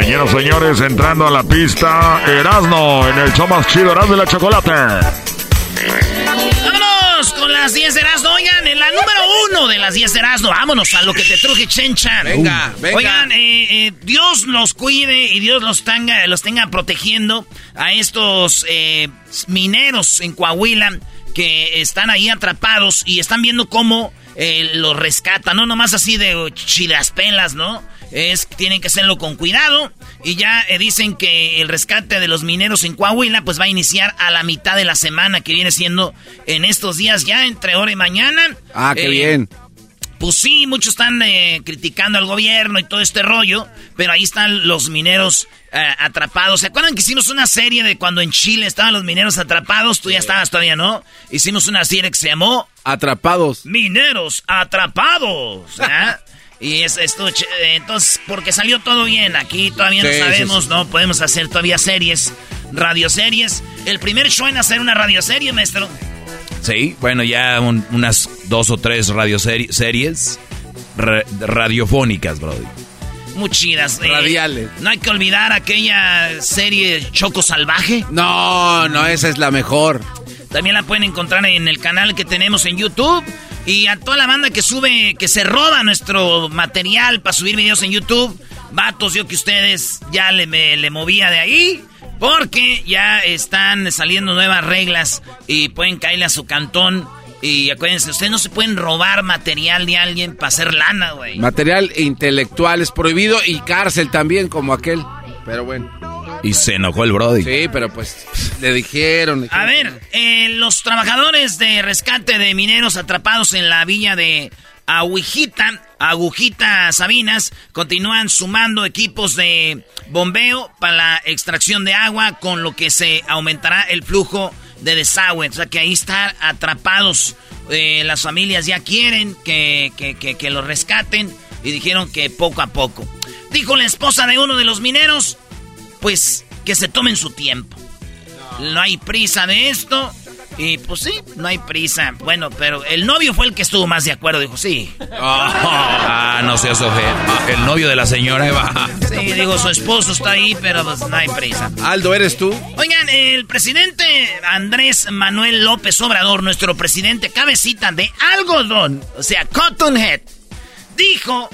Señoras y señores, entrando a la pista, Erasno en el show más chido, Erasno y la chocolate. ¡Vámonos con las 10 de Erasmo! Oigan, en la número uno de las 10 de Erasmo. Vámonos a lo que te truje Chenchan. Venga, venga. Oigan, eh, eh, Dios los cuide y Dios los tenga, los tenga protegiendo a estos eh, mineros en Coahuila que están ahí atrapados y están viendo cómo eh, los rescatan. No nomás así de chilaspelas, ¿no? Es, tienen que hacerlo con cuidado. Y ya eh, dicen que el rescate de los mineros en Coahuila pues va a iniciar a la mitad de la semana que viene siendo en estos días ya entre ahora y mañana. Ah, qué Eh, bien. Pues sí, muchos están eh, criticando al gobierno y todo este rollo, pero ahí están los mineros eh, atrapados. ¿Se acuerdan que hicimos una serie de cuando en Chile estaban los mineros atrapados? Tú ya estabas todavía, ¿no? Hicimos una serie que se llamó Atrapados. Mineros Atrapados. y es esto, ch- eh, entonces, porque salió todo bien, aquí todavía no sí, sabemos, sí. ¿no? Podemos hacer todavía series, radioseries. El primer show en hacer una radioserie, maestro. Sí, bueno, ya un- unas dos o tres radioseries ra- radiofónicas, Brody. Muy chidas. eh. Radiales. No hay que olvidar aquella serie Choco Salvaje. No, no, esa es la mejor. También la pueden encontrar en el canal que tenemos en YouTube. Y a toda la banda que sube, que se roba nuestro material para subir videos en YouTube. Vatos, yo que ustedes ya le, me- le movía de ahí. Porque ya están saliendo nuevas reglas y pueden caerle a su cantón. Y acuérdense, ustedes no se pueden robar material de alguien para hacer lana, güey. Material intelectual es prohibido y cárcel también, como aquel. Pero bueno. Y se enojó el Brody. Sí, pero pues le dijeron. A ver, eh, los trabajadores de rescate de mineros atrapados en la villa de Agujita, Agujita Sabinas, continúan sumando equipos de bombeo para la extracción de agua, con lo que se aumentará el flujo de desagüe. O sea que ahí están atrapados. eh, las familias ya quieren que, que, que, que los rescaten y dijeron que poco a poco. Dijo la esposa de uno de los mineros, pues que se tomen su tiempo. No hay prisa de esto. Y pues sí, no hay prisa. Bueno, pero el novio fue el que estuvo más de acuerdo. Dijo, sí. Ah, no seas ojete. El novio de la señora Eva. Sí, digo, su esposo está ahí, pero pues no hay prisa. Aldo, ¿eres tú? Oigan, el presidente Andrés Manuel López Obrador, nuestro presidente cabecita de algodón, o sea, Cotton Head, dijo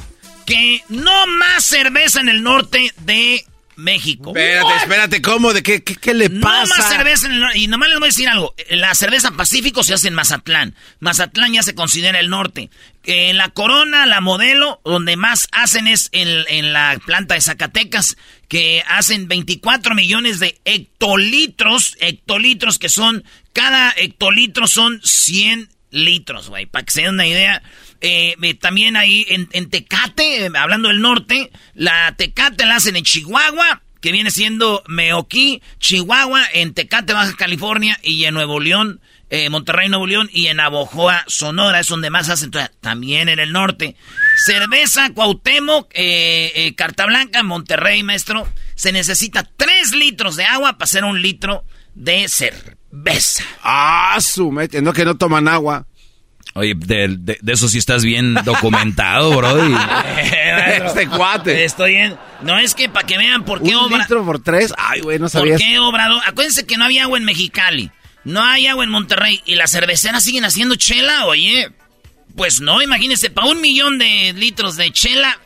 que no más cerveza en el norte de México. Espérate, espérate, ¿cómo? ¿De qué, qué, le pasa? No más cerveza en el norte. Y nomás les voy a decir algo. La cerveza Pacífico se hace en Mazatlán. Mazatlán ya se considera el norte. En la Corona, la modelo, donde más hacen es en, en la planta de Zacatecas, que hacen 24 millones de hectolitros, hectolitros que son, cada hectolitro son 100 litros, güey, para que se den una idea. Eh, también ahí en, Tecate, hablando del norte, la Tecate la hacen en Chihuahua, que viene siendo Meoquí, Chihuahua, en Tecate, Baja California, y en Nuevo León, eh, Monterrey, Nuevo León, y en Abojoa, Sonora, es donde más hacen, también en el norte. Cerveza, Cuauhtémoc, eh, eh, Carta Blanca, Monterrey, maestro, se necesita 3 litros de agua para hacer un litro de cerveza. Ah, su no que no toman agua. Oye, de, eso sí estás bien documentado, bro. este cuate. Estoy en... No, es que para que vean por qué ¿Un litro por tres? Ay, güey, no sabías. ¿Por qué Obrador? Acuérdense que no había agua en Mexicali. No hay agua en Monterrey. ¿Y las cerveceras siguen haciendo chela? Oye, pues no, imagínense, para un millón de litros de chela,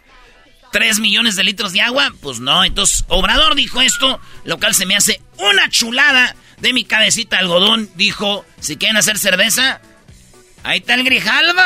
tres millones de litros de agua, pues no. Entonces, Obrador dijo esto, lo cual se me hace una chulada de mi cabecita algodón. Dijo, si quieren hacer cerveza, Ahí está el Grijalva.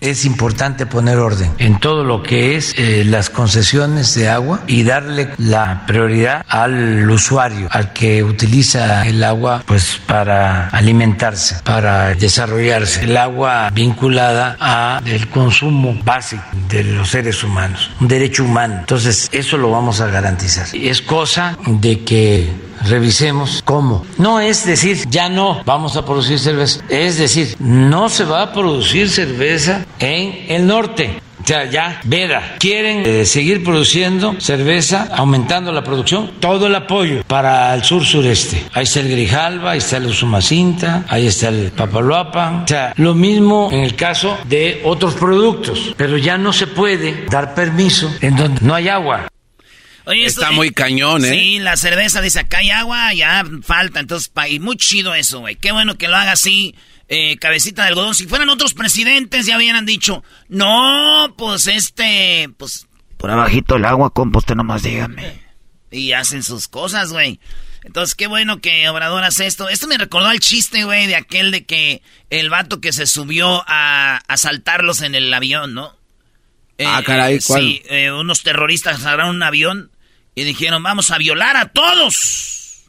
Es importante poner orden en todo lo que es eh, las concesiones de agua y darle la prioridad al usuario, al que utiliza el agua pues para alimentarse, para desarrollarse. El agua vinculada a el consumo básico de los seres humanos, un derecho humano. Entonces, eso lo vamos a garantizar. Es cosa de que revisemos cómo. No es decir, ya no vamos a producir cerveza, es decir, no se va a producir cerveza en el norte. O sea, ya, Vera, quieren eh, seguir produciendo cerveza, aumentando la producción, todo el apoyo para el sur-sureste. Ahí está el Grijalva, ahí está el Usumacinta, ahí está el Papaloapan. O sea, lo mismo en el caso de otros productos, pero ya no se puede dar permiso en donde no hay agua. Está muy cañón, ¿eh? Sí, la cerveza dice, acá hay agua, ya falta. Entonces, y muy chido eso, güey. Qué bueno que lo haga así, eh, cabecita de algodón. Si fueran otros presidentes, ya hubieran dicho, no, pues este, pues... Por abajito el agua, compa, usted nomás dígame. Y hacen sus cosas, güey. Entonces, qué bueno que Obrador hace esto. Esto me recordó al chiste, güey, de aquel de que el vato que se subió a asaltarlos en el avión, ¿no? ah, caray, ¿cuál? Sí, eh, unos terroristas agarraron un avión y dijeron, vamos a violar a todos.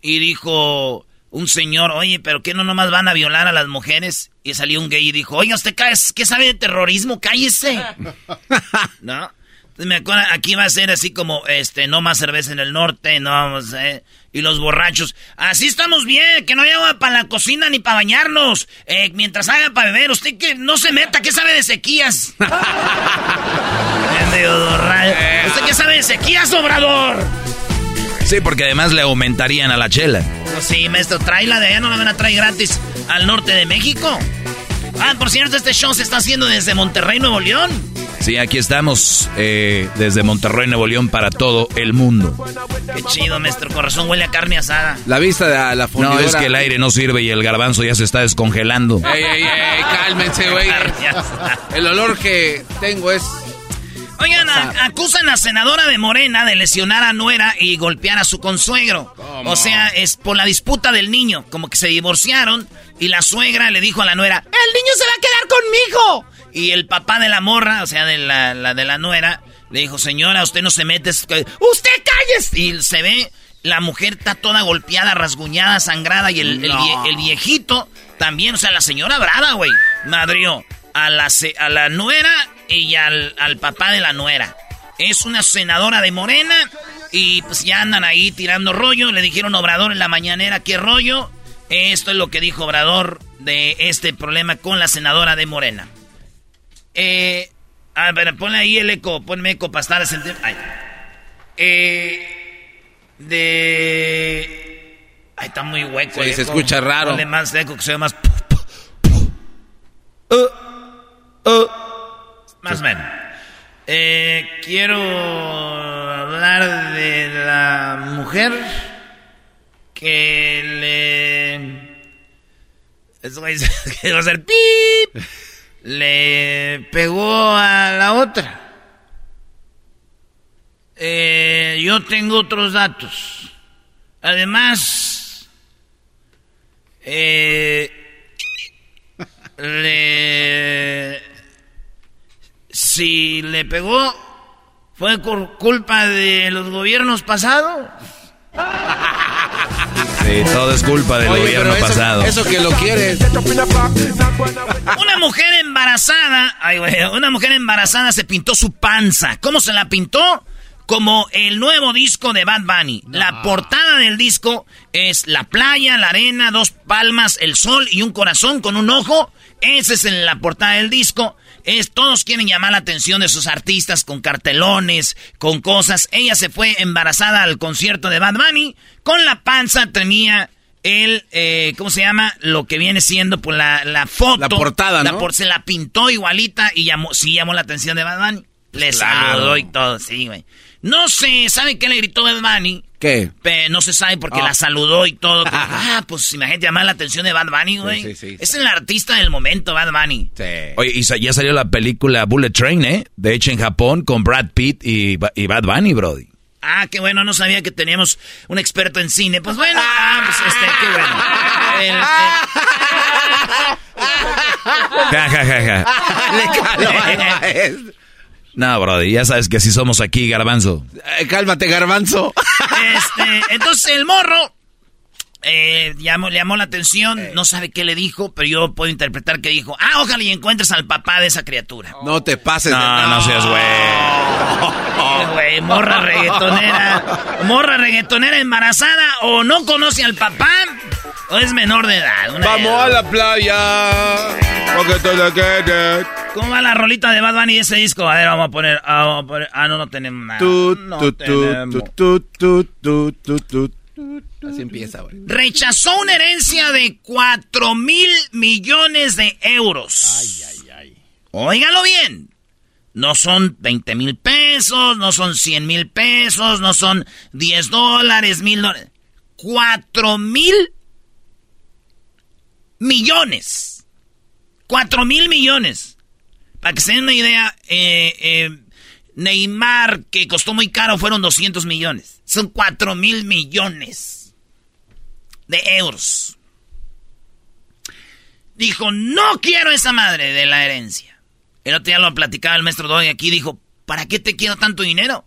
Y dijo un señor, oye, pero ¿qué no nomás van a violar a las mujeres? Y salió un gay y dijo, oye, ¿usted qué sabe de terrorismo? Cállese. ¿No? Me acuerdo, aquí va a ser así como, este, no más cerveza en el norte, no vamos, eh, y los borrachos. Así estamos bien, que no hay agua para la cocina ni para bañarnos. Eh, mientras haga para beber, usted que no se meta, ¿qué sabe de sequías? ¿Usted qué sabe de sequías, Obrador? Sí, porque además le aumentarían a la chela. Pues sí, maestro, tráela de allá, no la van a traer gratis al norte de México. Ah, por cierto, este show se está haciendo desde Monterrey, Nuevo León. Sí, aquí estamos eh, desde Monterrey, Nuevo León para todo el mundo. Qué chido, maestro. Corazón huele a carne asada. La vista de la fundidora. No, es que el aire no sirve y el garbanzo ya se está descongelando. Ey, ey, ey, cálmense, güey. El olor que tengo es Oigan, acusan a senadora de Morena de lesionar a nuera y golpear a su consuegro. O sea, es por la disputa del niño, como que se divorciaron y la suegra le dijo a la nuera, "El niño se va a quedar conmigo." Y el papá de la morra, o sea, de la, de la nuera, le dijo, "Señora, usted no se mete, usted calles." Y se ve la mujer está toda golpeada, rasguñada, sangrada y el, el, viejito también, o sea, la señora brada, güey, madrió a la, a la nuera y al, papá de la nuera. Es una senadora de Morena y pues ya andan ahí tirando rollo. Le dijeron Obrador en la mañanera qué rollo. Esto es lo que dijo Obrador de este problema con la senadora de Morena. Eh, a ver, ponle ahí el eco, ponme eco para estar a sentir. Ay. Eh, de. Ay, está muy hueco. Sí, se escucha raro. Ponle más eco que se ve más. Uh, uh. Más. Eh, quiero hablar de la mujer que le... Eso va a hacer pip. Le pegó a la otra. Eh, yo tengo otros datos. Además, eh, le, si le pegó, fue por culpa de los gobiernos pasados. Sí, todo es culpa del gobierno pasado. Eso que lo quieres. Una mujer embarazada, ay, güey, una mujer embarazada se pintó su panza. ¿Cómo se la pintó? Como el nuevo disco de Bad Bunny. La portada del disco es la playa, la arena, dos palmas, el sol y un corazón con un ojo. Esa es en la portada del disco. Es, todos quieren llamar la atención de sus artistas con cartelones, con cosas. Ella se fue embarazada al concierto de Bad Bunny. Con la panza tenía el, eh, ¿cómo se llama? Lo que viene siendo por la, la foto. La portada, ¿no? La por, se la pintó igualita y llamó, sí llamó la atención de Bad Bunny. Le Claro. saludó y todo, sí, güey. No se sabe qué le gritó Bad Bunny. ¿Qué? No se sabe porque Ah. la saludó y todo. ah, pues imagínate llamar la atención de Bad Bunny, güey. sí, sí. Es el artista del momento, Bad Bunny. Sí. Oye, y sa- ya salió la película Bullet Train, ¿eh? De hecho, en Japón con Brad Pitt y, Ba- y Bad Bunny, Brody. Ah, qué bueno, no sabía que teníamos un experto en cine. Pues bueno, ah, pues este, qué bueno. El- Ja, ja, ja, ja. Le caló al maestro. No, Brody, ya sabes que así somos aquí, Garbanzo. Eh, cálmate, garbanzo. Este, entonces el morro eh, llamó, le llamó la atención, no sabe qué le dijo, pero yo puedo interpretar que dijo, ah, ojalá y encuentres al papá de esa criatura. No te pases. de- No, no seas güey. Eh, güey, morra reggaetonera, morra reggaetonera embarazada, o no conoce al papá, o es menor de edad. una Vamos dos. a la playa. Porque tú quieres. ¿Cómo va la rolita de Bad Bunny de ese disco? A ver, vamos a poner, ah, vamos a poner- ah, no, no tenemos nada. Tu, No tu, tenemos. tu. Así empieza, güey. rechazó una herencia de 4 mil millones de euros. Ay, ay, ay. Óigalo bien. No son 20 mil pesos, no son 100 mil pesos, no son 10 dólares, mil dólares. 4 mil millones. 4 mil millones. Para que se den una idea, eh, eh, Neymar, que costó muy caro, fueron 200 millones. Son 4 mil millones de euros. Dijo, no quiero esa madre de la herencia. El otro día lo platicaba el maestro Doggy aquí, dijo, ¿para qué te quiero tanto dinero?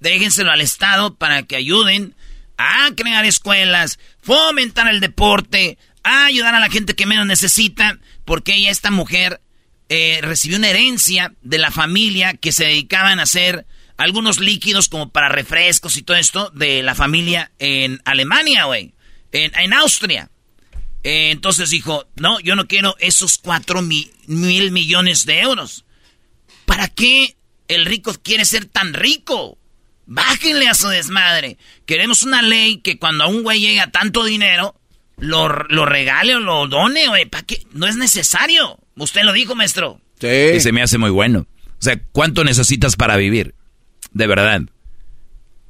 Déjenselo al Estado para que ayuden a crear escuelas, fomentar el deporte, a ayudar a la gente que menos necesita, porque ella, esta mujer, eh, recibió una herencia de la familia que se dedicaban a hacer algunos líquidos como para refrescos y todo esto de la familia en Alemania, güey, en, en Austria. Eh, entonces dijo, no, yo no quiero esos cuatro mi- mil millones de euros. ¿Para qué el rico quiere ser tan rico? Bájenle a su desmadre. Queremos una ley que cuando a un güey llega tanto dinero, lo, lo regale o lo done, güey. ¿Para qué? No es necesario. Usted lo dijo, maestro. Y Sí. se me hace muy bueno. O sea, ¿cuánto necesitas para vivir? De verdad.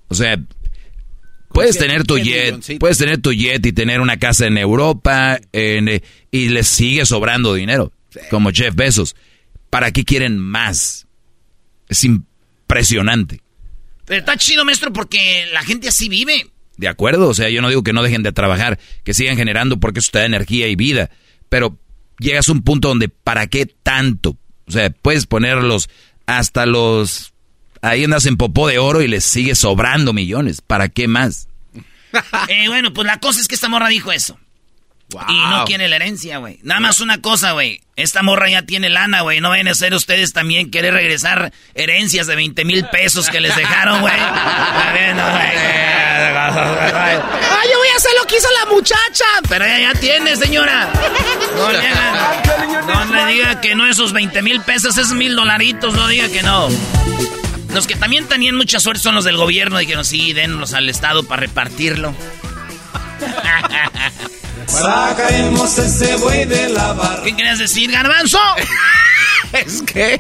O sea, puedes tener tu jet, puedes tener tu jet y tener una casa en Europa en, eh, y les sigue sobrando dinero, como Jeff Bezos. ¿Para qué quieren más? Es impresionante. Pero está chido, maestro, porque la gente así vive. ¿De acuerdo? O sea, yo no digo que no dejen de trabajar, que sigan generando porque eso te da energía y vida, pero llegas a un punto donde ¿para qué tanto? O sea, puedes ponerlos hasta los... Ahí andas en popó de oro y les sigue sobrando millones. ¿Para qué más? Eh, bueno, pues la cosa es que esta morra dijo eso. Wow. Y no quiere la herencia, güey. Nada más una cosa, güey. Esta morra ya tiene lana, güey. No vayan a ser ustedes también querer regresar herencias de 20 mil pesos que les dejaron, güey. Está bien, no, güey. Ah, yo voy a hacer lo que hizo la muchacha. Pero ella ya tiene, señora. No le, hagan- no le diga que no esos 20 mil pesos, esos mil dolaritos. No diga que no. Los que también tenían mucha suerte son los del gobierno. Dijeron, sí, denlos al Estado para repartirlo. Sacaremos ese buey de la barra. ¿Qué querías decir, garbanzo? Es que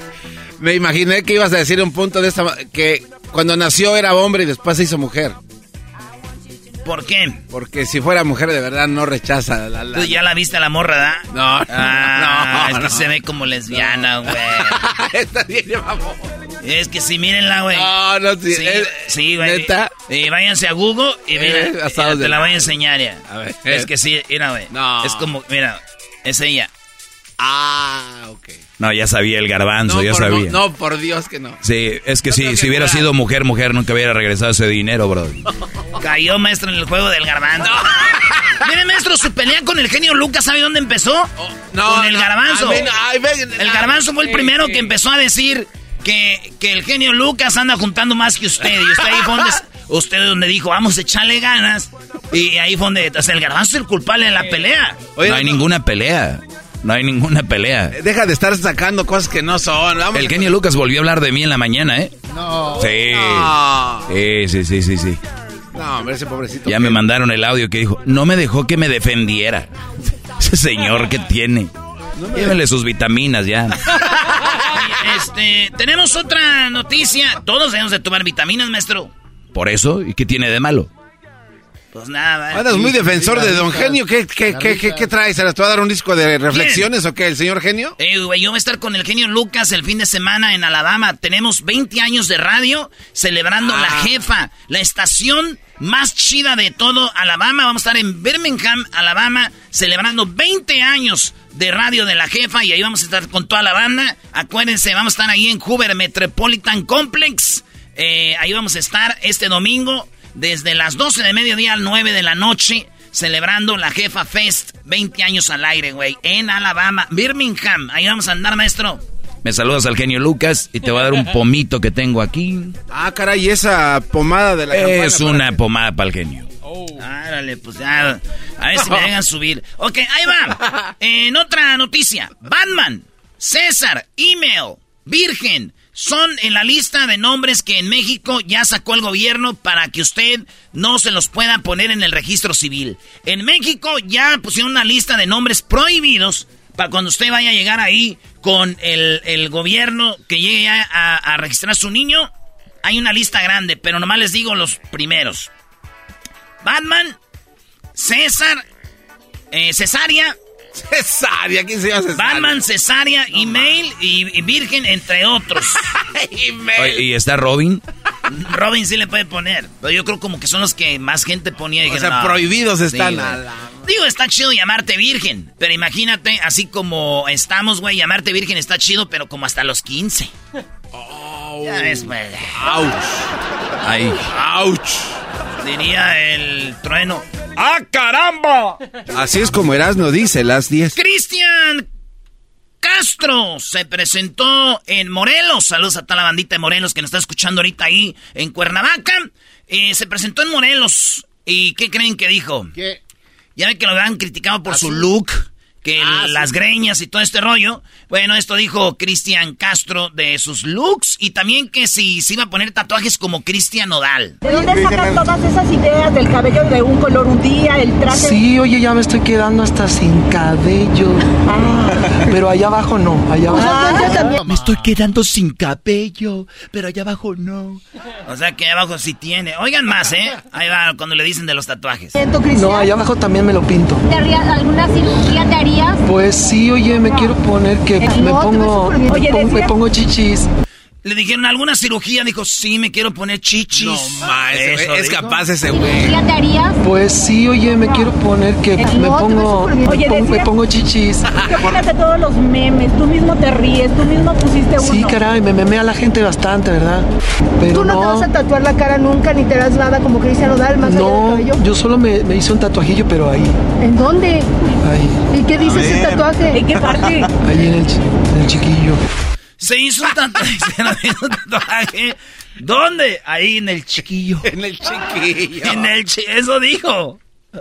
me imaginé que ibas a decir un punto de esta ma- que cuando nació era hombre y después se hizo mujer. ¿Por qué? Porque si fuera mujer de verdad no rechaza la, la- Tú ya la viste a la morra, ¿da? No, no, Ah, no, es que no. se ve como lesbiana, güey. Está bien, mamón. Es que sí, mírenla, güey. No, no, sí. Sí, eh, sí, güey. ¿Neta? Y váyanse a Google y mira, Eh, te la voy a enseñar ya. A ver. Es que sí, mira, güey. No. Es como, mira, es ella. Ah, ok. No, ya sabía el garbanzo, No, ya por, sabía. no, por Dios que no. Sí, es que Yo sí, si que hubiera fuera- sido mujer, mujer, nunca hubiera regresado ese dinero, bro. Cayó maestro en el juego del garbanzo. Mire, maestro, su pelea con el genio Lucas, ¿sabe dónde empezó? No, con el no, garbanzo. el ay, garbanzo fue el primero que empezó a decir que, que el genio Lucas anda juntando más que usted. Y usted ahí fue donde, usted donde dijo, vamos a echarle ganas. Y ahí fue donde, o sea, el garbanzo es el culpable de la pelea. Oye, no hay no. ninguna pelea. No hay ninguna pelea. Deja de estar sacando cosas que no son. Vamos El genio Lucas volvió a hablar de mí en la mañana, ¿eh? No. Sí. No. Sí, sí, sí, sí, sí. No, hombre, ese pobrecito. Ya me mandaron el audio que dijo, no me dejó que me defendiera. Ese señor que tiene. Llévenle sus vitaminas ya. Este, tenemos otra noticia. Todos debemos de tomar vitaminas, maestro. ¿Por eso? ¿Y qué tiene de malo? Pues nada. Andas muy defensor de Don Genio. ¿Qué, qué, qué, qué, traes? ¿Se les va a dar un disco de reflexiones o qué? ¿El señor Genio? Eh, güey, yo voy a estar con el genio Lucas el fin de semana en Alabama. Tenemos 20 años de radio celebrando la Ah. jefa, la estación más chida de todo Alabama. Vamos a estar en Birmingham, Alabama, celebrando 20 años de radio de la jefa y ahí vamos a estar con toda la banda. Acuérdense, vamos a estar ahí en Hoover Metropolitan Complex. Eh, ahí vamos a estar este domingo desde las 12 de mediodía al 9 de la noche. Celebrando la Jefa Fest, 20 años al aire, güey, en Alabama, Birmingham. Ahí vamos a andar, maestro. Me saludas al genio Lucas y te voy a dar un pomito que tengo aquí. Ah, caray, esa pomada de la campana. Es una pomada para el genio. Árale, pues ya. A ver si me dejan subir. Ok, ahí va. En otra noticia: Batman, César, Email, Virgen. Son en la lista de nombres que en México ya sacó el gobierno para que usted no se los pueda poner en el registro civil. En México ya pusieron una lista de nombres prohibidos para cuando usted vaya a llegar ahí con el, gobierno que llegue a, a registrar a su niño. Hay una lista grande, pero nomás les digo los primeros. Batman, César, eh, Cesárea, Cesárea, ¿quién se llama Cesárea? Batman, Cesárea, Email y, y Virgen, entre otros. Oye, ¿Y está Robin? Robin sí le puede poner, pero yo creo como que son los que más gente ponía. y O sea, "No". prohibidos están. güey. a la- Digo, está chido llamarte Virgen, pero imagínate, así como estamos, güey, llamarte Virgen está chido, pero como hasta los 15. Ya ves, güey. Ouch. Ahí. Ouch. Diría el trueno. ¡Ah, caramba! Así es como Erasmo dice, las 10. Cristian Castro se presentó en Morelos. Saludos a toda la bandita de Morelos que nos está escuchando ahorita ahí en Cuernavaca. Eh, se presentó en Morelos. ¿Y qué creen que dijo? ¿Qué? Ya ven que lo habían criticado por su look, que Ah, sí. las greñas y todo este rollo. Bueno, esto dijo Cristian Castro de sus looks y también que si se iba a poner tatuajes como Cristian Nodal. ¿De dónde sacan todas esas ideas del cabello de un color un día, el traje? Sí, oye, ya me estoy quedando hasta sin cabello. Pero allá abajo no, allá abajo. Ah, Me estoy quedando sin cabello, pero allá abajo no. O sea que abajo sí tiene. Oigan más, ¿eh? Ahí va cuando le dicen de los tatuajes. No, allá abajo también me lo pinto. ¿Te harías alguna cirugía te harías? Pues sí, oye, me quiero poner que me pongo, me pongo, me pongo chichis. Le dijeron alguna cirugía, dijo, sí, me quiero poner chichis. No, ma, ese Eso güey es capaz ese güey. ¿Ya te harías? Pues sí, oye, me quiero poner que me pongo, me Oye, pongo, me pongo chichis. ¿Qué opinas de todos los memes? Tú mismo te ríes, tú mismo pusiste uno. Sí, caray, me memea la gente bastante, ¿verdad? Pero Tú no, te vas a tatuar la cara nunca ni te das nada como Cristian Nodal más allá No, del cabello. yo solo me, me hice un tatuajillo, pero ahí, ¿En dónde? ahí, ¿Y qué dice ese tatuaje? ¿En qué parte? ahí en el, en el chiquillo. Se hizo un tatuaje. ¿Dónde? Ahí en el chiquillo. En el chiquillo. En el chi- Eso dijo.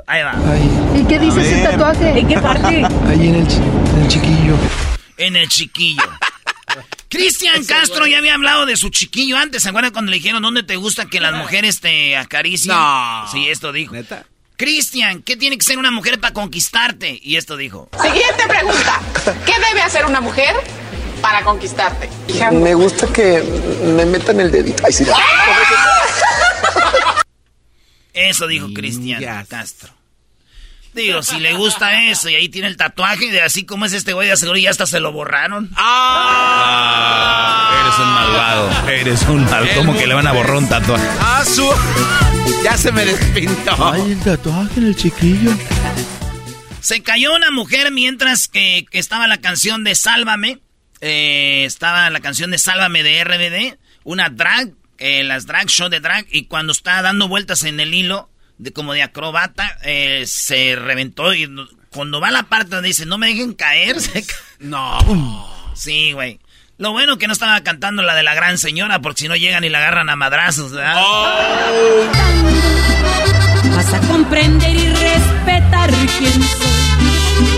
Ahí va. Ahí, ¿Y qué dice ese tatuaje? ¿En qué parte? ahí en el, chi- en el chiquillo. En el chiquillo. Cristian Castro ya había hablado de su chiquillo antes. ¿Se acuerdan cuando le dijeron dónde te gusta que las mujeres te acaricien? No. Sí, esto dijo. ¿Neta? Cristian, ¿qué tiene que ser una mujer para conquistarte? Y esto dijo. Siguiente pregunta. ¿Qué debe hacer una mujer para conquistarte? Me gusta que me metan el dedito. Ay, sí. Eso dijo Cristian Castro. Digo, si le gusta eso y ahí tiene el tatuaje de así como es este güey de seguro ya hasta se lo borraron. Ah, Eres un malvado. Eres un malvado. ¿Cómo que le van a borrar un tatuaje? Ah, su... Ya se me despintó. Ay, el tatuaje en el chiquillo. Se cayó una mujer mientras que, que estaba la canción de Sálvame. Eh, estaba la canción de Sálvame de RBD. Una drag, eh, las drag, show de drag. Y cuando estaba dando vueltas en el hilo, de, como de acrobata, eh, se reventó. Y cuando va a la parte donde dice, no me dejen caer, se ca- No. Sí, güey. Lo bueno que no estaba cantando la de la gran señora, porque si no llegan y la agarran a madrazos, ¿verdad? Vas a comprender y respetar quién soy.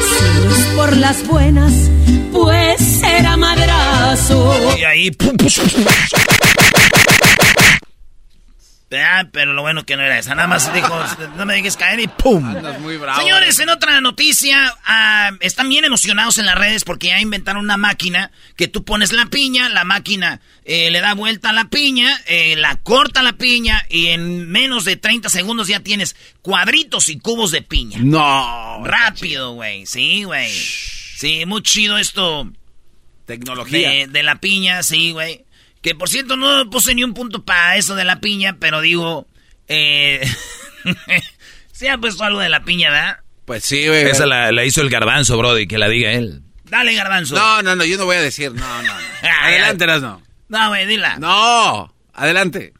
Si no es por las buenas, pues será madrazo. Y ahí. pum, pum, pum. Ah, pero lo bueno que no era esa. Nada más dijo, no me dejes caer y ¡pum! Andas muy bravo. Señores, en otra noticia, ah, están bien emocionados en las redes porque ya inventaron una máquina que tú pones la piña, la máquina eh, le da vuelta a la piña, eh, la corta la piña y en menos de 30 segundos ya tienes cuadritos y cubos de piña. No. Rápido, güey. Sí, güey. Sí, muy chido esto Tecnología. de, de la piña, sí, güey. Que por cierto no puse ni un punto para eso de la piña, pero digo, eh, sí ha puesto algo de la piña, ¿verdad? Pues sí, güey. Esa la, la hizo el garbanzo, Brody, que la diga él. Dale, garbanzo. No, no, no, yo no voy a decir. No, no. no. Adelante, no. No, güey, dila. No, adelante.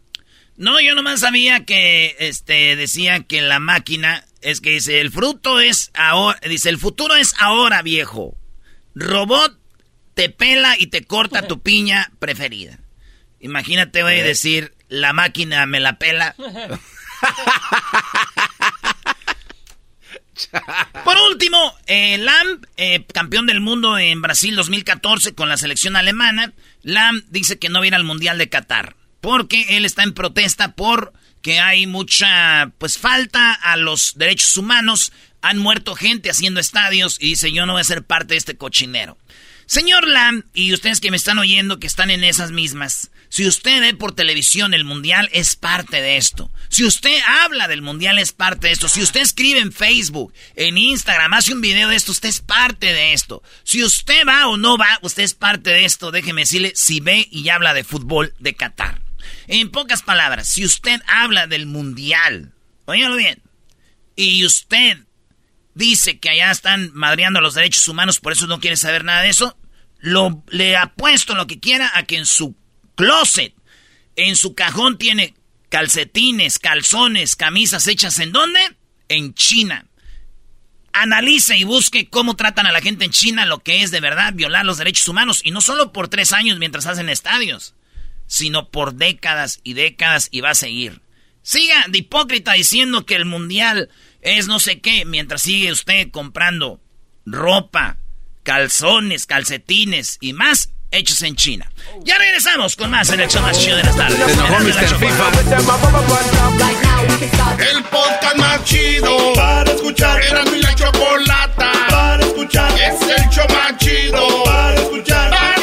No, yo nomás sabía que, este, decía que la máquina, es que dice, el fruto es ahora, dice, el futuro es ahora, viejo. Robot te pela y te corta tu piña preferida. Imagínate, güey, decir, la máquina me la pela. Por último, eh, Lam, eh, campeón del mundo en Brasil 2014 con la selección alemana, Lam dice que no va a ir al Mundial de Qatar, porque él está en protesta por que hay mucha, pues, falta a los derechos humanos, han muerto gente haciendo estadios y dice yo no voy a ser parte de este cochinero. Señor Lam, y ustedes que me están oyendo que están en esas mismas, si usted ve por televisión el mundial es parte de esto. Si usted habla del mundial es parte de esto. Si usted escribe en Facebook, en Instagram, hace un video de esto, usted es parte de esto. Si usted va o no va, usted es parte de esto. Déjeme decirle si ve y habla de fútbol de Qatar. En pocas palabras, si usted habla del mundial, óigalo bien, y usted dice que allá están madreando los derechos humanos, por eso no quiere saber nada de eso, lo, le apuesto lo que quiera a que en su closet, en su cajón tiene calcetines, calzones, camisas hechas en dónde? En China. Analice y busque cómo tratan a la gente en China, lo que es de verdad violar los derechos humanos, y no solo por tres años mientras hacen estadios, sino por décadas y décadas y va a seguir. Siga de hipócrita diciendo que el mundial es no sé qué, mientras sigue usted comprando ropa, calzones, calcetines y más hechos en China. Ya regresamos con más en el show más chido de las tardes. La. Chocolata. El podcast más chido para escuchar. Era mi la chocolata para escuchar. Es el show más chido para escuchar. Para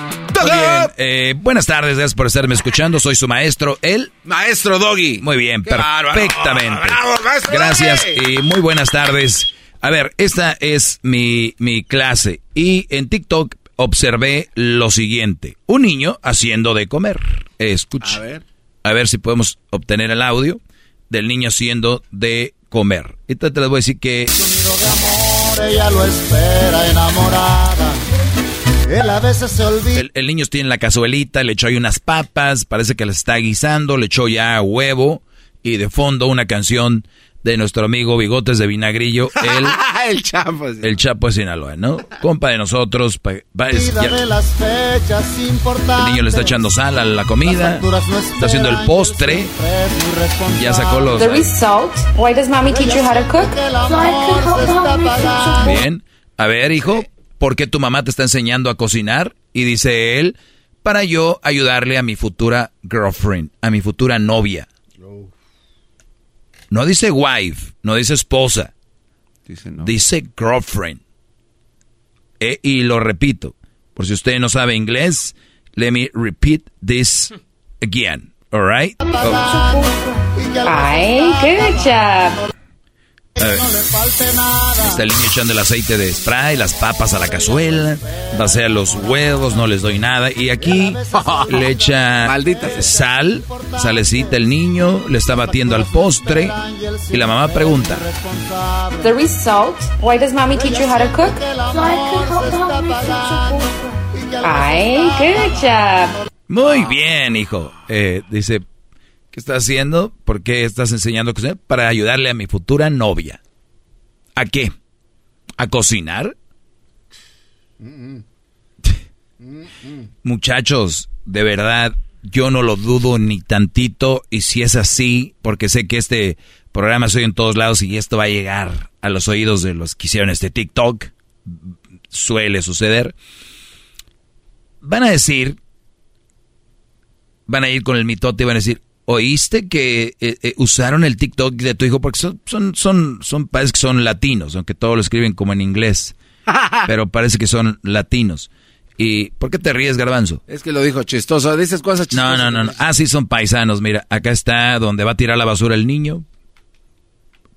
bien, eh, buenas tardes, gracias por estarme escuchando. Soy su maestro, el maestro Doggy. Muy bien, perfectamente. Bravo, maestro Gracias Doggy. y muy buenas tardes. A ver, esta es mi, mi clase y en TikTok observé lo siguiente. Un niño haciendo de comer. Escucha. A ver. A ver si podemos obtener el audio del niño haciendo de comer. Entonces te les voy a decir que... Ella lo espera enamorada. Él a veces se olvida. El, el niño tiene la cazuelita, le echó ahí unas papas, parece que las está guisando, le echó ya huevo y de fondo una canción de nuestro amigo Bigotes de Vinagrillo, el, el Chapo. sí. el Chapo de Sinaloa, ¿no? Compa de nosotros. pa- va- es- Vida ya- de las fechas importantes. el niño le está echando sal a la comida, está haciendo el postre, ya sacó los... The result. Why does mommy teach you how to cook? So I can help out my future Bien. A ver, hijo, ¿por qué tu mamá te está enseñando a cocinar? Y dice él, para yo ayudarle a mi futura girlfriend, a mi futura novia. No dice wife, no dice esposa, Dice no. dice girlfriend. Eh, y lo repito, por si usted no sabe inglés, let me repeat this again, alright? Oh, Ay, good job. A ver. Está el niño echando el aceite de spray, las papas a la cazuela, vacía los huevos, no les doy nada. Y aquí le echa sal, salecita el niño, le está batiendo al postre. Y la mamá pregunta, The result. Why does mommy teach you how to cook? Ay, good job. muy bien, hijo. Eh, dice, ¿qué estás haciendo? ¿Por qué estás enseñando cocinar? Para ayudarle a mi futura novia. ¿A qué? ¿A cocinar? Muchachos, de verdad, yo no lo dudo ni tantito. Y si es así, porque sé que este programa soy en todos lados y esto va a llegar a los oídos de los que hicieron este TikTok, suele suceder. Van a decir, van a ir con el mitote y van a decir, ¿oíste que eh, eh, usaron el TikTok de tu hijo? Porque son, son, son, son, parece que son latinos, aunque todos lo escriben como en inglés. pero parece que son latinos. ¿Y por qué te ríes, Garbanzo? Es que lo dijo chistoso. Dices cosas No, chistosas. no, no, no. Ah, sí, son paisanos. Mira, acá está donde va a tirar la basura el niño.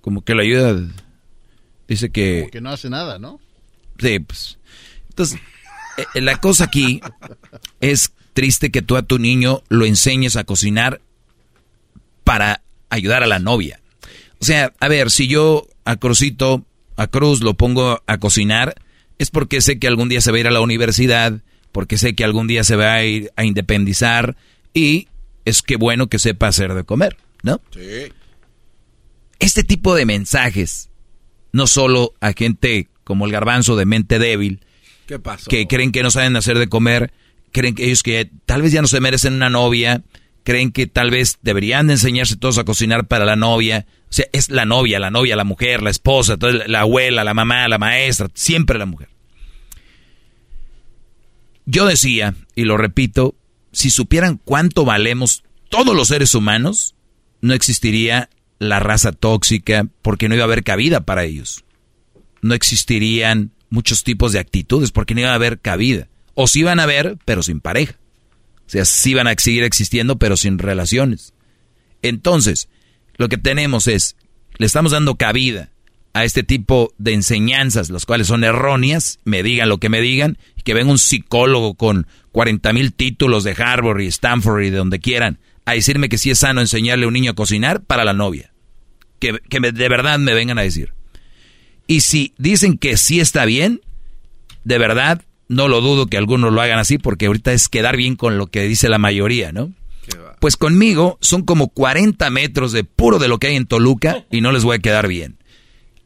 Como que lo ayuda. Dice que. Como que no hace nada, ¿no? Sí, pues. Entonces, eh, la cosa aquí es triste que tú a tu niño lo enseñes a cocinar para ayudar a la novia. O sea, a ver, si yo a Cruzito, a Cruz lo pongo a cocinar, es porque sé que algún día se va a ir a la universidad, porque sé que algún día se va a ir a independizar y es que bueno que sepa hacer de comer, ¿no? Sí. Este tipo de mensajes, no solo a gente como el garbanzo de mente débil, ¿Qué pasó? que creen que no saben hacer de comer, creen que ellos que tal vez ya no se merecen una novia, creen que tal vez deberían de enseñarse todos a cocinar para la novia. O sea, es la novia, la novia, la mujer, la esposa, la abuela, la mamá, la maestra, siempre la mujer. Yo decía, y lo repito, si supieran cuánto valemos todos los seres humanos, no existiría la raza tóxica porque no iba a haber cabida para ellos. No existirían muchos tipos de actitudes porque no iba a haber cabida. O sí iban a haber, pero sin pareja. O sea, sí van a seguir existiendo, pero sin relaciones. Entonces, lo que tenemos es, le estamos dando cabida a este tipo de enseñanzas, las cuales son erróneas, me digan lo que me digan, y que venga un psicólogo con 40 mil títulos de Harvard y Stanford y de donde quieran, a decirme que sí es sano enseñarle a un niño a cocinar para la novia. Que, que de verdad me vengan a decir. Y si dicen que sí está bien, de verdad, no lo dudo que algunos lo hagan así, porque ahorita es quedar bien con lo que dice la mayoría, ¿no? Pues conmigo son como 40 metros de puro de lo que hay en Toluca y no les voy a quedar bien.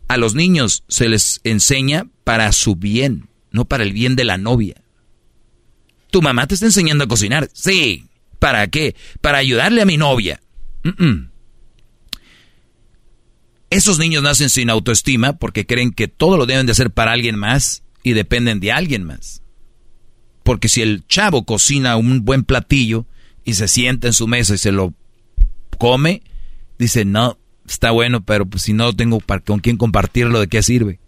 A los niños se les enseña para su bien, no para el bien de la novia. ¿Tu mamá te está enseñando a cocinar? Sí. ¿Para qué? Para ayudarle a mi novia. Esos niños nacen sin autoestima porque creen que todo lo deben de hacer para alguien más y dependen de alguien más. Porque si el chavo cocina un buen platillo y se sienta en su mesa y se lo come, dice, no, está bueno, pero pues si no tengo con quién compartirlo, ¿de qué sirve?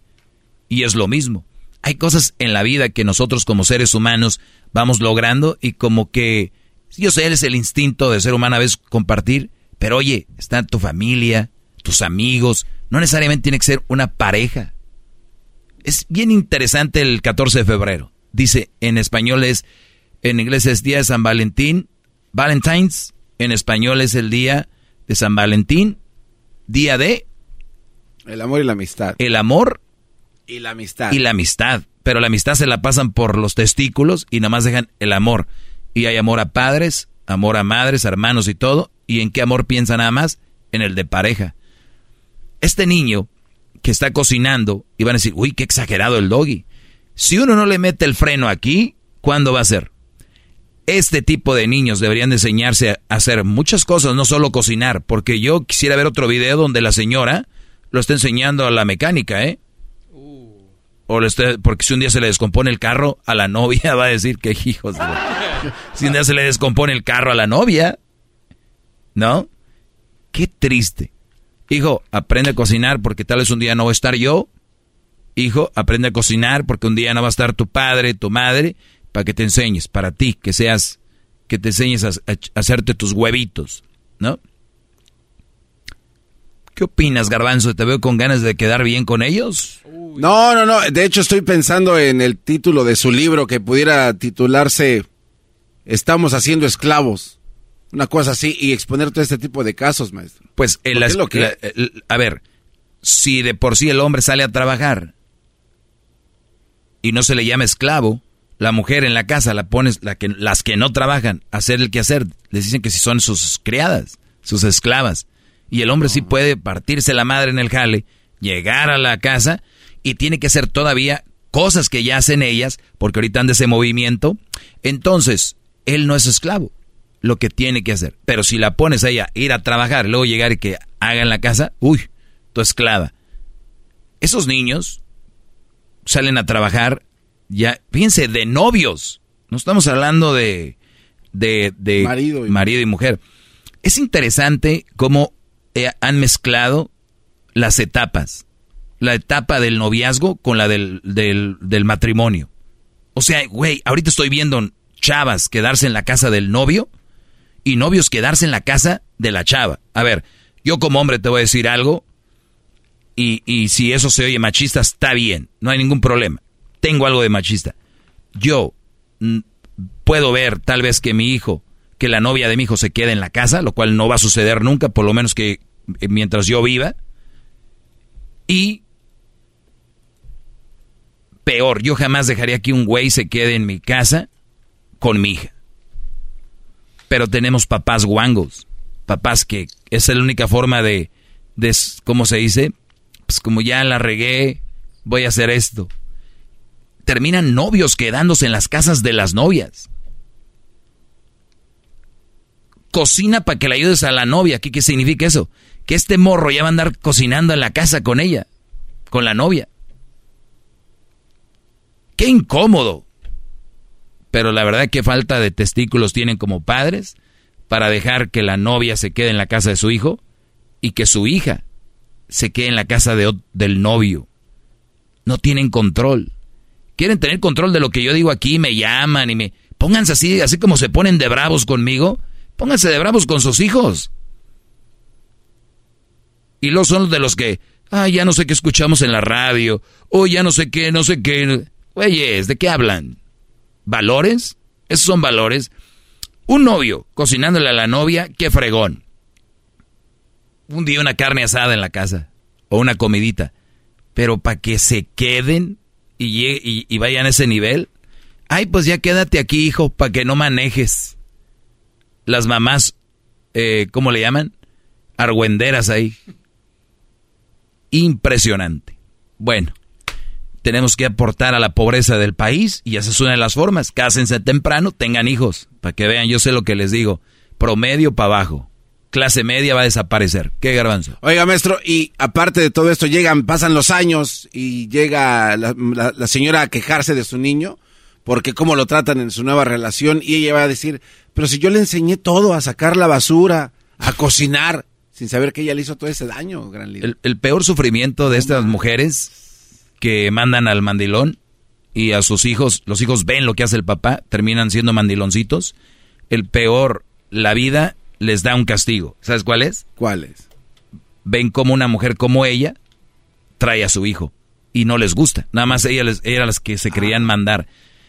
Y es lo mismo. Hay cosas en la vida que nosotros como seres humanos vamos logrando y como que, yo sé, es el instinto de ser humano a veces compartir, pero oye, está tu familia, tus amigos, no necesariamente tiene que ser una pareja. Es bien interesante el 14 de febrero. Dice, en español es, en inglés es Día de San Valentín, Valentine's, en español es el Día de San Valentín, Día de... El amor y la amistad. El amor y la amistad. Y la amistad. Pero la amistad se la pasan por los testículos y nada más dejan el amor. Y hay amor a padres, amor a madres, hermanos y todo. ¿Y en qué amor piensa nada más? En el de pareja. Este niño que está cocinando y van a decir, uy, qué exagerado el doggy. Si uno no le mete el freno aquí, ¿cuándo va a ser? Este tipo de niños deberían de enseñarse a hacer muchas cosas, no solo cocinar, porque yo quisiera ver otro video donde la señora lo está enseñando a la mecánica, ¿eh? O le porque si un día se le descompone el carro a la novia, va a decir que hijos. Si un día se le descompone el carro a la novia, ¿no? Qué triste. Hijo, aprende a cocinar porque tal vez un día no va a estar yo. Hijo, aprende a cocinar porque un día no va a estar tu padre, tu madre, para que te enseñes, para ti, que seas, que te enseñes a, hacerte tus huevitos, ¿no? ¿Qué opinas, Garbanzo? ¿Te veo con ganas de quedar bien con ellos? No, no, no. De hecho, estoy pensando en el título de su libro que pudiera titularse Estamos haciendo esclavos una cosa así y exponer todo este tipo de casos, maestro. Pues el, lo que... a ver, si de por sí el hombre sale a trabajar y no se le llama esclavo, la mujer en la casa la pones, la que, las que no trabajan, hacer el quehacer, les dicen que si son sus criadas, sus esclavas. Y el hombre sí puede partirse la madre en el jale, llegar a la casa y tiene que hacer todavía cosas que ya hacen ellas, porque ahorita anda ese movimiento. Entonces, él no es esclavo lo que tiene que hacer. Pero si la pones a ella ir a trabajar, luego llegar y que haga en la casa, uy, tu esclava. Esos niños salen a trabajar ya, fíjense, de novios. No estamos hablando de, de, marido, y... marido y mujer. Es interesante cómo eh, han mezclado las etapas. La etapa del noviazgo con la del, del, del matrimonio. O sea, güey, ahorita estoy viendo chavas quedarse en la casa del novio y novios quedarse en la casa de la chava. A ver, yo como hombre te voy a decir algo y, y si eso se oye machista, está bien, no hay ningún problema. Tengo algo de machista. Yo mm, puedo ver tal vez que mi hijo, que la novia de mi hijo se quede en la casa, lo cual no va a suceder nunca, por lo menos que eh, mientras yo viva. Y peor, yo jamás dejaría que un güey se quede en mi casa con mi hija pero tenemos papás guangos, papás que es la única forma de, de, ¿cómo se dice? Pues como ya la regué, voy a hacer esto. Terminan novios quedándose en las casas de las novias. Cocina para que le ayudes a la novia. ¿Qué, ¿Qué significa eso? Que este morro ya va a andar cocinando en la casa con ella, con la novia. Qué incómodo pero la verdad que falta de testículos tienen como padres para dejar que la novia se quede en la casa de su hijo y que su hija se quede en la casa de, del novio. No tienen control. Quieren tener control de lo que yo digo aquí, me llaman y me... Pónganse así, así como se ponen de bravos conmigo, pónganse de bravos con sus hijos. Y los son de los que, ah, ya no sé qué escuchamos en la radio, o ya no sé qué, no sé qué. Güeyes, ¿de qué hablan? ¿Valores? ¿Esos son valores? Un novio cocinándole a la novia, qué fregón. Un día una carne asada en la casa, o una comidita. Pero para que se queden y, vayan a ese nivel, ay, pues ya quédate aquí, hijo, para que no manejes. Las mamás, eh, ¿cómo le llaman? Argüenderas ahí. Impresionante. Bueno, tenemos que aportar a la pobreza del país y esa es una de las formas. Cásense temprano, tengan hijos, para que vean, yo sé lo que les digo. Promedio para abajo. Clase media va a desaparecer. ¿Qué garbanzo? Oiga, maestro, y aparte de todo esto, llegan, pasan los años y llega la, señora a quejarse de su niño porque cómo lo tratan en su nueva relación y ella va a decir, pero si yo le enseñé todo, a sacar la basura, a cocinar, sin saber que ella le hizo todo ese daño, gran líder. El, peor sufrimiento de estas mujeres que mandan al mandilón y a sus hijos, los hijos ven lo que hace el papá, terminan siendo mandiloncitos. El peor, la vida les da un castigo. ¿Sabes cuál es? ¿Cuál es? Ven como una mujer como ella trae a su hijo y no les gusta. Nada más ella les, eran las que se creían mandar.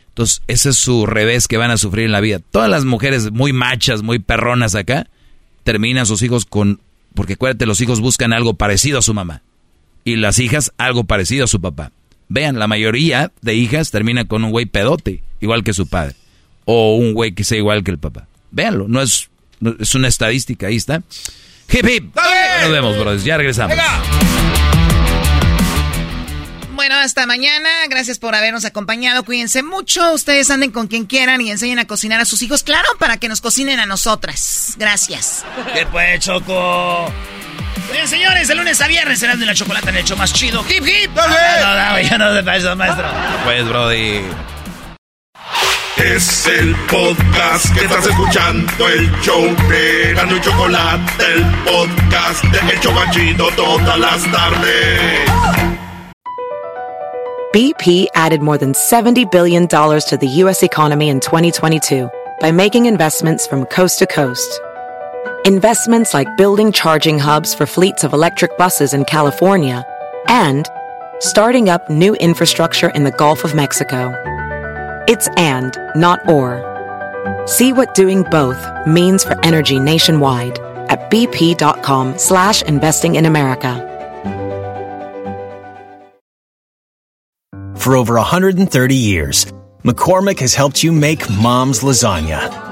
Entonces, ese es su revés que van a sufrir en la vida. Todas las mujeres muy machas, muy perronas acá, terminan sus hijos con... Porque acuérdate, los hijos buscan algo parecido a su mamá y las hijas algo parecido a su papá. Vean, la mayoría de hijas terminan con un güey pedote, igual que su padre. O un güey que sea igual que el papá. Véanlo, no es, es una estadística, ahí está. Hip hip. Nos vemos, brothers. Ya regresamos. Bueno, hasta mañana. Gracias por habernos acompañado. Cuídense mucho. Ustedes anden con quien quieran y enseñen a cocinar a sus hijos. Claro, para que nos cocinen a nosotras. Gracias. ¿Qué pues, Choco? Bien, señores, de lunes a viernes serán de la chocolate en el hecho más chido. ¡Hip, hip! Ah, no, no, ya no de eso, maestro. Pues, Brody. Es el podcast que estás escuchando, el show de Gano y Chocolate, el podcast de Hecho Chido todas las tardes. BP added more than $70 billion to the U.S. economy in 2022 by making investments from coast to coast. Investments like building charging hubs for fleets of electric buses in California and starting up new infrastructure in the Gulf of Mexico. It's and, not or. See what doing both means for energy nationwide at bp.com slash investing in America. For over 130 years, McCormick has helped you make mom's lasagna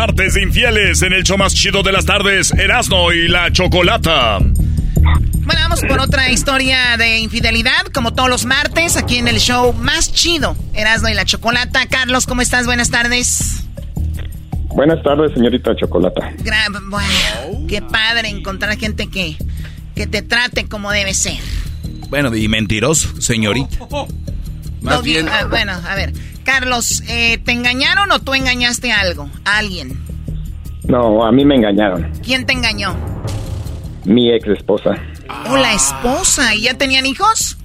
Martes de infieles en el show más chido de las tardes, Erasno y la Chocolata. Bueno, vamos por otra historia de infidelidad, como todos los martes, aquí en el show más chido, Erasno y la Chocolata. Carlos, ¿cómo estás? Buenas tardes. Buenas tardes, señorita Chocolata. bueno, qué padre encontrar gente que, que te trate como debe ser. Bueno, y mentiroso, señorita. Más bien. Ah, bueno, a ver. Carlos, eh, ¿te engañaron o tú engañaste a algo? ¿A alguien? No, a mí me engañaron. ¿Quién te engañó? Mi ex esposa. ¿O la esposa? ¿Y ya tenían hijos?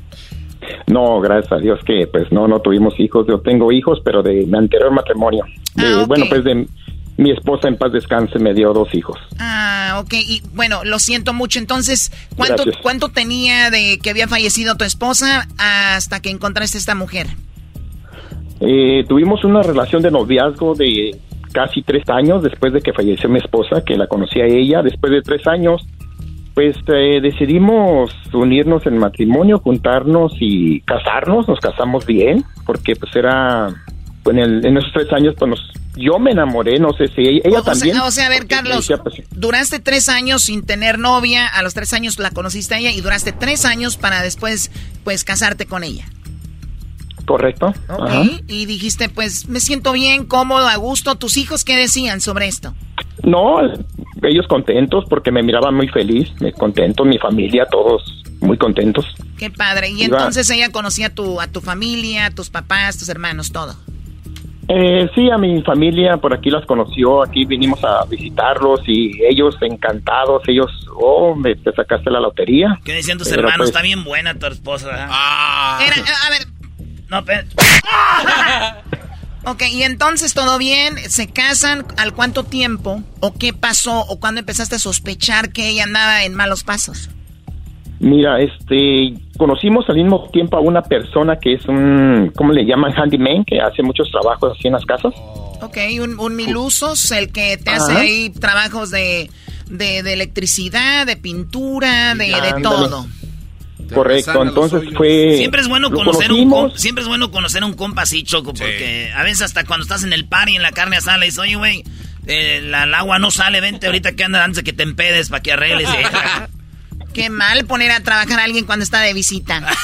No, gracias a Dios que pues no, no tuvimos hijos. Yo tengo hijos, pero de mi anterior matrimonio. Ah, bueno, pues de mi esposa en paz descanse me dio dos hijos. Ah, ok. Y bueno, lo siento mucho. Entonces, ¿cuánto, ¿cuánto tenía de que había fallecido tu esposa hasta que encontraste esta mujer? Eh, tuvimos una relación de noviazgo de casi tres años después de que falleció mi esposa, que la conocí a ella. Después de tres años, pues eh, decidimos unirnos en matrimonio, juntarnos y casarnos. Nos casamos bien, porque pues era en, en esos tres años, pues yo me enamoré, no sé si ella, también. o sea, a ver, Carlos, pues, duraste tres años sin tener novia, a los tres años la conociste a ella y duraste tres años para después, pues, casarte con ella. Correcto. Y dijiste, pues me siento bien, cómodo, a gusto. ¿Tus hijos qué decían sobre esto? No, ellos contentos porque me miraban muy feliz, me contento, mi familia, todos muy contentos. Qué padre. Y entonces ella conocía a tu, a tu familia, a tus papás, tus hermanos, todo. Eh, sí, a mi familia por aquí las conoció, aquí vinimos a visitarlos y ellos encantados, ellos, oh, me te sacaste la lotería. ¿Qué decían tus hermanos? Pues Está bien buena tu esposa. Ah. Era, a ver, no, pero... ok, y entonces todo bien, se casan, ¿al cuánto tiempo? ¿O qué pasó? ¿O cuándo empezaste a sospechar que ella andaba en malos pasos? Mira, este, conocimos al mismo tiempo a una persona que es un, ¿cómo le llaman? Handyman, que hace muchos trabajos así en las casas. Ok, un, un milusos, el que te hace ahí trabajos de, de, electricidad, de pintura, de, de todo. Correcto, entonces fue... Siempre es bueno conocer un siempre es bueno conocer un compa así, Choco, porque a veces hasta cuando estás en el par y en la carne asada le dices, oye, güey, eh, el agua no sale, vente ahorita que andas antes de que te empedes para que arregles. Qué mal poner a trabajar a alguien cuando está de visita.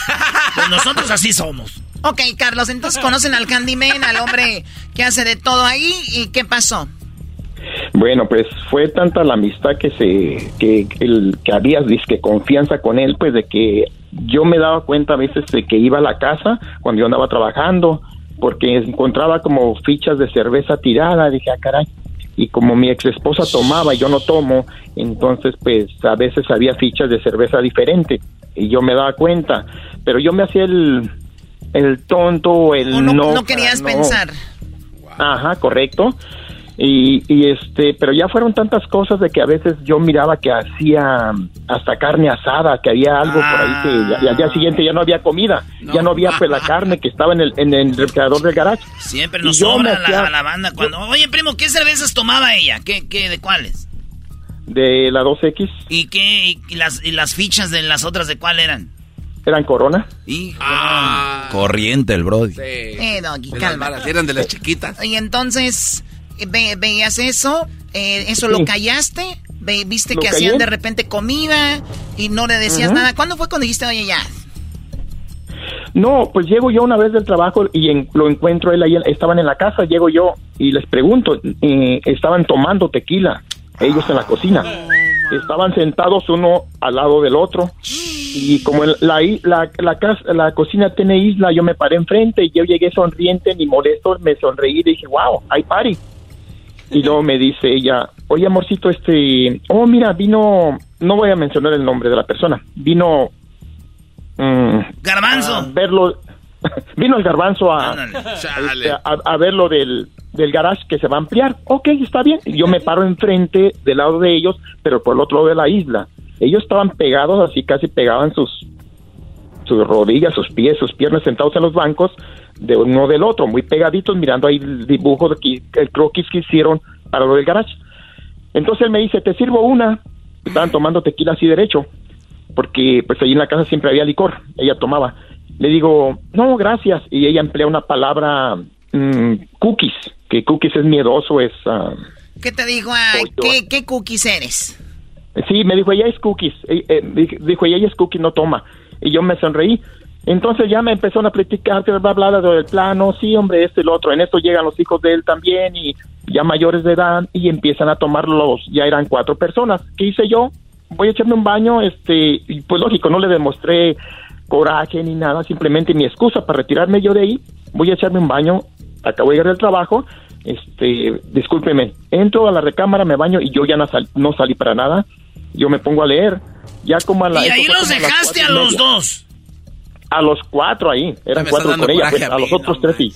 Pues nosotros así somos. Ok, Carlos, entonces conocen al Candyman, al hombre que hace de todo ahí, ¿y qué pasó? Bueno, pues fue tanta la amistad que se que el que había disque confianza con él, pues de que yo me daba cuenta a veces de que iba a la casa cuando yo andaba trabajando, porque encontraba como fichas de cerveza tirada, dije, ah, caray, y como mi ex esposa tomaba y yo no tomo, entonces pues a veces había fichas de cerveza diferente y yo me daba cuenta, pero yo me hacía el, el tonto, el no, no, querías pensar. Ajá, correcto. Y, y, este, pero ya fueron tantas cosas de que a veces yo miraba que hacía hasta carne asada, que había algo por ahí que al día ah. siguiente ya no había comida, ya no había pues la carne que estaba en el, en el refrigerador del garage. Siempre nos sobra la, la, banda cuando, oye primo, ¿qué cervezas tomaba ella? ¿Qué, qué, de cuáles? De la 2X. ¿Y qué, y las, y las fichas de las otras de cuál eran? Eran Corona. Ah. Corriente el Brody. Sí. Eh, calma. Eran de las chiquitas. Y entonces veías eso, eh, eso lo callaste, viste que hacían de repente comida y no le decías nada. ¿Cuándo fue cuando dijiste, oye, ya? No, pues llego yo una vez del trabajo y lo encuentro él ahí, estaban en la casa, llego yo y les pregunto, eh, estaban tomando tequila, ellos en la cocina. Estaban sentados uno al lado del otro y como la, la, la, casa, la cocina tiene isla, yo me paré enfrente y yo llegué sonriente ni molesto, me sonreí y dije, wow, hay party. Y luego me dice ella, oye amorcito, este, oh mira, vino, no voy a mencionar el nombre de la persona, vino... Mm, garbanzo. A verlo, vino el garbanzo a, este, a, ver lo del, del garage que se va a ampliar. Ok, está bien. Yo me paro enfrente del lado de ellos, pero por el otro lado de la isla. Ellos estaban pegados, así casi pegaban sus, sus rodillas, sus pies, sus piernas sentados en los bancos de uno del otro, muy pegaditos, mirando ahí el dibujo de que, el croquis que hicieron para lo del garage. Entonces él me dice, te sirvo una. Estaban tomando tequila así derecho, porque pues ahí en la casa siempre había licor, ella tomaba. Le digo, no, gracias. Y ella emplea una palabra, mm, cookies, que cookies es miedoso, es... Uh, ¿Qué te dijo? ¿qué, ¿qué, cookies eres? Sí, me dijo, ella es cookies. Eh, eh, dijo, ella es cookies, no toma. Y yo me sonreí. Entonces ya me empezaron a platicar, va a hablar del plano, sí, hombre, este y lo otro. En esto llegan los hijos de él también y ya mayores de edad y empiezan a tomar los, ya eran cuatro personas. ¿Qué hice yo? Voy a echarme un baño, este, y pues lógico, no le demostré coraje ni nada, simplemente mi excusa para retirarme yo de ahí, voy a echarme un baño, acabo de llegar del trabajo, este, discúlpeme, entro a la recámara, me baño y yo ya no, no salí para nada, yo me pongo a leer, ya como a la... Y ahí los dejaste a los dos. A los cuatro ahí, eran cuatro con ella, pues, a, los otros tres sí.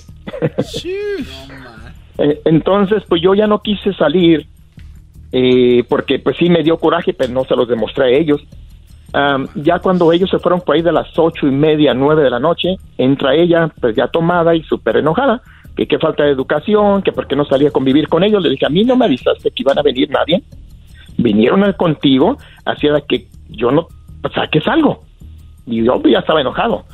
Eh, entonces, pues yo ya no quise salir, eh, porque pues sí me dio coraje, pero no se los demostré a ellos. ya cuando ellos se fueron por ahí de las ocho y media, nueve de la noche, entra ella, pues ya tomada y súper enojada, que qué falta de educación, que por qué no salía a convivir con ellos. Le dije, a mí no me avisaste que iban a venir nadie. Vinieron contigo, hacía que yo no saques algo. Y yo ya estaba enojado.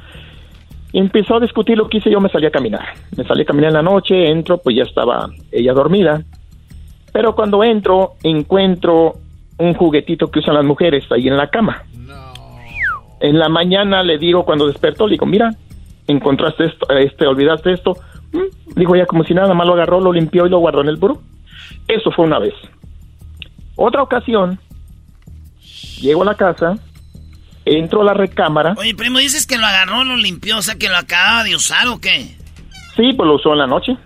Y empezó a discutir lo que hice, yo me salí a caminar. Me salí a caminar en la noche, entro, pues ya estaba ella dormida. Pero cuando entro, encuentro un juguetito que usan las mujeres ahí en la cama. En la mañana le digo, cuando despertó, le digo, mira, encontraste esto, este, olvidaste esto. Mm, digo, ya como si nada más lo agarró, lo limpió y lo guardó en el buró. Eso fue una vez. Otra ocasión, llego a la casa, entro a la recámara. Oye, primo, dices que lo agarró, lo limpió, o sea, que lo acababa de usar o qué? Sí, pues lo usó en la noche.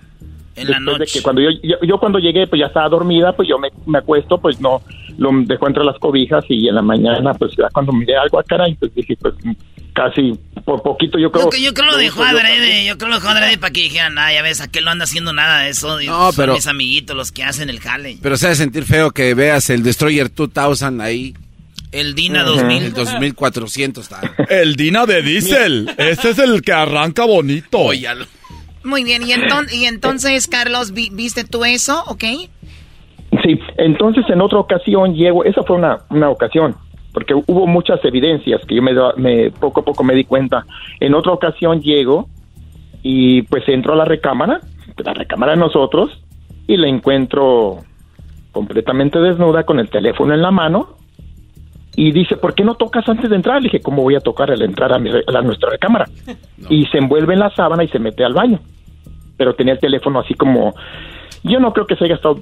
En la noche. De que cuando yo, yo, cuando llegué, pues ya estaba dormida, pues yo me, me, acuesto, pues no, lo dejó entre las cobijas y en la mañana, pues ya cuando miré algo acá, pues dije, pues casi por poquito yo creo. Yo, yo creo lo dejó adrede, yo creo lo dejó adrede para que dijeran, nada, ya ves, aquel no anda haciendo nada de eso. No, pero. mis amiguitos los que hacen el jale. Pero se ha de sentir feo que veas el Destroyer 2000 ahí. El Dina 2000. El 2400 está. El Dina de diésel. Ese es el que arranca bonito. Óyalo. Muy bien, y, y entonces, Carlos, ¿viste tú eso, ok? Sí, entonces en otra ocasión llego, esa fue una, una ocasión, porque hubo muchas evidencias que yo me, me, poco a poco me di cuenta. En otra ocasión llego y pues entro a la recámara, la recámara de nosotros, y la encuentro completamente desnuda con el teléfono en la mano y dice, ¿por qué no tocas antes de entrar? Le dije, ¿cómo voy a tocar al entrar a, a nuestra recámara? Y se envuelve en la sábana y se mete al baño pero tenía el teléfono así como, yo no creo que se haya estado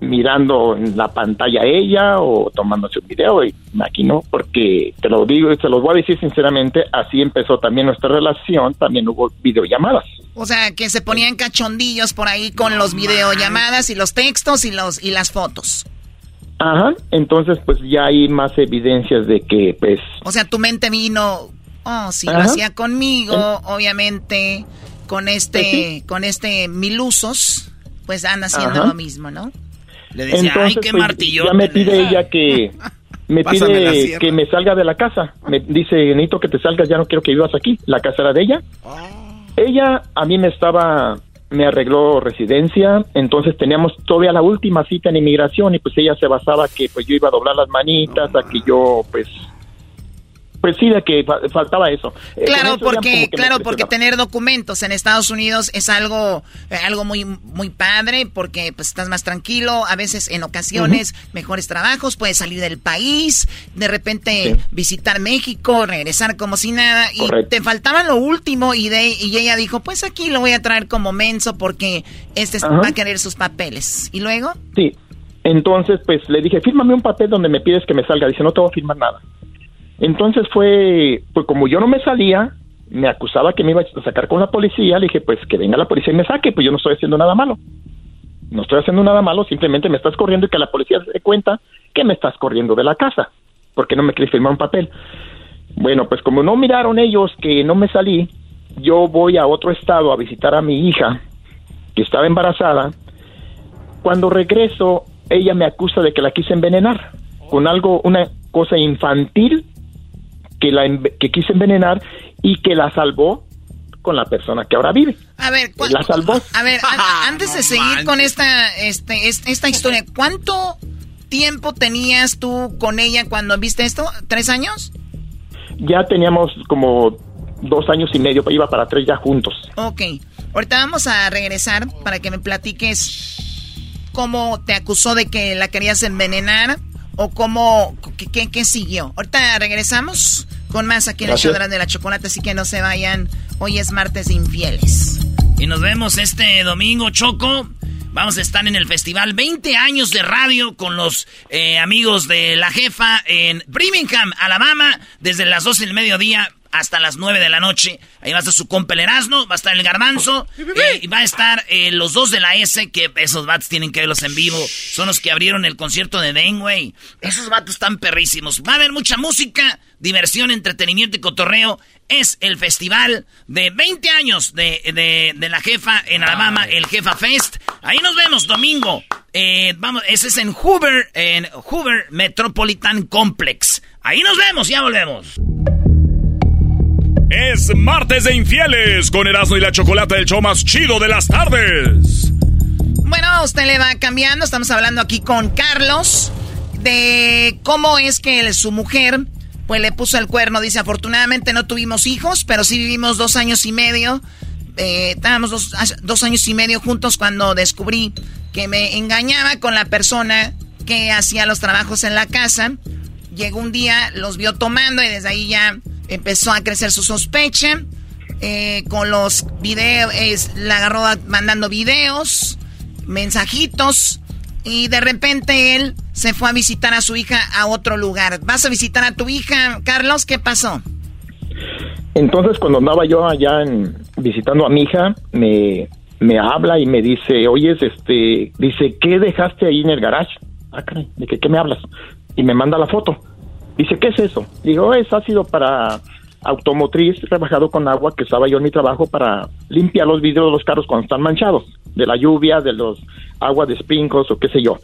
mirando en la pantalla ella o tomándose un video y aquí no, porque te lo digo y te lo voy a decir sinceramente, así empezó también nuestra relación, también hubo videollamadas. O sea, que se ponían cachondillos por ahí con los videollamadas y los textos y los y las fotos. Ajá, entonces pues ya hay más evidencias de que pues... O sea, tu mente vino, oh, sí, lo hacía conmigo, obviamente con este, con este Milusos, pues anda haciendo lo mismo, ¿no? Le decía, ay, qué pues, martillo. Ya me pide ella que me pide que me salga de la casa. Me dice, necesito que te salgas, ya no quiero que vivas aquí. La casa era de ella. Ah. Ella a mí me estaba, me arregló residencia, entonces teníamos todavía la última cita en inmigración y pues ella se basaba que pues yo iba a doblar las manitas, a que yo pues pues sí, de que faltaba eso. Eh, claro, porque claro, porque tener documentos en Estados Unidos es algo eh, algo muy muy padre porque pues estás más tranquilo, a veces en ocasiones mejores trabajos, puedes salir del país, de repente visitar México, regresar como si nada y te faltaba lo último y de y ella dijo, "Pues aquí lo voy a traer como menso porque este va a querer sus papeles." ¿Y luego? Sí. Entonces, pues le dije, "Fírmame un papel donde me pides que me salga." Dice, "No te voy a firmar nada." Entonces fue, pues como yo no me salía, me acusaba que me iba a sacar con la policía, le dije, pues que venga la policía y me saque, pues yo no estoy haciendo nada malo. No estoy haciendo nada malo, simplemente me estás corriendo y que la policía se dé cuenta que me estás corriendo de la casa, porque no me quieres firmar un papel. Bueno, pues como no miraron ellos que no me salí, yo voy a otro estado a visitar a mi hija, que estaba embarazada. Cuando regreso, ella me acusa de que la quise envenenar con algo, una cosa infantil que, la, que quise envenenar y que la salvó con la persona que ahora vive. A ver, la salvó. A ver, antes de seguir con esta, este, esta historia, ¿cuánto tiempo tenías tú con ella cuando viste esto? ¿Tres años? Ya teníamos como dos años y medio, iba para tres ya juntos. Ok, ahorita vamos a regresar para que me platiques cómo te acusó de que la querías envenenar o cómo, qué, qué, siguió. Ahorita regresamos con más aquí en el show de la chocolate, así que no se vayan. Hoy es martes de infieles. Y nos vemos este domingo, Choco. Vamos a estar en el festival 20 años de radio con los eh, amigos de la jefa en Birmingham, Alabama, desde las 12 del mediodía hasta las 9 de la noche. Ahí va a estar su compa el Erasmo, va a estar el Garbanzo, eh, y va a estar eh, los dos de la S, que esos vatos tienen que verlos en vivo. Son los que abrieron el concierto de Den, güey. Esos vatos están perrísimos. Va a haber mucha música, diversión, entretenimiento y cotorreo. Es el festival de 20 años de, de, la jefa en Alabama, el Jefa Fest. Ahí nos vemos domingo. Eh, vamos, ese es en Hoover, en Hoover Metropolitan Complex. Ahí nos vemos, ya volvemos. Es martes de infieles con Erasmo y la Chocolata, el show más chido de las tardes. Bueno, usted le va cambiando. Estamos hablando aquí con Carlos de cómo es que su mujer pues le puso el cuerno. Dice, afortunadamente no tuvimos hijos, pero sí vivimos dos años y medio. Eh, estábamos dos, dos años y medio juntos cuando descubrí que me engañaba con la persona que hacía los trabajos en la casa. Llegó un día, los vio tomando y desde ahí ya empezó a crecer su sospecha. Eh, con los videos, la agarró mandando videos, mensajitos. Y de repente él se fue a visitar a su hija a otro lugar. ¿Vas a visitar a tu hija, Carlos? ¿Qué pasó? Entonces, cuando andaba yo allá en, visitando a mi hija, me, me habla y me dice, oye, este, dice, ¿qué dejaste ahí en el garage? Ah, caray, ¿de qué, qué me hablas? Y me manda la foto. Dice, ¿qué es eso? Digo, es ácido para automotriz rebajado con agua que estaba yo en mi trabajo para limpiar los vidrios de los carros cuando están manchados, de la lluvia, de los aguas de sprinkles o qué sé yo.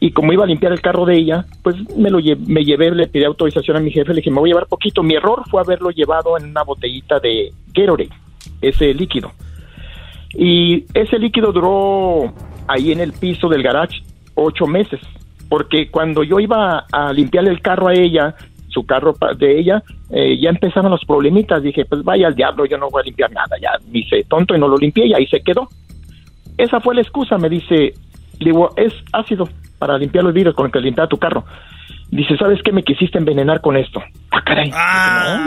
Y como iba a limpiar el carro de ella, pues me lo me llevé, le pedí autorización a mi jefe, le dije, me voy a llevar poquito. Mi error fue haberlo llevado en una botellita de Gatorade, ese líquido. Y ese líquido duró ahí en el piso del garage ocho meses, porque cuando yo iba a limpiarle el carro a ella, su carro de ella, eh, ya empezaron los problemitas. Dije, pues vaya al diablo, yo no voy a limpiar nada. Ya me hice tonto y no lo limpié y ahí se quedó. Esa fue la excusa, me dice, digo, es ácido para limpiar los vidrios con el que limpiaba tu carro. Dice, ¿sabes qué me quisiste envenenar con esto? Ah, caray.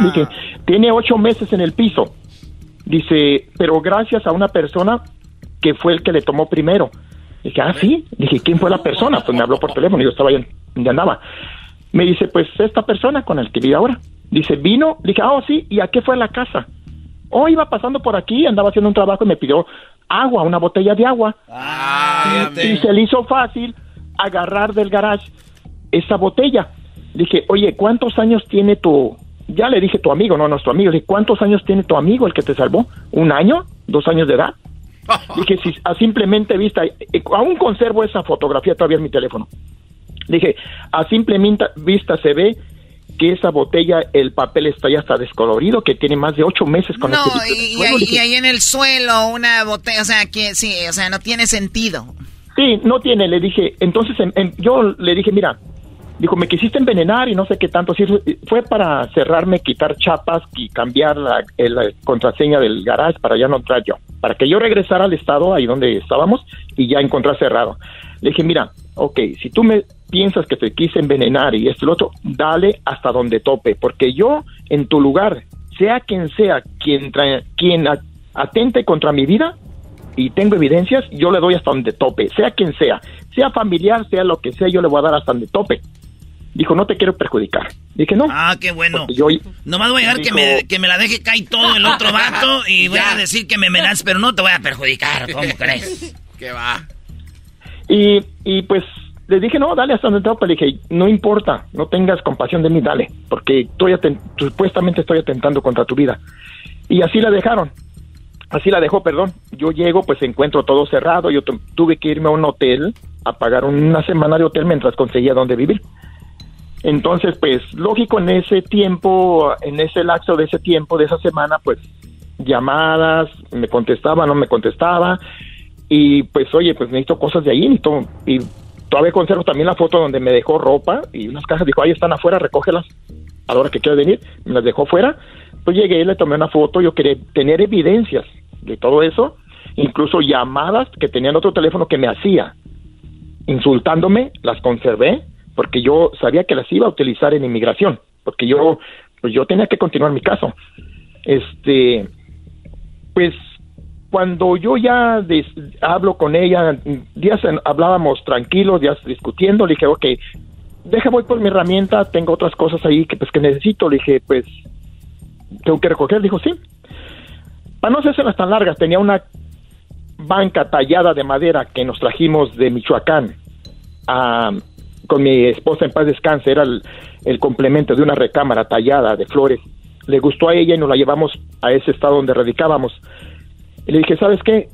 Dije, tiene ocho meses en el piso. Dice, pero gracias a una persona que fue el que le tomó primero. Dije, ah, sí. Dije, ¿quién fue la persona? Pues me habló por teléfono y yo estaba ahí donde andaba. Me dice, pues esta persona con el que vive ahora. Dice, vino. Dije, ah, oh, sí. ¿Y a qué fue a la casa? Oh, iba pasando por aquí, andaba haciendo un trabajo y me pidió agua, una botella de agua. Ah, y, se le hizo fácil agarrar del garage esa botella. Dije, oye, ¿cuántos años tiene tu, ya le dije tu amigo, no nuestro amigo, dije, ¿cuántos años tiene tu amigo el que te salvó? ¿Un año? ¿Dos años de edad? dije, si a simplemente vista, eh, aún conservo esa fotografía todavía en mi teléfono. Dije, a simple vista se ve que esa botella, el papel está ya hasta descolorido, que tiene más de ocho meses con no, este y, y, ahí, en el suelo una botella, o sea, que sí, o sea, no tiene sentido. Sí, no tiene, le dije, entonces yo le dije, mira, dijo, me quisiste envenenar y no sé qué tanto. Sí, fue para cerrarme, quitar chapas y cambiar la, contraseña del garage para ya no entrar yo. Para que yo regresara al estado ahí donde estábamos y ya encontrar cerrado. Le dije, mira, ok, si tú me piensas que te quise envenenar y esto y lo otro, dale hasta donde tope. Porque yo, en tu lugar, sea quien sea quien, quien atente contra mi vida, y tengo evidencias, yo le doy hasta donde tope, sea quien sea, sea familiar, sea lo que sea, yo le voy a dar hasta donde tope. Dijo, no te quiero perjudicar. Dije, no. Ah, qué bueno. Yo, Nomás voy a dejar que, me, que me la deje caer todo el otro vato y voy a decir que me amenazas, pero no te voy a perjudicar. ¿Cómo crees? ¿Qué va? Y, y pues le dije, no, dale hasta donde tope. Le dije, no importa, no tengas compasión de mí, dale, porque estoy supuestamente estoy atentando contra tu vida. Y así la dejaron. Así la dejó, perdón. Yo llego, pues encuentro todo cerrado. Yo tuve que irme a un hotel a pagar una semana de hotel mientras conseguía dónde vivir. Entonces, pues lógico, en ese tiempo, en ese lapso de ese tiempo, de esa semana, pues llamadas, me contestaba, no me contestaba, y pues oye, pues necesito cosas de ahí, y, todo, y todavía conservo también la foto donde me dejó ropa y unas cajas, dijo, ahí están afuera, recógelas a la hora que quiera venir, me las dejó fuera, pues llegué, le tomé una foto, yo quería tener evidencias de todo eso, incluso llamadas que tenía en otro teléfono que me hacía, insultándome, las conservé, porque yo sabía que las iba a utilizar en inmigración, porque yo, pues yo tenía que continuar mi caso. Este, pues cuando yo ya hablo con ella, días hablábamos tranquilos, días discutiendo, le dije, ok, deja voy por mi herramienta, tengo otras cosas ahí que pues que necesito, le dije, pues tengo que recoger, dijo, sí. Para no hacerse tan largas, tenía una banca tallada de madera que nos trajimos de Michoacán a, con mi esposa en paz descanse, era el, complemento de una recámara tallada de flores. Le gustó a ella y nos la llevamos a ese estado donde radicábamos. Y le dije, ¿sabes qué?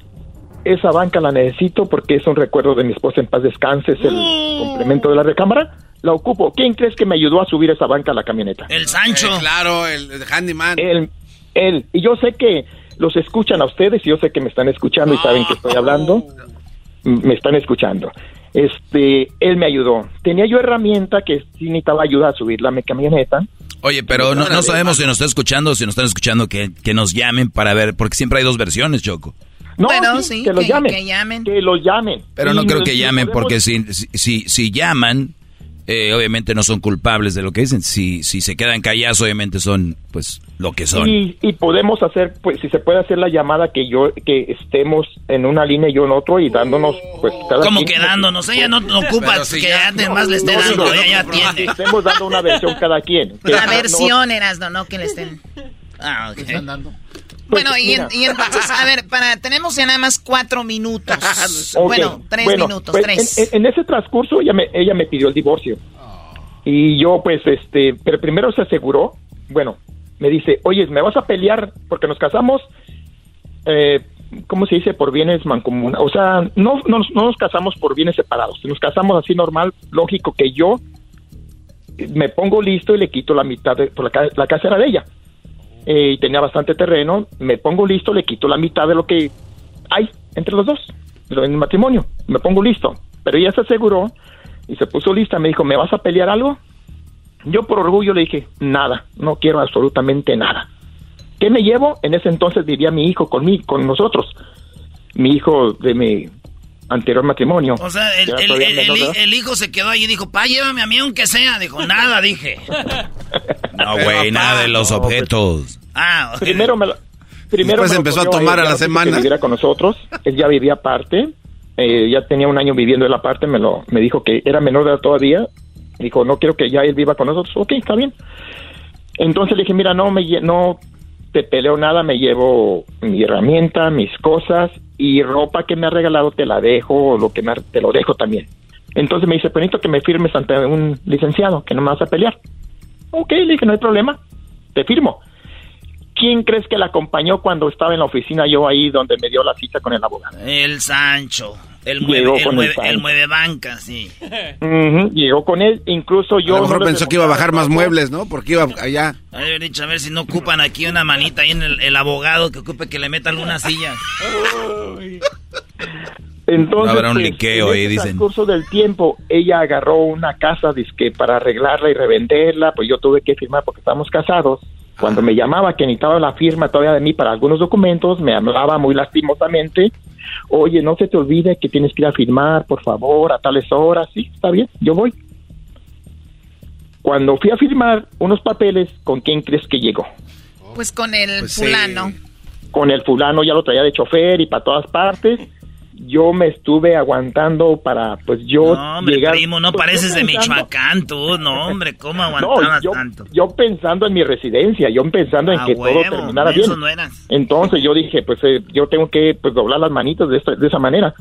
Esa banca la necesito porque es un recuerdo de mi esposa en paz descanse, es el mm. complemento de la recámara. La ocupo. ¿Quién crees que me ayudó a subir esa banca a la camioneta? El Sancho. Eh, claro, el, handyman. Él, él. Y yo sé que los escuchan a ustedes y yo sé que me están escuchando y saben que estoy hablando. Me están escuchando este, él me ayudó. Tenía yo herramienta que sí necesitaba ayuda a subir la camioneta. Oye, pero no, no sabemos si nos está escuchando, si nos están escuchando, que, que nos llamen para ver, porque siempre hay dos versiones, Choco. No, sí, que, los llamen, que, los llamen. Pero no creo que llamen, porque si, si, si llaman, eh, obviamente no son culpables de lo que dicen. Si, si se quedan callados, obviamente son, pues, Lo que son. Y, y podemos hacer, pues, si se puede hacer la llamada que yo, que estemos en una línea y yo en otro y dándonos, pues, cada ¿Cómo quien- quedándonos? Ella no, no ocupa si que ya- alguien más le esté No, dando, no, no, ella ya no, tiene. Estemos dando una versión cada quien. La no- versión, Erasno, no que le estén... Ah, ok. Pues, Bueno, y, en- mira. y entonces, a ver, para, tenemos ya nada más cuatro minutos. Ok, Bueno, tres bueno, minutos, pues, tres. En, en ese transcurso ella me, ella me pidió el divorcio. Y yo, pues, este, pero primero se aseguró, bueno, me dice, oye, ¿me vas a pelear porque nos casamos? Eh, ¿Cómo se dice? Por bienes mancomunados. O sea, no, no, no nos casamos por bienes separados. Nos casamos así normal, lógico que yo me pongo listo y le quito la mitad de, por la, la casa era de ella. Eh, y tenía bastante terreno, me pongo listo, le quito la mitad de lo que hay entre los dos, en el matrimonio, me pongo listo. Pero ella se aseguró y se puso lista, me dijo, ¿me vas a pelear algo? Yo por orgullo le dije, nada, no quiero absolutamente nada. ¿Qué me llevo? En ese entonces vivía mi hijo conmigo, con nosotros, mi hijo de mi anterior matrimonio. O sea, el, Ya el- todavía el- menor de el- edad. el hijo se quedó ahí y dijo, pa, llévame a mí aunque sea. Dijo, nada, dije. No, güey, nada de los objetos. Ah, ok. Primero me lo- primero Después me lo empezó a tomar él, a la semana. Que viviera con nosotros. Él ya vivía aparte. eh, ya tenía un año viviendo él aparte. Me lo me dijo que era menor de edad todavía. Dijo, no quiero que ya él viva con nosotros. Ok, está bien. Entonces le dije, mira, no me no te peleo nada. Me llevo mi herramienta, mis cosas y ropa que me ha regalado te la dejo. Lo que me te lo dejo también. Entonces me dice, pues necesito que me firmes ante un licenciado que no me vas a pelear. Ok, le dije, no hay problema. Te firmo. ¿Quién crees que la acompañó cuando estaba en la oficina yo ahí donde me dio la cita con el abogado? El Sancho. El mueve, el con el mueve, el mueve banca, sí. Llegó con él, incluso yo... a lo mejor no pensó que iba a bajar más muebles, ¿no? Porque iba allá. Haber dicho, a ver si no ocupan aquí una manita ahí en el, el abogado que ocupe que le meta algunas sillas. Entonces, Habrá un pues, liqueo en ahí, dicen. transcurso del tiempo, ella agarró una casa dizque, para arreglarla y revenderla, pues yo tuve que firmar porque estábamos casados. Cuando me llamaba que necesitaba la firma todavía de mí para algunos documentos, me hablaba muy lastimosamente. Oye, no se te olvide que tienes que ir a firmar, por favor, a tales horas. Sí, está bien, yo voy. Cuando fui a firmar unos papeles, ¿con quién crees que llegó? Pues con el Pues sí. fulano. con el fulano ya lo traía de chofer y para todas partes. Yo me estuve aguantando para, pues yo No, hombre, llegar. primo, no pues, pareces de Michoacán, tú. No, hombre, ¿cómo No, aguantabas yo, tanto? yo pensando en mi residencia, yo pensando en A que todo terminara bien. no eras. Entonces yo dije, pues eh, yo tengo que pues doblar las manitos de, esta- de esa manera.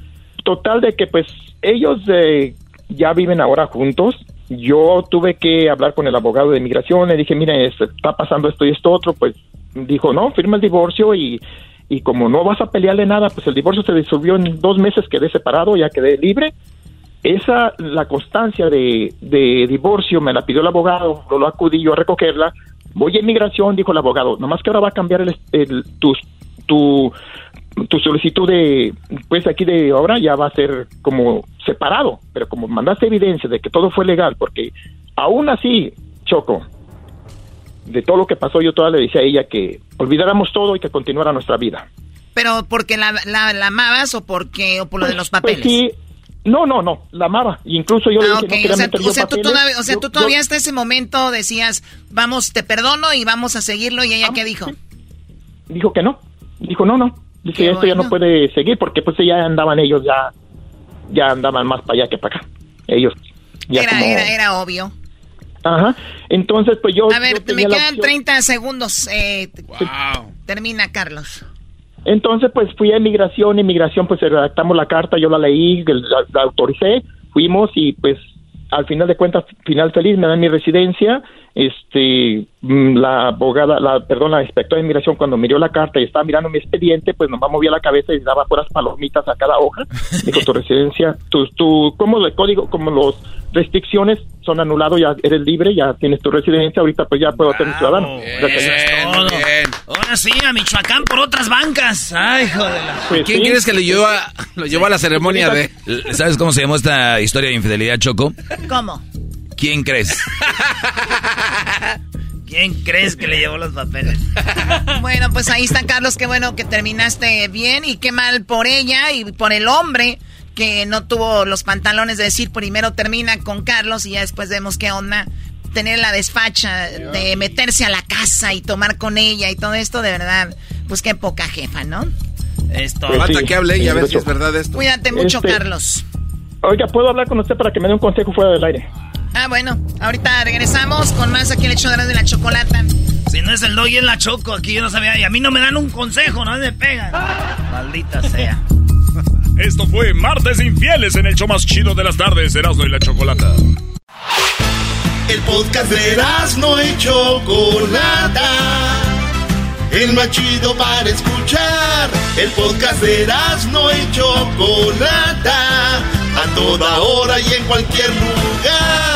Total de que pues ellos eh, ya viven ahora juntos. Yo tuve que hablar con el abogado de inmigración, le dije, mire, es- está pasando esto y esto otro, pues dijo, no, firma el divorcio y, y como no vas a pelearle nada, pues el divorcio se disolvió en dos meses, quedé separado, ya quedé libre. Esa, la constancia de, de divorcio me la pidió el abogado, lo, lo acudí yo a recogerla. Voy a inmigración, dijo el abogado, nomás que ahora va a cambiar el, tu, tu solicitud de, pues aquí de ahora ya va a ser como separado, pero como mandaste evidencia de que todo fue legal, porque aún así, Choco, de todo lo que pasó, yo todavía le decía a ella que olvidáramos todo y que continuara nuestra vida. Pero porque la, la, la amabas o porque o por lo de los papeles. Pues sí, no, no, no, la amaba. Y incluso yo le Ah, dije, no O sea, tú, o sea, tú papeles. todavía, o sea, Yo- tú yo- todavía hasta ese momento decías, vamos, te perdono y vamos a seguirlo. ¿Y ella qué dijo? dijo que no. Dijo, no, no. Dice, Qué esto ya no puede seguir porque pues ya andaban ellos, ya ya andaban más para allá que para acá. Ellos ya Era, como... era, era obvio. Ajá. Entonces, pues yo... A ver, yo me quedan opción. 30 segundos. Eh, Termina, Carlos. Entonces, pues fui a inmigración, inmigración, pues redactamos la carta, yo la leí, la, la autoricé, fuimos y pues al final de cuentas, final feliz, me dan mi residencia, este, mm, la abogada, la, perdón, la inspectora de inmigración cuando miró la carta y estaba mirando mi expediente, pues nomás movía la cabeza y daba puras palomitas a cada hoja, dijo tu residencia, tu, tu, como el código, como los restricciones son anulados, ya eres libre, ya tienes tu residencia, ahorita pues ya puedo ser un ciudadano. Dios. Todo. Ahora sí, a Michoacán por otras bancas. Ay, joder. Pues ¿Quién crees que lo llevó a, lo llevó a la ceremonia de... ¿Sabes cómo se llamó esta historia de infidelidad, Choco? ¿Cómo? ¿Quién crees? ¿Quién crees que le llevó los papeles? Bueno, pues ahí está, Carlos. Qué bueno que terminaste bien y qué mal por ella y por el hombre que no tuvo los pantalones de decir primero termina con Carlos y ya después vemos qué onda. tener la despacha de meterse a la casa y tomar con ella y todo esto, de verdad, pues qué poca jefa, ¿no? Esto. Falta que hable y a ver si es verdad esto. Cuídate mucho, este, Carlos. Oiga, ¿puedo hablar con usted para que me dé un consejo fuera del aire? Ah, bueno, ahorita regresamos con más aquí el hecho de la chocolata. Si no es el doy, es la choco. Aquí yo no sabía. Y a mí no me dan un consejo, no me pegan. Maldita sea. Esto fue Martes Infieles en el show más chido de las tardes, Erasmo y la Chocolata. El podcast de Erasmo y Chocolata. El más chido para escuchar. El podcast de Erasmo y Chocolata. A toda hora y en cualquier lugar.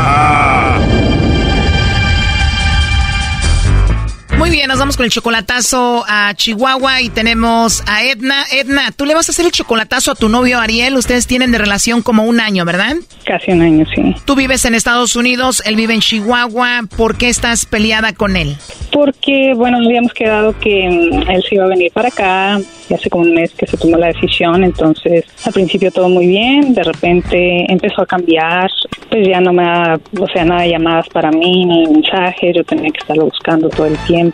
Muy bien, nos vamos con el chocolatazo a Chihuahua y tenemos a Edna. Edna, tú le vas a hacer el chocolatazo a tu novio Ariel. Ustedes tienen de relación como un año, ¿verdad? Casi un año, sí. Tú vives en Estados Unidos, él vive en Chihuahua. ¿Por qué estás peleada con él? Porque, bueno, habíamos quedado que mm, él se iba a venir para acá. Y hace como un mes que se tomó la decisión. Entonces, al principio todo muy bien. De repente empezó a cambiar. Pues ya no me da, o sea, nada de llamadas para mí, ni mensajes. Yo tenía que estarlo buscando todo el tiempo.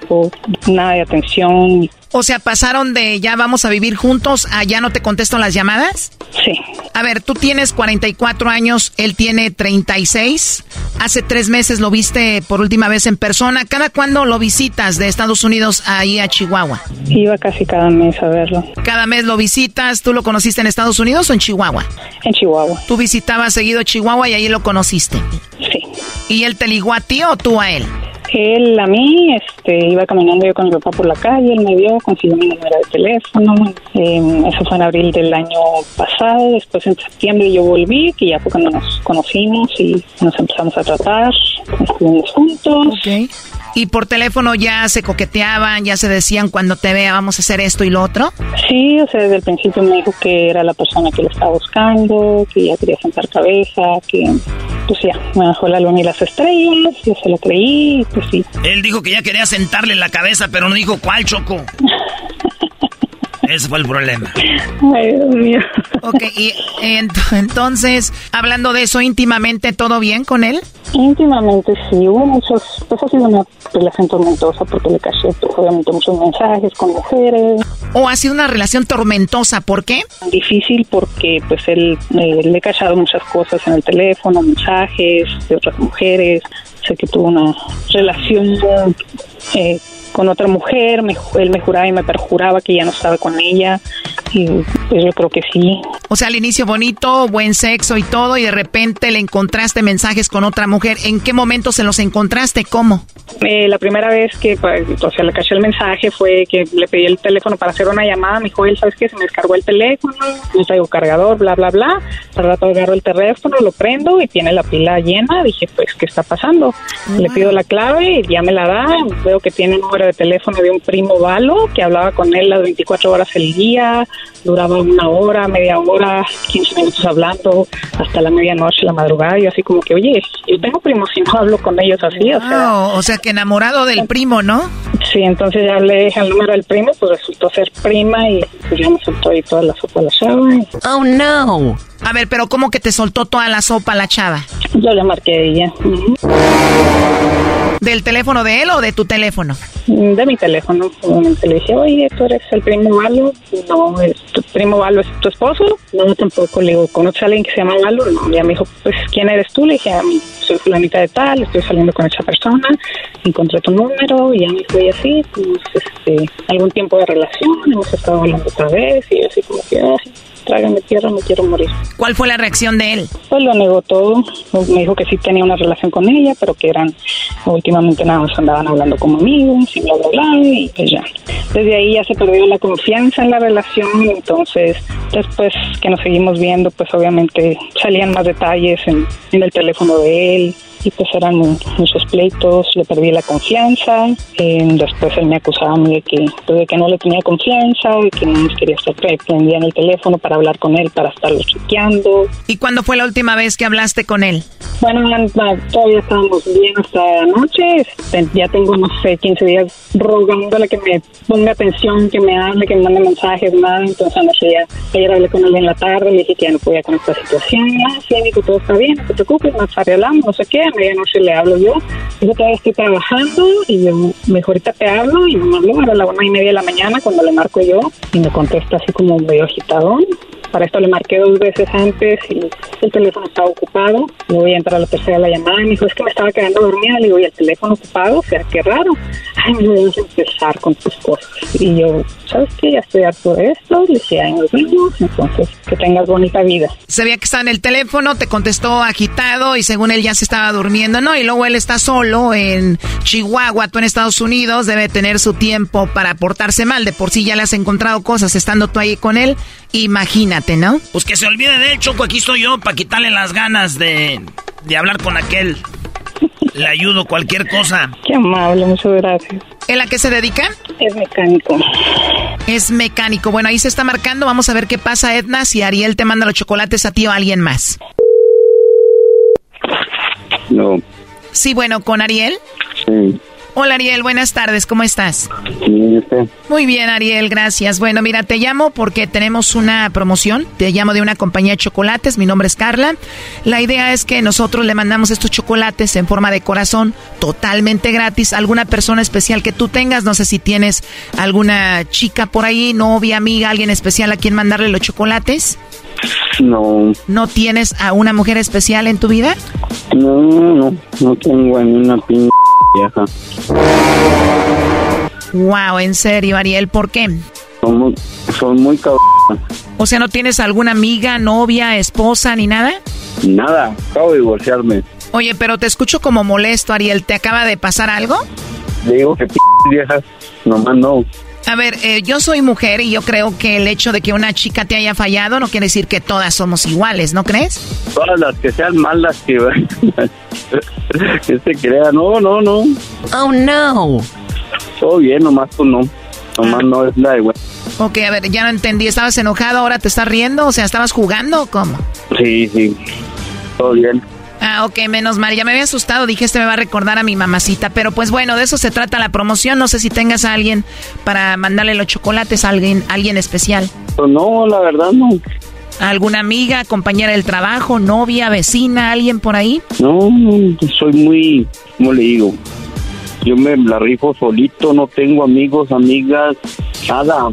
Nada de atención. O sea, pasaron de ya vamos a vivir juntos a ya no te contesto las llamadas. Sí. A ver, tú tienes 44 años, él tiene 36. Hace tres meses lo viste por última vez en persona. ¿Cada cuándo lo visitas de Estados Unidos ahí a Chihuahua? Iba casi cada mes a verlo. Cada mes lo visitas. ¿Tú lo conociste en Estados Unidos o en Chihuahua? En Chihuahua. ¿Tú visitabas seguido Chihuahua y ahí lo conociste? Sí. ¿Y él te ligó a ti o tú a él? Él a mí, este, iba caminando yo con mi papá por la calle, él me vio, consiguió mi número de teléfono. Em, eso fue en abril del año pasado. Después en septiembre yo volví, que ya fue cuando nos conocimos y nos empezamos a tratar. Estuvimos juntos. Okay. ¿Y por teléfono ya se coqueteaban, ya se decían cuando te vea vamos a hacer esto y lo otro? Sí, o sea, desde el principio me dijo que era la persona que lo estaba buscando, que ya quería sentar cabeza, que pues ya, me dejó la luna y las estrellas, yo se lo creí, pues sí. Él dijo que ya quería sentarle en la cabeza, pero no dijo cuál choco. Ese fue el problema. Ay, Dios mío. Ok, y entonces, hablando de eso íntimamente, ¿todo bien con él? Íntimamente sí, hubo muchos, pues ha sido una relación tormentosa porque le caché pues, obviamente muchos mensajes con mujeres. ¿O ha sido una relación tormentosa? ¿Por qué? Difícil porque pues él eh, le he cachado muchas cosas en el teléfono, mensajes de otras mujeres, sé que tuvo una relación eh, con otra mujer, me, él me juraba y me perjuraba que ya no estaba con ella y pues yo creo que sí. O sea, al inicio bonito, buen sexo y todo y de repente le encontraste mensajes con otra mujer. ¿En qué momento se los encontraste? ¿Cómo? Eh, la primera vez que, pues, o sea, le caché el mensaje fue que le pedí el teléfono para hacer una llamada. Me dijo, él, ¿sabes qué? Se me descargó el teléfono, no traigo cargador, bla, bla, bla. Al rato agarro el teléfono, lo prendo y tiene la pila llena. Dije, pues, ¿qué está pasando? Le pido la clave y ya me la da. Veo que tiene número de teléfono de un primo Valo que hablaba con él las 24 horas el día, duraba una hora, media hora, 15 minutos hablando hasta la medianoche, la madrugada, y así como que, oye, yo tengo primos y no hablo con ellos así, o sea... o sea que enamorado del primo, ¿no? Sí, entonces ya le dije el número del primo, pues resultó ser prima y pues ya me soltó ahí toda la sopa a la chava. Oh, no. A ver, pero ¿cómo que te soltó toda la sopa la chava? Yo le marqué a ella. ¿Del teléfono de él o de tu teléfono? De mi teléfono. le dije, oye, ¿tú eres el primo Valo? No, ¿tu primo Valo es tu esposo? No, tampoco. Le digo, ¿conoces a alguien que se llama Valo? No, ya me dijo, pues, ¿quién eres tú? Le dije, a mí, soy fulanita de tal, estoy saliendo con esa persona, encontré tu número y ya me fui así, pues, este, algún tiempo de relación, hemos estado hablando otra vez y así como que, así trágame tierra, me quiero morir. ¿Cuál fue la reacción de él? Pues lo negó todo. Me dijo que sí tenía una relación con ella, pero que eran últimamente nada más andaban hablando como amigos y bla, bla, bla, y pues ya. Desde ahí ya se perdió la confianza en la relación, entonces después que nos seguimos viendo, pues obviamente salían más detalles en, en el teléfono de él, y pues eran muchos pleitos, le perdí la confianza, eh, después él me acusaba a mí de que, pues, de que no le tenía confianza, de que no quería estar prendida en el teléfono para hablar con él, para estarlo chequeando. ¿Y cuándo fue la última vez que hablaste con él? Bueno, todavía estábamos bien hasta anoche, este, ya tengo, no sé, 15 días rogándole que me ponga atención, que me hable, que me mande mensajes, nada, entonces anoche ya, ayer hablé con él en la tarde, le dije que ya no podía con esta situación, ah, sí, que todo está bien, no te preocupes, nos arreglamos, no sé qué, a medianoche le hablo yo. Yo todavía estoy trabajando y yo, mejor te hablo y me hablo a la una y media de la mañana cuando le marco yo y me contesta así como medio agitadón. Para esto le marqué dos veces antes y el teléfono estaba ocupado. Le voy a entrar a la tercera la llamada y me dijo, es que me estaba quedando dormida. Le digo, ¿y el teléfono ocupado? O sea, qué raro. Ay, me voy a empezar con tus cosas. Y yo, ¿sabes qué? Ya estoy harto de esto. Le dije, ay, nos vemos. Entonces, que tengas bonita vida. Sabía que estaba en el teléfono, te contestó agitado y según él ya se estaba durmiendo, ¿no? Y luego él está solo en Chihuahua, tú en Estados Unidos, debe tener su tiempo para portarse mal. De por sí ya le has encontrado cosas estando tú ahí con él. Imagínate, ¿no? Pues que se olvide de él, Choco. Aquí estoy yo para quitarle las ganas de, de hablar con aquel. Le ayudo cualquier cosa. Qué amable, muchas gracias. ¿En la que se dedica? Es mecánico. Es mecánico. Bueno, ahí se está marcando. Vamos a ver qué pasa, Edna, si Ariel te manda los chocolates a ti o a alguien más. No. Sí, bueno, ¿con Ariel? Sí. Hola Ariel, buenas tardes, ¿cómo estás? Bien, usted? Muy bien Ariel, gracias. Bueno, mira, te llamo porque tenemos una promoción, te llamo de una compañía de chocolates, mi nombre es Carla. La idea es que nosotros le mandamos estos chocolates en forma de corazón, totalmente gratis, a alguna persona especial que tú tengas, no sé si tienes alguna chica por ahí, novia, amiga, alguien especial a quien mandarle los chocolates. No. ¿No tienes a una mujer especial en tu vida? No, no, no tengo ni una pinche vieja. Wow, en serio, Ariel, ¿por qué? Son muy, son muy O sea, ¿no tienes alguna amiga, novia, esposa ni nada? Nada, acabo de divorciarme. Oye, pero te escucho como molesto, Ariel. ¿Te acaba de pasar algo? Le digo que p viejas, nomás no. A ver, eh, yo soy mujer y yo creo que el hecho de que una chica te haya fallado no quiere decir que todas somos iguales, ¿no crees? Todas las que sean malas que, que se crean. No, no, no. Oh, no. Todo bien, nomás tú no. Nomás no es la güey. Ok, a ver, ya no entendí. ¿Estabas enojado? ¿Ahora te estás riendo? O sea, ¿estabas jugando o cómo? Sí, sí. Todo bien. Ah, ok, menos mal. Ya me había asustado. Dije, este me va a recordar a mi mamacita. Pero pues bueno, de eso se trata la promoción. No sé si tengas a alguien para mandarle los chocolates a alguien, alguien especial. Pues no, la verdad no. ¿Alguna amiga, compañera del trabajo, novia, vecina, alguien por ahí? No, soy muy, ¿cómo le digo? Yo me la rifo solito, no tengo amigos, amigas, nada.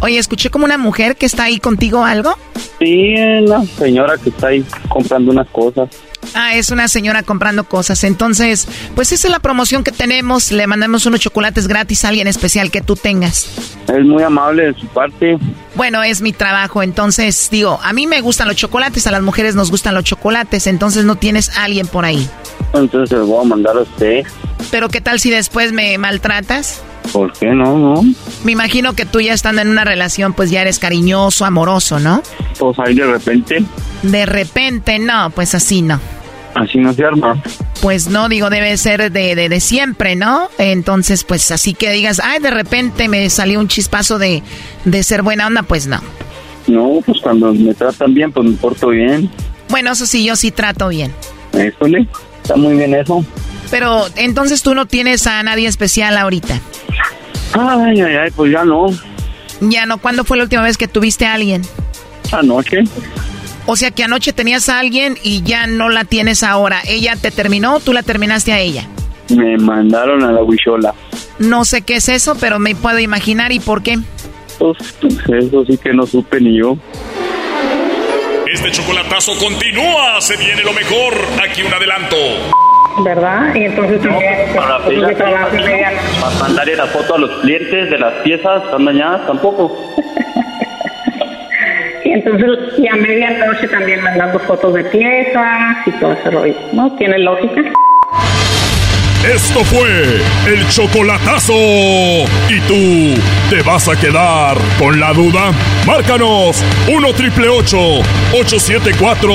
Oye, escuché como una mujer que está ahí contigo algo. Sí, la señora que está ahí comprando unas cosas. Ah, es una señora comprando cosas. Entonces, pues esa es la promoción que tenemos. Le mandamos unos chocolates gratis a alguien especial que tú tengas. Es muy amable de su parte. Bueno, es mi trabajo. Entonces, digo, a mí me gustan los chocolates, a las mujeres nos gustan los chocolates. Entonces, no tienes a alguien por ahí. Entonces, se voy a mandar a usted. Pero, ¿qué tal si después me maltratas? ¿Por qué no? No. Me imagino que tú ya estando en una relación, pues ya eres cariñoso, amoroso, ¿no? Pues ahí de repente. De repente, no, pues así no. Así no se arma. Pues no, digo, debe ser de, de, de, siempre, ¿no? Entonces, pues así que digas, ay, de repente me salió un chispazo de, de ser buena onda, pues no. No, pues cuando me tratan bien, pues me porto bien. Bueno, eso sí, yo sí trato bien. Eso, le está muy bien eso. Pero entonces tú no tienes a nadie especial ahorita. Ay, ay, ay, pues ya no. Ya no, ¿cuándo fue la última vez que tuviste a alguien? Anoche. O sea que anoche tenías a alguien y ya no la tienes ahora. ¿Ella te terminó o tú la terminaste a ella? Me mandaron a la huichola. No sé qué es eso, pero me puedo imaginar y por qué. Pues, pues eso sí que no supe ni yo. Este chocolatazo continúa. Se viene lo mejor. Aquí un adelanto. ¿Verdad? Y entonces también para pues, pedir inmediato. Para mandarle la foto a los clientes de las piezas, están dañadas tampoco. Y entonces, y a medianoche también mandando fotos de piezas y todo ese rollo, ¿no? ¿Tiene lógica? Esto fue el chocolatazo. ¿Y tú te vas a quedar con la duda? Márcanos 1 triple 874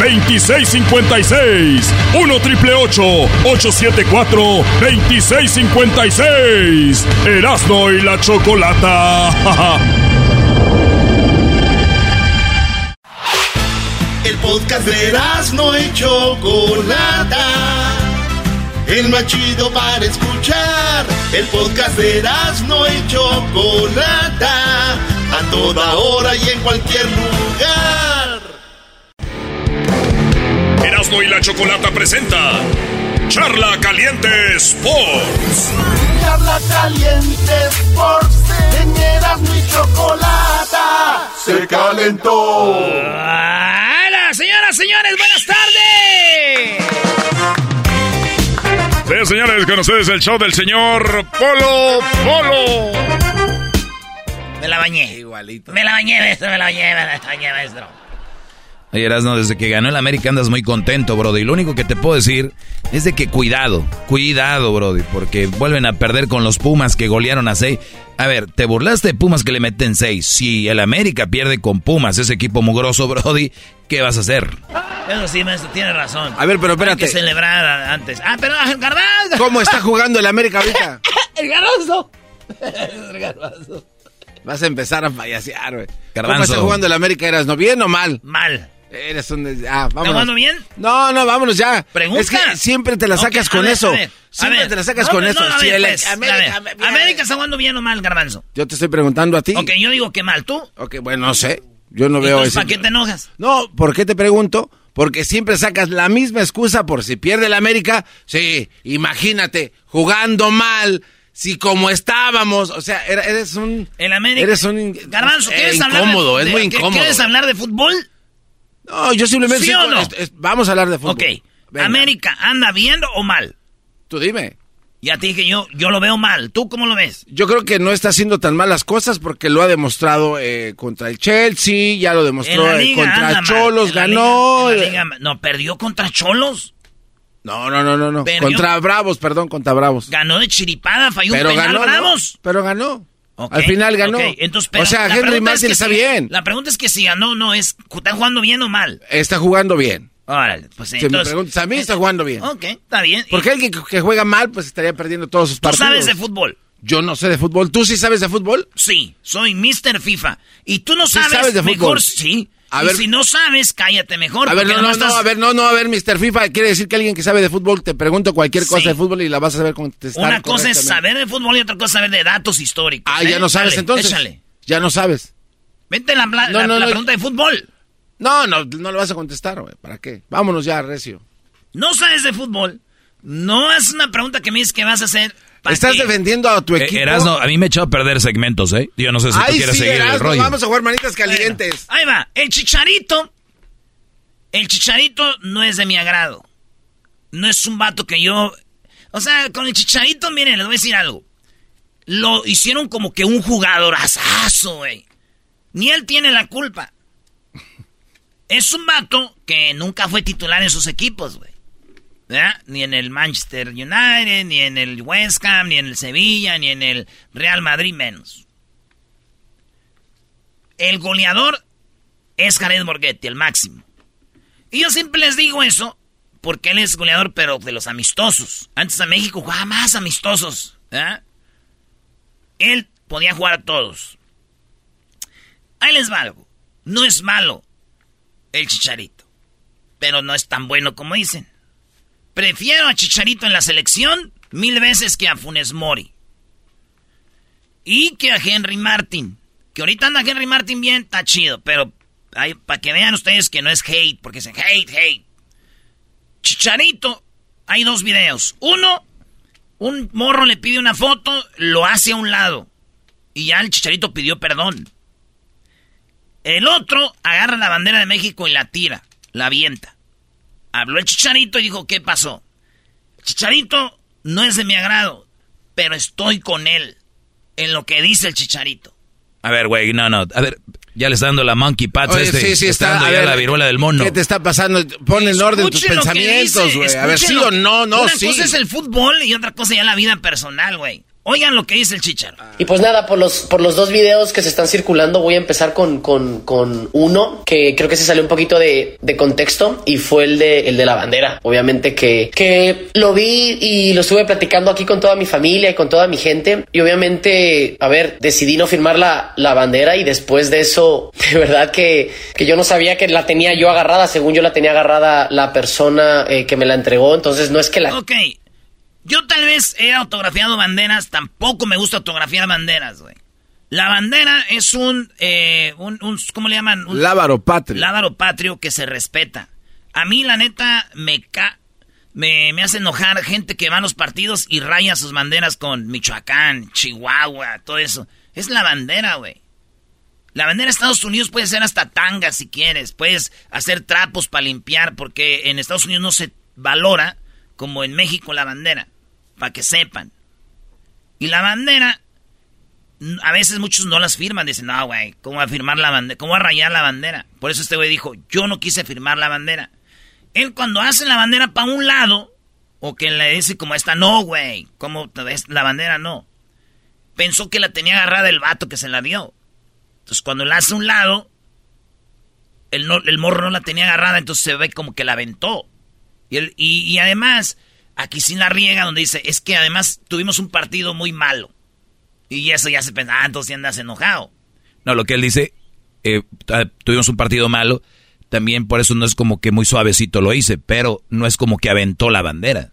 2656. 1 triple 874 2656. Erasno y la chocolata. El podcast de no y Chocolata. El más chido para escuchar. El podcast de no y Chocolata. A toda hora y en cualquier lugar. Erasno y la chocolata presenta Charla Caliente Sports. Charla Caliente Sports. En Erasmo y Chocolata. Se calentó. ¡Hola, señoras, señores! ¡Buenas tardes! Sí, señores, con ustedes el show del señor Polo Polo. Me la bañé. Igualito. Me la bañé, maestro, me la bañé, me la bañé, maestro. Oye, Erasno, desde que ganó el América andas muy contento, Brody. Y lo único que te puedo decir es de que cuidado, cuidado, Brody, porque vuelven a perder con los Pumas que golearon a seis. A ver, te burlaste de Pumas que le meten seis. Si el América pierde con Pumas, ese equipo mugroso, Brody, ¿qué vas a hacer? Eso sí, maestro, tiene razón. A ver, pero espérate. Hay que celebrar antes. Ah, pero el garbanzo. ¿Cómo está jugando el América ahorita? El garbanzo. El garbanzo. Vas a empezar a payasear, güey. ¿Cómo está jugando el América? ¿Eras no bien o mal? Mal. Eres un... Ah, vámonos. jugando bien? No, no, vámonos ya. Pregunta. Es que siempre te la sacas con ver, eso. a ver, a siempre ver. te la sacas No, con no, eso. pues, América, a ver. América está jugando bien o mal, garbanzo. Yo te estoy preguntando a ti. Ok, yo digo que mal. ¿Tú? Ok, bueno, no sé. Yo no veo eso. ¿para qué te enojas? No, ¿por qué te pregunto? Porque siempre sacas la misma excusa por si pierde el América. Sí, imagínate, jugando mal. Si como estábamos, o sea, eres un... El América. Eres un... Garbanzo, eh, ¿quieres hablar de- incómodo, es de- muy ¿qué- incómodo. ¿Quieres hablar de fútbol? No, yo simplemente... ¿Sí o no? es- es- vamos a hablar de fútbol. Ok. Venga, ¿América anda bien o mal? Tú dime. Ya te dije yo, yo lo veo mal. ¿Tú cómo lo ves? Yo creo que no está haciendo tan malas cosas porque lo ha demostrado eh, contra el Chelsea, ya lo demostró eh, contra. Cholos, ganó. liga- liga- no, perdió contra Cholos. No, no, no, no, no. Contra Bravos, perdón, contra Bravos. Ganó de chiripada, falló Pero un penal ganó, ¿no? Bravos. Pero ganó. Al final ganó. ok, entonces, pero o sea, Henry es Martin que está si- bien. La pregunta es que si ganó no es, ¿está jugando bien o mal? Está jugando bien. Órale, pues Si me preguntas a mí, está jugando bien. Ok, está bien. Porque alguien que, que juega mal, pues estaría perdiendo todos sus ¿Tú partidos. sabes de fútbol? Yo no sé de fútbol. ¿Tú sí sabes de fútbol? Sí, soy Mr. FIFA. Y tú no Sí sabes, de mejor fútbol. sí. A y ver- si no sabes, cállate mejor. A ver, no, no, no, estás- a ver, no, no, a ver, Mr. FIFA, quiere decir que alguien que sabe de fútbol te pregunto cualquier cosa Sí. de fútbol y la vas a saber contestar. Una cosa es saber de fútbol y otra cosa es saber de datos históricos. Ah, ¿eh? ya no sabes Dale, entonces. Échale. Ya no sabes. Vente la, la, No, la- no, la no. pregunta de fútbol. No, no, no le vas a contestar, güey. ¿Para qué? Vámonos ya, Recio. No sabes de fútbol. No es una pregunta que me dices que vas a hacer. ¿Pa' Estás qué? defendiendo a tu Eh, equipo. Erasno, a mí me echó a perder segmentos, ¿eh? Yo no sé si tú quieres sí, seguir el Erasmo, rollo. vamos a jugar manitas calientes. Ahí va. El chicharito. El chicharito no es de mi agrado. No es un vato que yo. O sea, con el chicharito, miren, les voy a decir algo. Lo hicieron como que un jugadorazazo, güey. Ni él tiene la culpa. Es un vato que nunca fue titular en sus equipos, güey. Ni en el Manchester United, ni en el West Ham, ni en el Sevilla, ni en el Real Madrid menos. El goleador es Jared Borghetti, el máximo. Y yo siempre les digo eso porque él es goleador, pero de los amistosos. Antes a México jugaba más amistosos. Él podía jugar a todos. Ahí les va. No es malo el Chicharito, pero no es tan bueno como dicen. Prefiero a Chicharito en la selección mil veces que a Funes Mori. Y que a Henry Martin. Que ahorita anda Henry Martin bien, está chido, pero para que vean ustedes que no es hate, porque dicen hate, hate. Chicharito, hay dos videos. Uno, Un morro le pide una foto, lo hace a un lado. Y ya el chicharito pidió perdón. El otro agarra la bandera de México y la tira, la avienta. Habló el chicharito y dijo, ¿qué pasó? Chicharito no es de mi agrado, pero estoy con él en lo que dice el chicharito. A ver, güey, no, no. A ver, ya le está dando la monkey patch Oye, este. sí, sí, está, está, dando a ya ver, la viruela del mono. ¿Qué te está pasando? Pon en orden tus pensamientos, güey. A ver, sí o no, no, Una sí. cosa es el fútbol y otra cosa ya la vida personal, güey. Oigan lo que dice el chicharo. Y pues nada, por los, por los dos videos que se están circulando, voy a empezar con, con, con uno que creo que se salió un poquito de, de contexto y fue el de, el de la bandera. Obviamente que, que lo vi y lo estuve platicando aquí con toda mi familia y con toda mi gente. Y obviamente, a ver, decidí no firmar la, la bandera y después de eso, de verdad que, que yo no sabía que la tenía yo agarrada. Según yo la tenía agarrada la persona eh, que me la entregó. Entonces no es que la... Ok. Yo tal vez he autografiado banderas, tampoco me gusta autografiar banderas, güey. La bandera es un, eh, un, un- ¿cómo le llaman? Un Lábaro patrio. lábaro patrio que se respeta. A mí, la neta, me ca... Me, me hace enojar gente que va a los partidos y raya sus banderas con Michoacán, Chihuahua, todo eso. Es la bandera, güey. La bandera de Estados Unidos puede ser hasta tanga si quieres. Puedes hacer trapos para limpiar porque en Estados Unidos no se valora como en México la bandera. Para que sepan. Y la bandera, a veces muchos no las firman. Dicen, no, güey, ¿cómo a firmar la bandera? ¿Cómo va a rayar la bandera? Por eso este güey dijo, yo no quise firmar la bandera. Él cuando hace la bandera para un lado, o que le dice como esta, no, güey, como la bandera no. Pensó que la tenía agarrada el vato que se la dio. Entonces cuando la hace a un lado, el, el morro no la tenía agarrada, entonces se ve como que la aventó. Y, y además, aquí sí la riega donde dice, es que además tuvimos un partido muy malo. Y eso ya se pensa, ah, entonces andas enojado. No, lo que él dice, eh, tuvimos un partido malo, también por eso no es como que muy suavecito lo hice, pero no es como que aventó la bandera.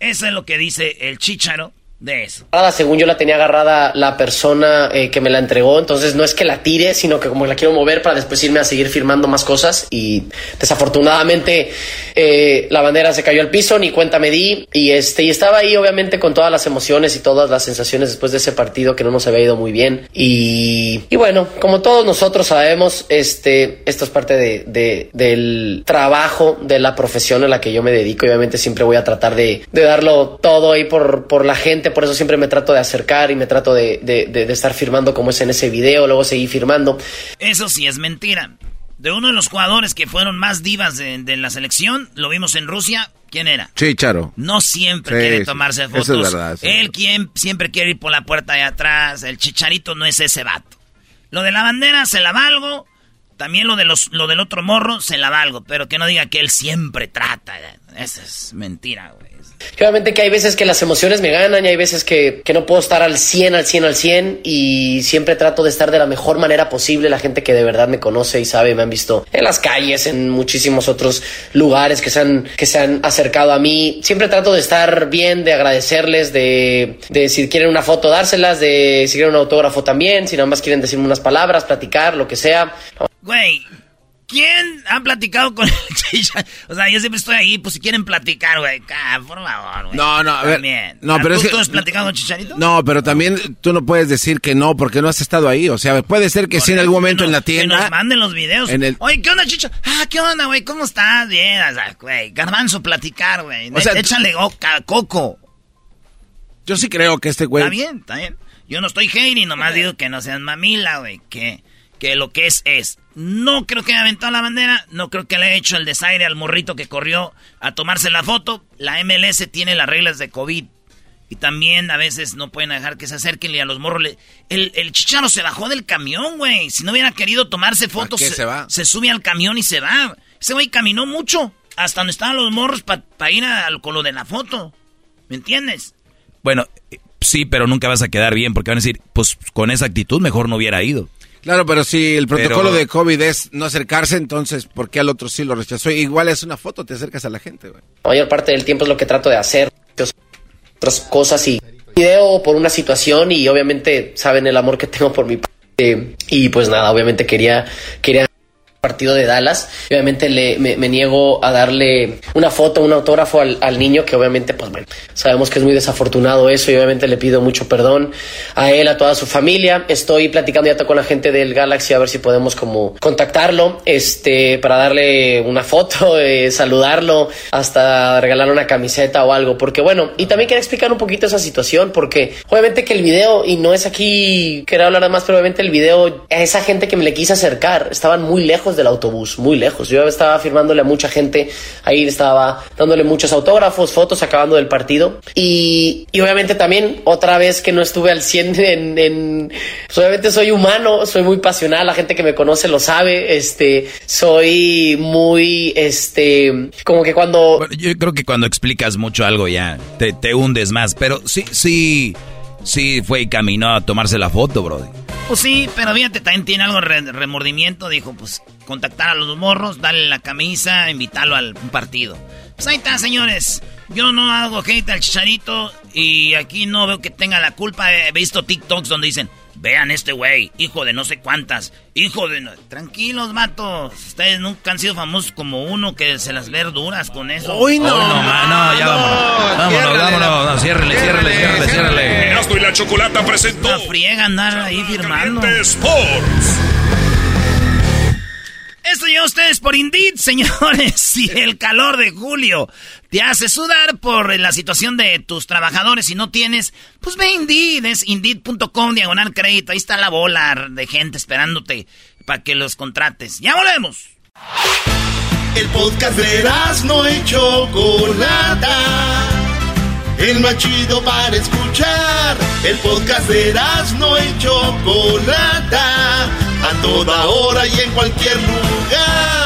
Eso es lo que dice el chicharo de eso. agarrada, según yo la tenía agarrada la persona eh, que me la entregó, entonces no es que la tire, sino que como la quiero mover para después irme a seguir firmando más cosas y desafortunadamente eh, la bandera se cayó al piso, ni cuenta me di y este y estaba ahí obviamente con todas las emociones y todas las sensaciones después de ese partido que no nos había ido muy bien y, y bueno, como todos nosotros sabemos, este esto es parte de, de- del trabajo de la profesión a la que yo me dedico obviamente siempre voy a tratar de, de darlo todo ahí por, por la gente, por eso siempre me trato de acercar y me trato de, de- de- de estar firmando como es en ese video, luego seguir firmando. Eso sí es mentira. De uno de los jugadores que fueron más divas de, de la selección, lo vimos en Rusia, ¿quién era? Chicharo. No siempre Sí, quiere sí. tomarse Eso es fotos. verdad, eso es Él quien siempre quiere ir por la puerta de atrás. El chicharito no es ese vato. Lo de la bandera se la valgo. También lo de los lo del otro morro se la valgo. Pero que no diga que él siempre trata. Esa es mentira, güey. Obviamente que hay veces que las emociones me ganan y hay veces que, que no puedo estar al 100, al 100, al 100 y siempre trato de estar de la mejor manera posible. La gente que de verdad me conoce y sabe, me han visto en las calles, en muchísimos otros lugares que se han, que se han acercado a mí. Siempre trato de estar bien, de agradecerles, de, de si quieren una foto dárselas, de si quieren un autógrafo también, si nada más quieren decirme unas palabras, platicar, lo que sea. Güey, ¿quién ha platicado con el chicharito? O sea, yo siempre estoy ahí, pues si quieren platicar, güey. Ah, por favor, güey. No, no, a ver. También. No, pero ¿Tú, es que- tú has platicado con Chicharito? No, pero también tú no puedes decir que no porque no has estado ahí. O sea, puede ser que sí en algún momento en la Que nos tienda. manden los videos. En el- Oye, ¿qué onda, Chicha? Ah, ¿qué onda, güey? ¿Cómo estás? Bien, o sea, güey. Garbanzo, platicar, güey. O sea, Échale oca- coco. Yo sí creo que este güey. Está bien, está bien. Yo no estoy hating, nomás digo que no sean mamila, güey. Que, que lo que es, es. No creo que haya aventado la bandera. No creo que le haya hecho el desaire al morrito que corrió a tomarse la foto. La MLS tiene las reglas de COVID. Y también a veces no pueden dejar que se acerquen y a los morros le... El, el chicharo se bajó del camión, güey. Si no hubiera querido tomarse fotos, qué se va? se sube al camión y se va. Ese güey caminó mucho. Hasta donde estaban los morros para ir al con lo de la foto. ¿Me entiendes? Bueno, eh, sí, pero nunca vas a quedar bien porque van a decir, pues con esa actitud mejor no hubiera ido. Claro, pero si el protocolo Pero- de COVID es no acercarse, entonces, ¿por qué al otro sí lo rechazó? Igual es una foto, te acercas a la gente, güey. La mayor parte del tiempo es lo que trato de hacer, otras cosas y video por una situación y obviamente saben el amor que tengo por mi parte y pues nada, obviamente quería quería partido de Dallas. Obviamente le, me, niego a darle una foto, un autógrafo al, al, niño, que obviamente, pues bueno, sabemos que es muy desafortunado eso y obviamente le pido mucho perdón a él, a toda su familia. Estoy platicando ya con la gente del Galaxy a ver si podemos como contactarlo, este, para darle una foto, eh, saludarlo, hasta regalarle una camiseta o algo, porque bueno, y también quería explicar un poquito esa situación, porque obviamente que el video, y no es aquí, quería hablar más, pero obviamente el video, a esa gente que me le quise acercar, estaban muy lejos del autobús, muy lejos. Yo estaba firmándole a mucha gente, ahí estaba dándole muchos autógrafos, fotos, acabando del partido. Y, y obviamente también, otra vez que no estuve al 100 en, pues obviamente soy humano, soy muy pasional, la gente que me conoce lo sabe, este, soy muy, este, como que cuando... yo creo que cuando explicas mucho algo ya te, te hundes más, pero sí, sí, sí fue y caminó a tomarse la foto, brody. Pues sí, pero fíjate, también tiene algo de remordimiento. Dijo, pues, contactar a los morros, darle la camisa, invitarlo al partido. Pues ahí está, señores. Yo no hago hate al chicharito y aquí no veo que tenga la culpa. He visto TikToks donde dicen, vean este güey, hijo de no sé cuántas, hijo de... Tranquilos, matos. Ustedes nunca han sido famosos como uno que se las ve duras con eso. Uy, no. no, no, ya vámonos. Vámonos, vámonos. No, ciérrele, ciérrele, ciérrele, ciérrele. Erasmo y la Chocolata presentó... La friega andar ahí firmando. Sports. Esto llegó a ustedes por Indeed, señores. Si el calor de julio te hace sudar por la situación de tus trabajadores y no tienes, pues ve Indeed, es indeed.com diagonal crédito. Ahí está la bola de gente esperándote para que los contrates. Ya volvemos. El podcast de no hecho Chocolata. El más chido para escuchar. El podcast de no hecho Chocolata a toda hora y en cualquier lugar.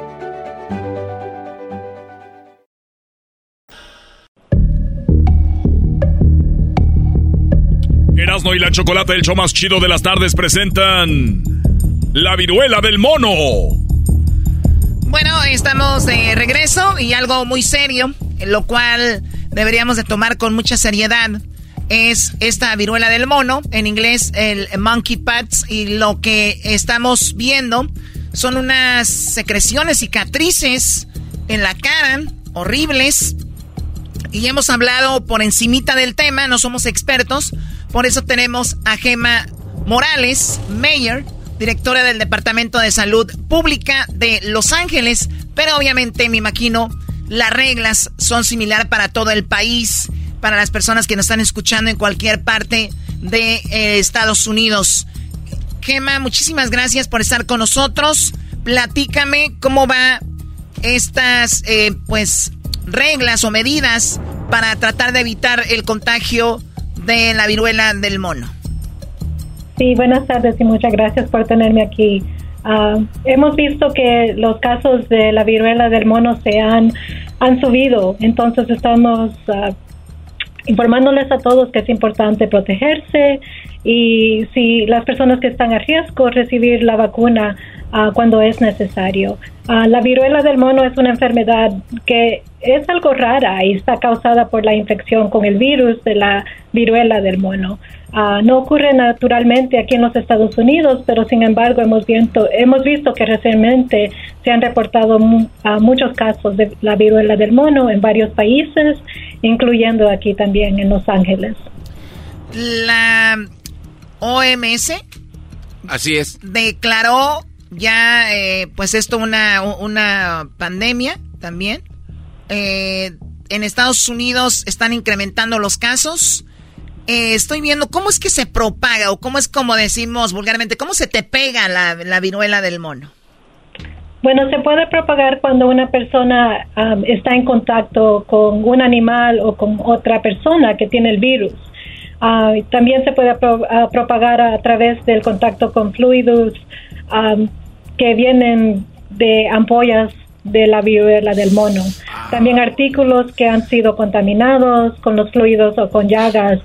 Y la Chocolate, el show más chido de las tardes, presentan La Viruela del Mono. Bueno, estamos de regreso y algo muy serio, lo cual deberíamos de tomar con mucha seriedad es esta viruela del mono, en inglés el monkey pads, y lo que estamos viendo son unas secreciones, cicatrices en la cara, horribles. Y hemos hablado por encimita del tema, no somos expertos, por eso tenemos a Gema Morales, Mayor, directora del Departamento de Salud Pública de Los Ángeles, pero obviamente me imagino las reglas son similares para todo el país para las personas que nos están escuchando en cualquier parte de eh, Estados Unidos. Gema, muchísimas gracias por estar con nosotros. Platícame cómo va estas eh, pues reglas o medidas para tratar de evitar el contagio de la viruela del mono. Sí, buenas tardes y muchas gracias por tenerme aquí. Ah, hemos visto que los casos de la viruela del mono se han, han subido, entonces estamos uh, informándoles a todos que es importante protegerse y si las personas que están a riesgo recibir la vacuna uh, cuando es necesario. Uh, la viruela del mono es una enfermedad que es algo rara y está causada por la infección con el virus de la viruela del mono. Uh, no ocurre naturalmente aquí en los Estados Unidos, pero sin embargo hemos visto, hemos visto que recientemente se han reportado muchos casos de la viruela del mono en varios países, incluyendo aquí también en Los Ángeles. La OMS. Así es. Declaró ya, eh, pues esto una, una pandemia también. Eh, en Estados Unidos están incrementando los casos. Eh, estoy viendo cómo es que se propaga o cómo es como decimos vulgarmente, cómo se te pega la, la viruela del mono. Bueno, se puede propagar cuando una persona um, está en contacto con un animal o con otra persona que tiene el virus. Ah, también se puede ah, propagar a través del contacto con fluidos um, que vienen de ampollas de la viruela del mono. También artículos que han sido contaminados con los fluidos o con llagas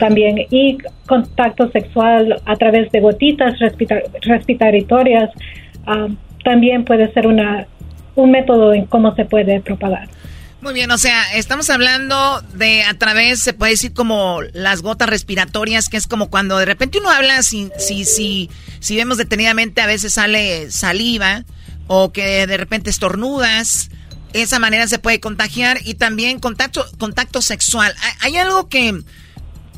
también y contacto sexual a través de gotitas respiratorias ah, también puede ser una, un método en cómo se puede propagar. Muy bien, o sea, estamos hablando de a través, se puede decir como las gotas respiratorias, que es como cuando de repente uno habla, si, si, si, si vemos detenidamente a veces sale saliva o que de repente estornudas, esa manera se puede contagiar y también contacto, contacto sexual. Hay algo que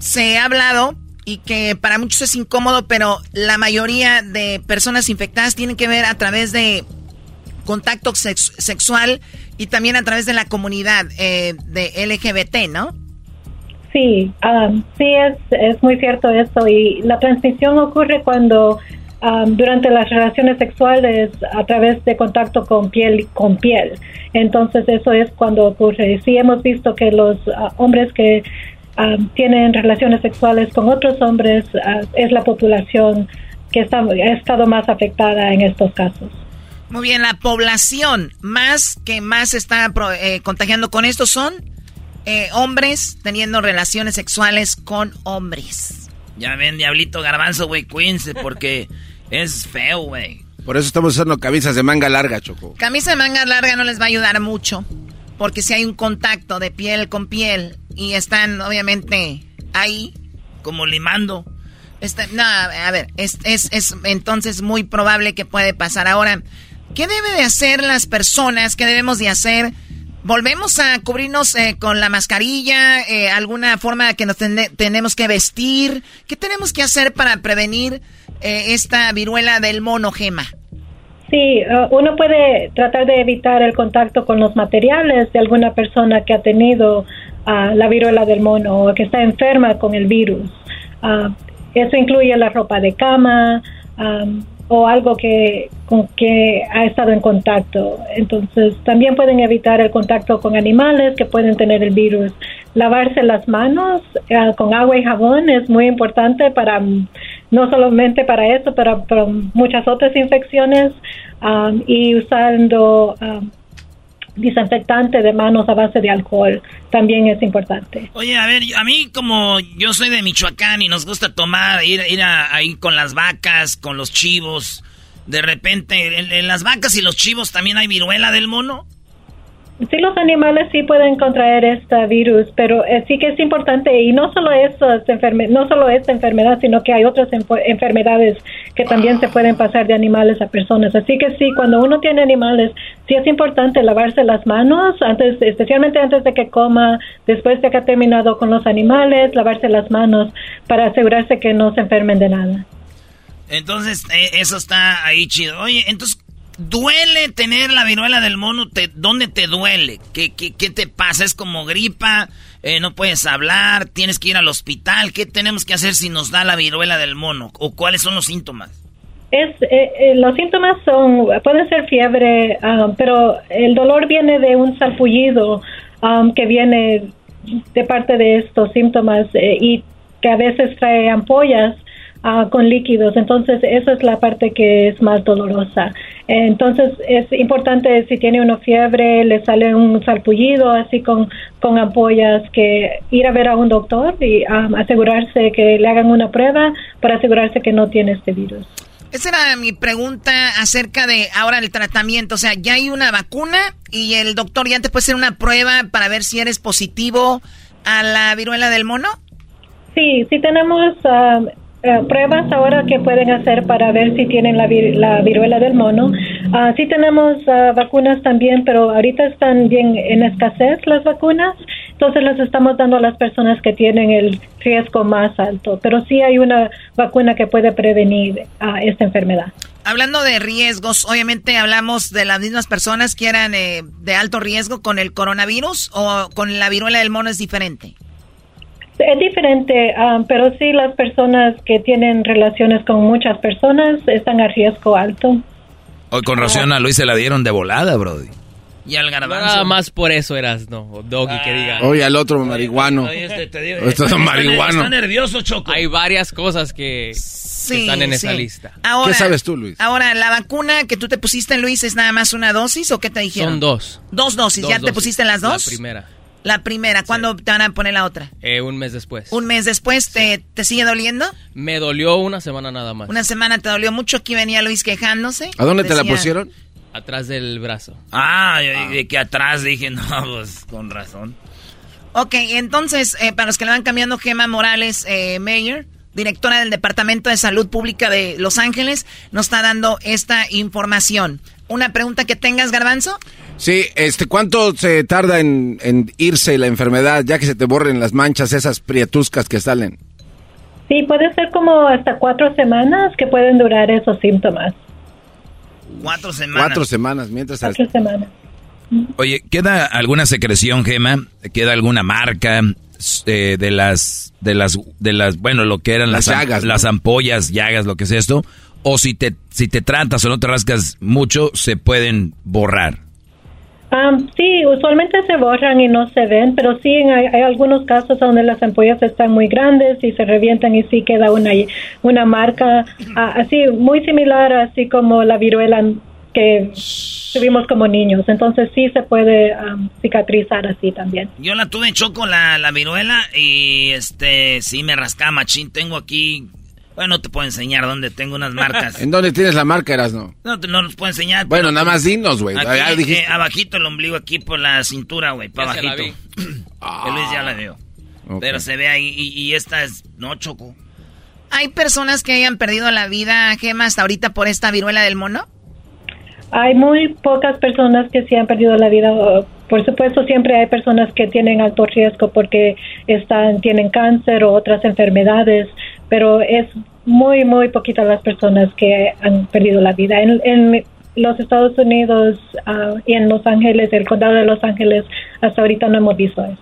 se ha hablado y que para muchos es incómodo, pero la mayoría de personas infectadas tienen que ver a través de contacto sexual y también a través de la comunidad eh, de LGBT, ¿no? Sí, um, sí es, es muy cierto eso y la transmisión ocurre cuando um, durante las relaciones sexuales a través de contacto con piel con piel. Entonces eso es cuando ocurre. Sí hemos visto que los uh, hombres que tienen relaciones sexuales con otros hombres es la población que está, ha estado más afectada en estos casos. Muy bien, la población más que más está eh, contagiando con esto son eh, hombres teniendo relaciones sexuales con hombres. Ya ven, diablito garbanzo, güey, cuídense porque es feo, güey. Por eso estamos usando camisas de manga larga, Choco. Camisa de manga larga no les va a ayudar mucho, porque si hay un contacto de piel con piel y están obviamente ahí, como limando. Está, no, a ver, es, es, es entonces muy probable que puede pasar. Ahora, ¿Qué debe de hacer las personas? ¿Qué debemos de hacer? ¿Volvemos a cubrirnos eh, con la mascarilla? Eh, ¿Alguna forma que nos tenemos que vestir? ¿Qué tenemos que hacer para prevenir eh, esta viruela del mono gema? Sí, uh, uno puede tratar de evitar el contacto con los materiales de alguna persona que ha tenido uh, la viruela del mono o que está enferma con el virus. Uh, eso incluye la ropa de cama, um, o algo que, con que ha estado en contacto. Entonces, también pueden evitar el contacto con animales que pueden tener el virus. Lavarse las manos eh, con agua y jabón es muy importante para, no solamente para eso, pero para muchas otras infecciones um, y usando um, desinfectante de manos a base de alcohol también es importante. Oye, a ver, a mí como yo soy de Michoacán y nos gusta tomar, ir, ir ahí con las vacas, con los chivos, de repente en, las vacas y los chivos también hay viruela del mono. Sí, los animales sí pueden contraer este virus, pero eh, sí que es importante y no solo esas no solo esta enfermedad, sino que hay otras enfermedades que también se pueden pasar de animales a personas. Así que sí, cuando uno tiene animales, sí es importante lavarse las manos antes, especialmente antes de que coma, después de que ha terminado con los animales, lavarse las manos para asegurarse que no se enfermen de nada. Entonces, eh, eso está ahí chido. Oye, entonces, ¿Duele tener la viruela del mono? Te, ¿Dónde te duele? ¿Qué, qué, qué te pasa? ¿Es como gripa? Eh, ¿No puedes hablar? ¿Tienes que ir al hospital? ¿Qué tenemos que hacer si nos da la viruela del mono? ¿O cuáles son los síntomas? Es, eh, eh, los síntomas son, pueden ser fiebre, ah, pero el dolor viene de un salpullido ah, que viene de parte de estos síntomas y que a veces trae ampollas Ah, con líquidos. Entonces, esa es la parte que es más dolorosa. Entonces, es importante si tiene una fiebre, le sale un salpullido así con, con ampollas, que ir a ver a un doctor y um, asegurarse que le hagan una prueba para asegurarse que no tiene este virus. Esa era mi pregunta acerca de ahora el tratamiento. O sea, ya hay una vacuna y el doctor ya te puede hacer una prueba para ver si eres positivo a la viruela del mono. Sí, sí tenemos um, eh, pruebas ahora que pueden hacer para ver si tienen la, la viruela del mono. Uh, sí tenemos ah, vacunas también, pero ahorita están bien en escasez las vacunas, entonces las estamos dando a las personas que tienen el riesgo más alto, pero sí hay una vacuna que puede prevenir a esta enfermedad. Hablando de riesgos, obviamente hablamos de las mismas personas que eran eh, de alto riesgo con el coronavirus o con la viruela del mono es diferente. Es diferente, um, pero sí las personas que tienen relaciones con muchas personas están a riesgo alto. Hoy con razón a Luis se la dieron de volada, Brody. Y al garbanzo. Nada más por eso eras, no, o Doggy, que diga. Oye, al otro marihuano. Oye, este, te digo, Esto es está- marihuano. Está nervioso, Choco. Hay varias cosas que, que Sí, están en esa sí. lista. Ahora, ¿Qué sabes tú, Luis? Ahora, ¿la vacuna que tú te pusiste, Luis, es nada más una dosis o qué te dijeron? Son dos. Dos dosis. Dos ¿Ya te dosis. pusiste las dos? La primera, La primera. ¿Cuándo te van a poner la otra? eh, un mes después. ¿Un mes después te, te sigue doliendo? Me dolió una semana nada más. Una semana te dolió mucho. Aquí venía Luis quejándose. ¿A dónde te la pusieron? Atrás del brazo. Ah, yo de que atrás dije, no, pues con razón. Ok, entonces, eh, para los que le van cambiando, Gema Morales eh, Mayer, directora del Departamento de Salud Pública de Los Ángeles, nos está dando esta información. ¿Una pregunta que tengas, Garbanzo? Sí, este, ¿cuánto se tarda en, en irse la enfermedad ya que se te borren las manchas, esas prietuscas que salen? Sí, puede ser como hasta cuatro semanas que pueden durar esos síntomas. Cuatro semanas. Cuatro semanas, mientras... Cuatro semanas. Oye, ¿queda alguna secreción, Gema? ¿Queda alguna marca eh, de las, de las, de las, bueno, lo que eran las, Las am- llagas, ¿no? las ampollas, llagas, lo que es esto? O si te, si te tratas o no te rascas mucho, se pueden borrar. Sí, usualmente se borran y no se ven, pero sí hay, hay algunos casos donde las ampollas están muy grandes y se revientan y sí queda una, una marca así muy similar, así como la viruela que tuvimos como niños. Entonces sí se puede am, cicatrizar así también. Yo la tuve en choco la, la viruela y este sí me rascaba machín. Tengo aquí, bueno, no te puedo enseñar dónde tengo unas marcas. ¿En dónde tienes la marca, Erasno? No, no los puedo enseñar. Bueno, nada más dinos, güey. Dijiste. eh, abajito el ombligo, aquí por la cintura, güey, para Ya se la abajito. Luis ya la veo. Pero se ve ahí y, y esta es, no, Choco. ¿Hay personas que hayan perdido la vida, Gema, hasta ahorita por esta viruela del mono? Hay muy pocas personas que se han perdido la vida. Por supuesto, siempre hay personas que tienen alto riesgo porque están, tienen cáncer o otras enfermedades, pero es muy, muy poquitas las personas que han perdido la vida. En, en los Estados Unidos ah, y en Los Ángeles, el condado de Los Ángeles, hasta ahorita no hemos visto eso.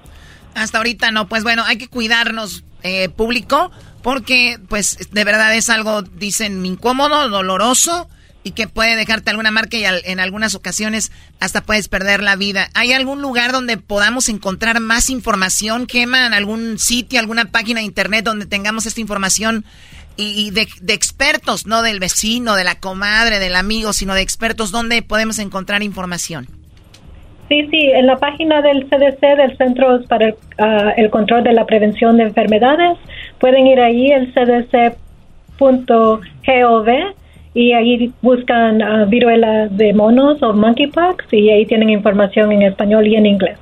Hasta ahorita no, pues bueno, hay que cuidarnos, eh, público, porque pues de verdad es algo, dicen, incómodo, doloroso y que puede dejarte alguna marca y al- en algunas ocasiones hasta puedes perder la vida. ¿Hay algún lugar donde podamos encontrar más información, Gema, en algún sitio, alguna página de internet donde tengamos esta información y, de, expertos, no del vecino, de la comadre, del amigo, sino de expertos, donde podemos encontrar información? Sí, sí, en la página del CDC, del Centro para el, ah, el Control de la Prevención de Enfermedades, pueden ir ahí, el cdc.gov, y ahí buscan ah, viruela de monos o monkeypox, y ahí tienen información en español y en inglés.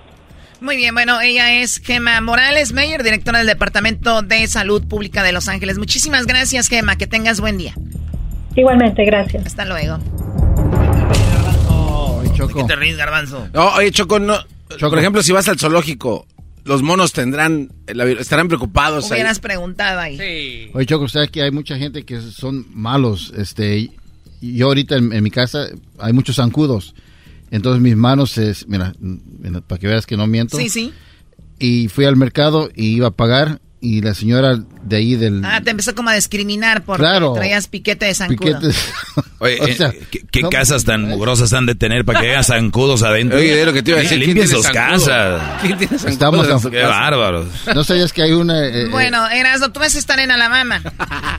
Muy bien, bueno, ella es Gema Morales Meyer, directora del Departamento de Salud Pública de Los Ángeles. Muchísimas gracias, Gema, que tengas buen día. Igualmente, gracias. Hasta luego. ¿De qué te ríes, garbanzo? No, oye, Choco, no. Por ejemplo, si vas al zoológico, los monos tendrán, vir- estarán preocupados ahí. Hubieras preguntado ahí. Oye, Choco, usted que hay mucha gente que son malos. Este, yo ahorita en, en mi casa hay muchos zancudos. Entonces mis manos, mira, mira, para que veas que no miento. Sí, sí. Y fui al mercado y iba a pagar y la señora de ahí del... Ah, te empezó como a discriminar porque Claro. traías piquete de zancudo. Oye, O eh, sea, ¿qué, qué casas tan mugrosas han de tener para que haya zancudos adentro? Oye, de lo que te iba a decir, ¿quién Limpien sus casas. ¿Quién tiene zancudo Estamos en su en- Qué bárbaros. No sabías que hay una... eh, eh, Bueno, Erasmo, tú vas a estar en Alabama.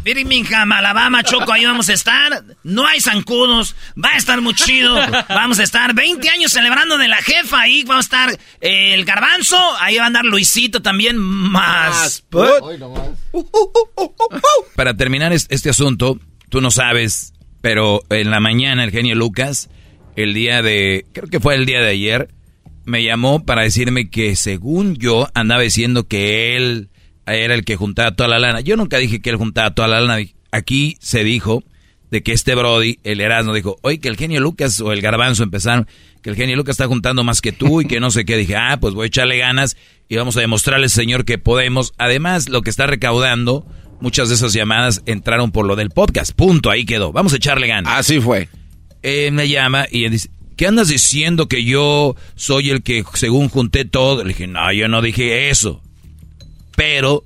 Birmingham, Alabama, Choco, ahí vamos a estar. No hay zancudos, va a estar muy chido. Vamos a estar 20 años celebrando de la jefa, ahí va a estar eh, el garbanzo, ahí va a andar Luisito también, más. Hoy nomás. Para terminar es- este asunto, tú no sabes, pero en la mañana el genio Lucas, el día de, creo que fue el día de ayer, me llamó para decirme que según yo andaba diciendo que él era el que juntaba toda la lana. Yo nunca dije que él juntaba toda la lana. Aquí se dijo de que este Brody, el Erasmo, dijo, oye, que el genio Lucas o el garbanzo empezaron, que el genio Lucas está juntando más que tú y que no sé qué. Dije, ah, pues voy a echarle ganas y vamos a demostrarle al señor que podemos. Además, lo que está recaudando, muchas de esas llamadas entraron por lo del podcast. Punto, ahí quedó. Vamos a echarle ganas. Así fue. Él me llama y él dice, ¿qué andas diciendo que yo soy el que según junté todo? Le dije, no, yo no dije eso. Pero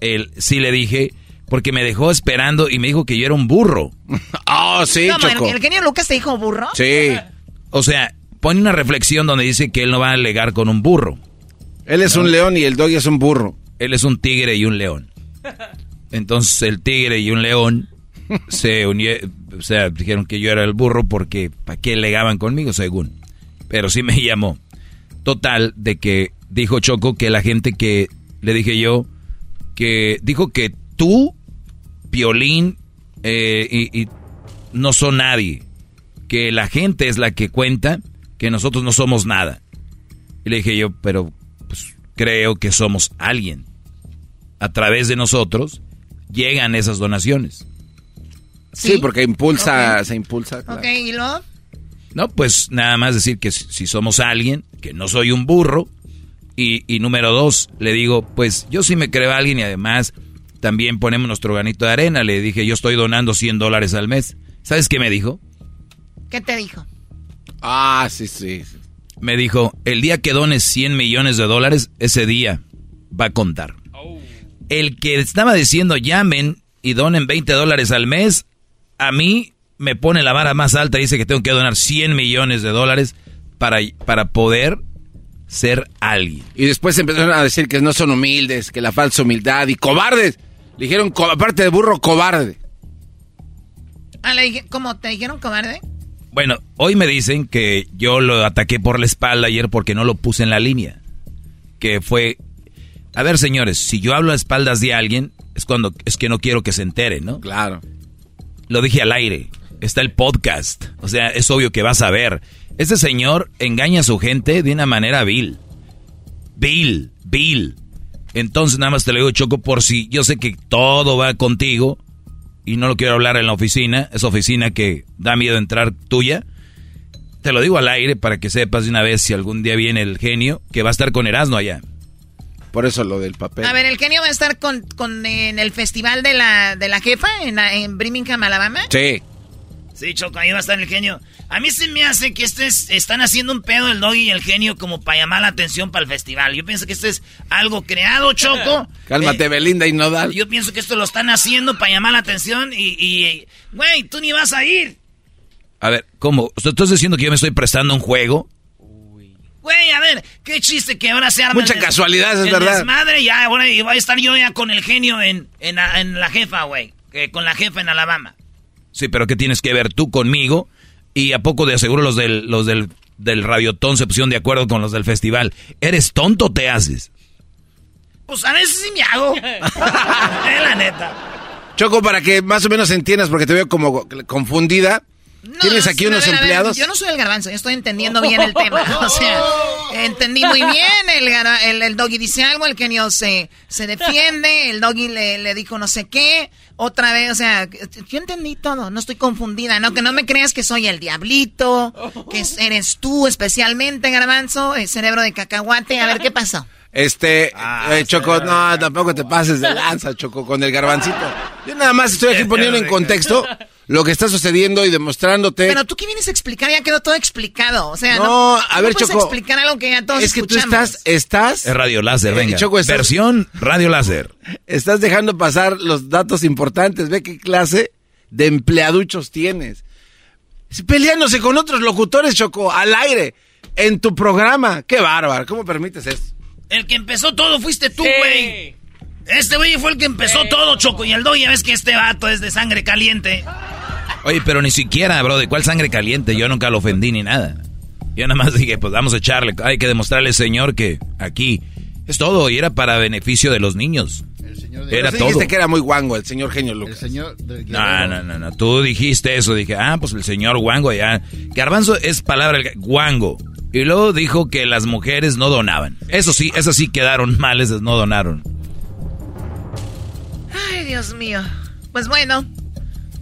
él sí le dije, porque me dejó esperando y me dijo que yo era un burro. Oh, sí, ¿Cómo, el, Choco. el genio Lucas te dijo burro? Sí. O sea, pone una reflexión donde dice que él no va a alegar con un burro. Él es un león y el doggy es un burro. Él es un tigre y un león. Entonces el tigre y un león se unieron, o sea, dijeron que yo era el burro porque ¿para qué legaban conmigo según? Pero sí me llamó. Total, de que dijo Choco que la gente que le dije yo, que dijo que tú, Piolín, eh, y, y no son nadie. Que la gente es la que cuenta, que nosotros no somos nada. Y le dije yo, pero pues, creo que somos alguien. A través de nosotros llegan esas donaciones. Sí, porque impulsa, se impulsa. claro. Ok, ¿y luego? No, pues nada más decir que si si somos alguien, que no soy un burro. Y, y número dos, le digo, pues yo sí me creo a alguien y además también ponemos nuestro granito de arena. Le dije, yo estoy donando 100 dólares al mes. ¿Sabes qué me dijo? ¿Qué te dijo? Ah, sí, sí. Me dijo, el día que dones 100 millones de dólares, ese día va a contar. El que estaba diciendo llamen y donen 20 dólares al mes, a mí me pone la vara más alta y dice que tengo que donar 100 millones de dólares para, para poder ser alguien. Y después empezaron a decir que no son humildes, que la falsa humildad y cobardes. Le dijeron, aparte de burro, cobarde. Ah, le dije, ¿cómo te dijeron cobarde? Bueno, hoy me dicen que yo lo ataqué por la espalda ayer porque no lo puse en la línea. Que fue... A ver, señores, si yo hablo a espaldas de alguien, es cuando es que no quiero que se entere, ¿no? Claro. Lo dije al aire. Está el podcast. O sea, es obvio que vas a ver. Este señor engaña a su gente de una manera vil. Vil, vil. Entonces nada más te lo digo, Choco, por si yo sé que todo va contigo y no lo quiero hablar en la oficina, esa oficina que da miedo entrar tuya. Te lo digo al aire para que sepas de una vez si algún día viene el genio que va a estar con Erasmo allá. Por eso lo del papel. A ver, ¿el genio va a estar con, con- en el festival de la, de la jefa en, en Birmingham, Alabama? Sí. Sí, Choco, ahí va a estar el genio. A mí se me hace que este es- están haciendo un pedo el doggy y el genio como para llamar la atención para el festival. Yo pienso que esto es algo creado, Choco. Cálmate, Eh, Belinda y Nodal. yo pienso que esto lo están haciendo para llamar la atención y, güey, tú ni vas a ir. A ver, ¿cómo? ¿Tú estás diciendo que yo me estoy prestando un juego? Güey, a ver, qué chiste que ahora se arma. Mucha casualidad, es verdad. desmadre, ya, ahora voy a estar yo ya con el genio en, en, en la jefa, güey. Con la jefa en Alabama. Sí, pero ¿qué tienes que ver tú conmigo? Y a poco de aseguro los del, los del, del radiotón se pusieron de acuerdo con los del festival. ¿Eres tonto o te haces? Pues a veces sí me hago. eh, la neta. Choco, para que más o menos entiendas, porque te veo como confundida. No, Tienes aquí unos ver, a ver, empleados. yo no soy el garbanzo, yo estoy entendiendo bien el tema. O sea, entendí muy bien. El, el, el doggy dice algo, el genio se, se defiende, el doggy le, le dijo no sé qué. Otra vez, o sea, yo entendí todo, no estoy confundida, ¿no? Que no me creas que soy el diablito, que eres tú especialmente, garbanzo, el cerebro de cacahuate. A ver, ¿qué pasó? Este, Ah, eh, Choco, no, tampoco te pases de lanza, Choco, con el garbancito. Yo nada más estoy aquí poniendo en contexto lo que está sucediendo y demostrándote. Pero tú qué vienes a explicar, ya quedó todo explicado. O sea, No, no, a ver, Choco, explicar algo que ya todos es que tú estás, estás, Es radio láser, Eh, venga. Choco, estás- Versión radio láser. estás dejando pasar los datos importantes. Ve qué clase de empleaduchos tienes. Peleándose con otros locutores, Choco, al aire, en tu programa. Qué bárbaro, ¿cómo permites eso? El que empezó todo fuiste tú, güey. Este güey fue el que empezó todo, Choco. Y el doggy, ya ves que este vato es de sangre caliente. Oye, pero ni siquiera, bro, ¿de cuál sangre caliente? Yo nunca lo ofendí ni nada. Yo nada más dije, pues vamos a echarle. Hay que demostrarle, señor, que aquí es todo. Y era para beneficio de los niños. Era Pero sí todo. dijiste que era muy guango el señor genio Lucas. El señor del No, no, no, no. Tú dijiste eso. Dije, ah, pues el señor Guango ya. Garbanzo es palabra el Guango. Y luego dijo que las mujeres no donaban. Eso sí, esas sí quedaron mal, esas no donaron. Ay, Dios mío. Pues bueno,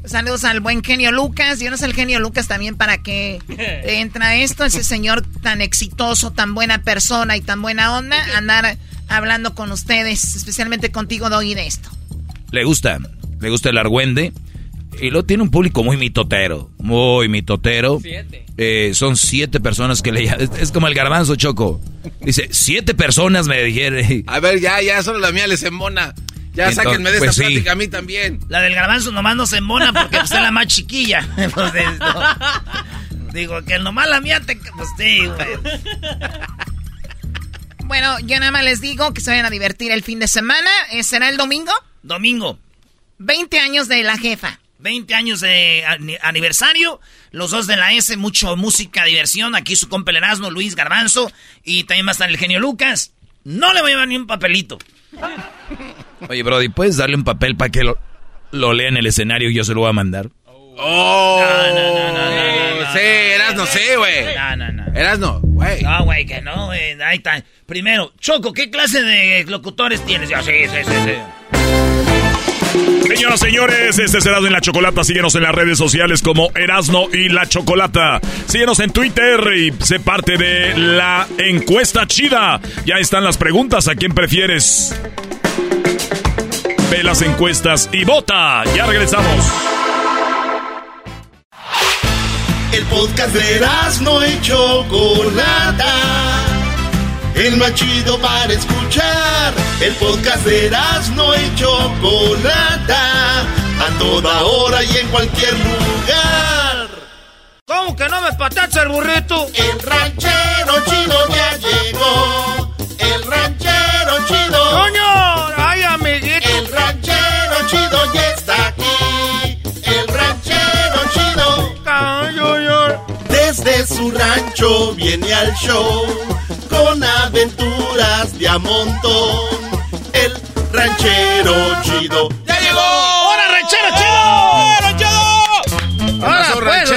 saludos al buen genio Lucas. Yo no sé el genio Lucas también para qué entra esto. Ese señor tan exitoso, tan buena persona y tan buena onda, andar hablando con ustedes, especialmente contigo, Doggy, de esto. Le gusta, le gusta el argüende. Y luego tiene un público muy mitotero, muy mitotero. Eh, son siete personas que le... Es, es como el garbanzo, Choco. Dice, siete personas me dijeron... A ver, ya, ya, solo la mía les embona. Ya Entonces, sáquenme de pues esta sí. plática a mí también. La del garbanzo nomás no se embona porque pues, es la más chiquilla. Pues. Digo, que nomás la mía te... Pues sí, güey. Bueno, yo nada más les digo que se vayan a divertir el fin de semana. ¿Eh, ¿Será el domingo? Domingo. 20 años de la jefa. 20 años de aniversario. Los dos de la S, mucho música, diversión. Aquí su compa el Erasmo, Luis Garbanzo. Y también va a estar el genio Lucas. No le voy a llevar ni un papelito. Oye, Brody, ¿puedes darle un papel para que lo, lo lea en el escenario y yo se lo voy a mandar? ¡Oh! No, no, no, no, no, Sí, Erasno, sí, güey. No, no, no. Erasno, güey. No, güey, que no, güey. Ahí está. Primero, Choco, ¿qué clase de locutores tienes? Ya, sí, sí, sí, sí. Señoras, señores, este es Erasmo y la Chocolata. Síguenos en las redes sociales como Erasno y la Chocolata. Síguenos en Twitter y sé parte de la encuesta chida. Ya están las preguntas. ¿A quién prefieres? Ve las encuestas y vota. Ya regresamos. El podcast de Erasmo y Chocolata. El más chido para escuchar. El podcast de Erasmo y Chocolata. A toda hora y en cualquier lugar. ¿Cómo que no me patacha el burrito? El ranchero chido ya llegó. El ranchero chido. ¡Coño! Desde su rancho viene al show con aventuras de a montón. El ranchero chido ya llegó. ¡Hola, ranchero chido!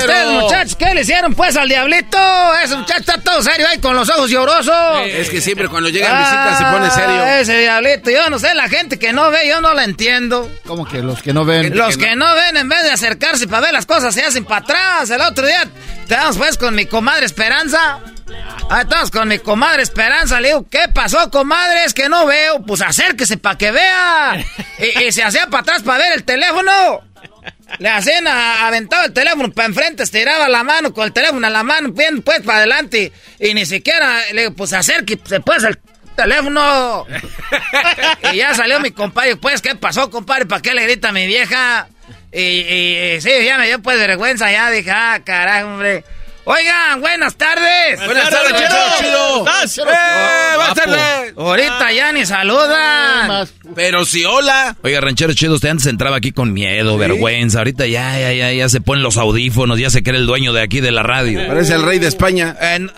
Ustedes, muchachos, ¿qué le hicieron, pues, al diablito? Ese muchacho está todo serio ahí con los ojos llorosos. Es que siempre cuando llegan visitas se pone serio. Ah, Ese diablito, yo no sé, la gente que no ve, yo no la entiendo. Como que los que no ven. Los que no ven, en vez de acercarse para ver las cosas, se hacen para atrás. El otro día, estábamos pues con mi comadre Esperanza. Ah, estamos con mi comadre Esperanza. Le digo, ¿qué pasó, comadre? Es que no veo. Pues acérquese para que vea. Y, y se hacía para atrás para ver el teléfono. Le hacían a- aventado el teléfono para enfrente, estiraba la mano con el teléfono a la mano, bien pues para adelante. Y ni siquiera le digo, pues acerque, se puede el teléfono. y ya salió mi compadre, pues, ¿qué pasó, compadre? ¿Para qué le grita a mi vieja? Y, y- y sí, ya me dio pues vergüenza, ya dije, ah, carajo, hombre. Oigan, buenas tardes. Buenas tardes, ranchero chido. ¡Eh, buenas tardes! Ahorita ya ni saludan. Pero si hola. Oiga, ranchero chido, usted antes entraba aquí con miedo, vergüenza. Ahorita ya, ya, ya, ya se ponen los audífonos, ya se cree el dueño de aquí de la radio. Parece el rey de España. En-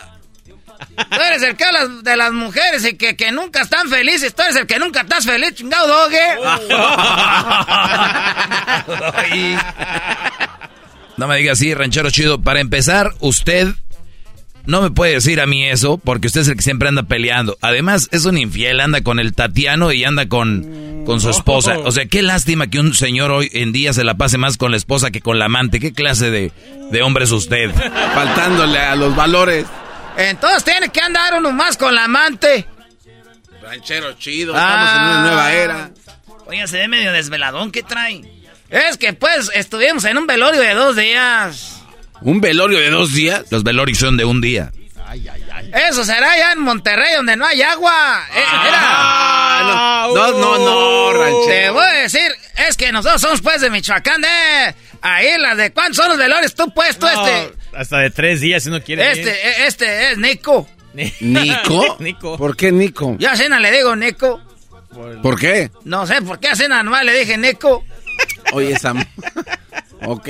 Tú eres el que de las mujeres y que, que nunca están felices. Tú eres el que nunca estás feliz, chingado dogue. No me diga así, ranchero chido. Para empezar, usted no me puede decir a mí eso porque usted es el que siempre anda peleando. Además, es un infiel, anda con el Tatiano y anda con, con su esposa. O sea, qué lástima que un señor hoy en día se la pase más con la esposa que con la amante. ¿Qué clase de, de hombre es usted? Faltándole a los valores. Entonces tiene que andar uno más con la amante. Ranchero chido, estamos en una nueva era. Oiga, se ve medio desveladón. ¿Qué trae? Es que pues estuvimos en un velorio de dos días. ¿Un velorio de dos días? Los velorios son de un día. Eso será allá en Monterrey donde no hay agua. Eh, Ah, no, no, no, no, ranchero. Te voy a decir, es que nosotros somos pues de Michoacán, eh. Ahí las de cuántos son los velorios tú pues, tú este. Hasta de tres días si no quiere. Este, eh, este es Nico. ¿Nico? Nico. ¿Por qué Nico? Yo a Cena le digo Nico. ¿Por qué? No sé por qué a Cena nomás le dije Nico. Oye, esa... ok,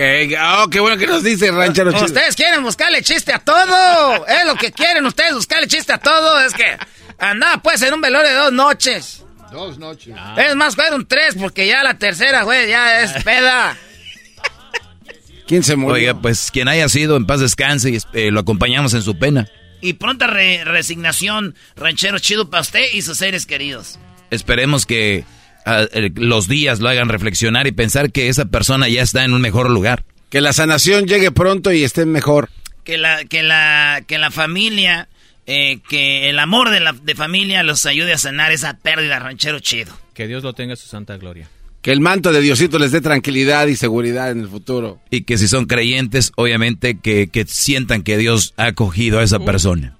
oh, qué bueno que nos dice ranchero chido. Ustedes quieren buscarle chiste a todo. Es lo que quieren ustedes, buscarle chiste a todo. Es que andaba pues en un velorio de dos noches. Dos noches. Es más, fueron tres porque ya la tercera, güey, ya es peda. ¿Quién se murió? Oiga, pues quien haya sido, en paz descanse y eh, lo acompañamos en su pena. Y pronta re- resignación, ranchero chido para usted y sus seres queridos. Esperemos que eh, los días lo hagan reflexionar y pensar que esa persona ya está en un mejor lugar. Que la sanación llegue pronto y esté mejor. Que la, que la, que la familia, eh, que el amor de la de familia los ayude a sanar esa pérdida, ranchero chido. Que Dios lo tenga en su santa gloria. Que el manto de Diosito les dé tranquilidad y seguridad en el futuro. Y que si son creyentes, obviamente que, que sientan que Dios ha acogido a esa persona.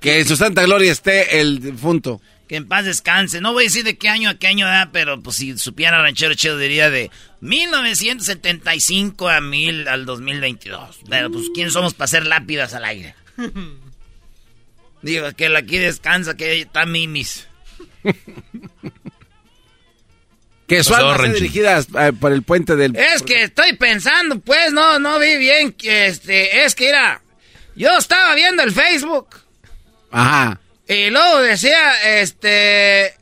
Que en su santa gloria esté el difunto. Que en paz descanse. No voy a decir de qué año a qué año da, pero pues si supiera ranchero chido diría de 1975 a mil al 2022. Pero pues quién somos para hacer lápidas al aire. Digo, que aquí descansa, que está mimis. Que su alma por el puente del... Es que estoy pensando, pues, no, no vi bien que este, es que era, yo estaba viendo el Facebook Ajá. Y luego decía, este, eh,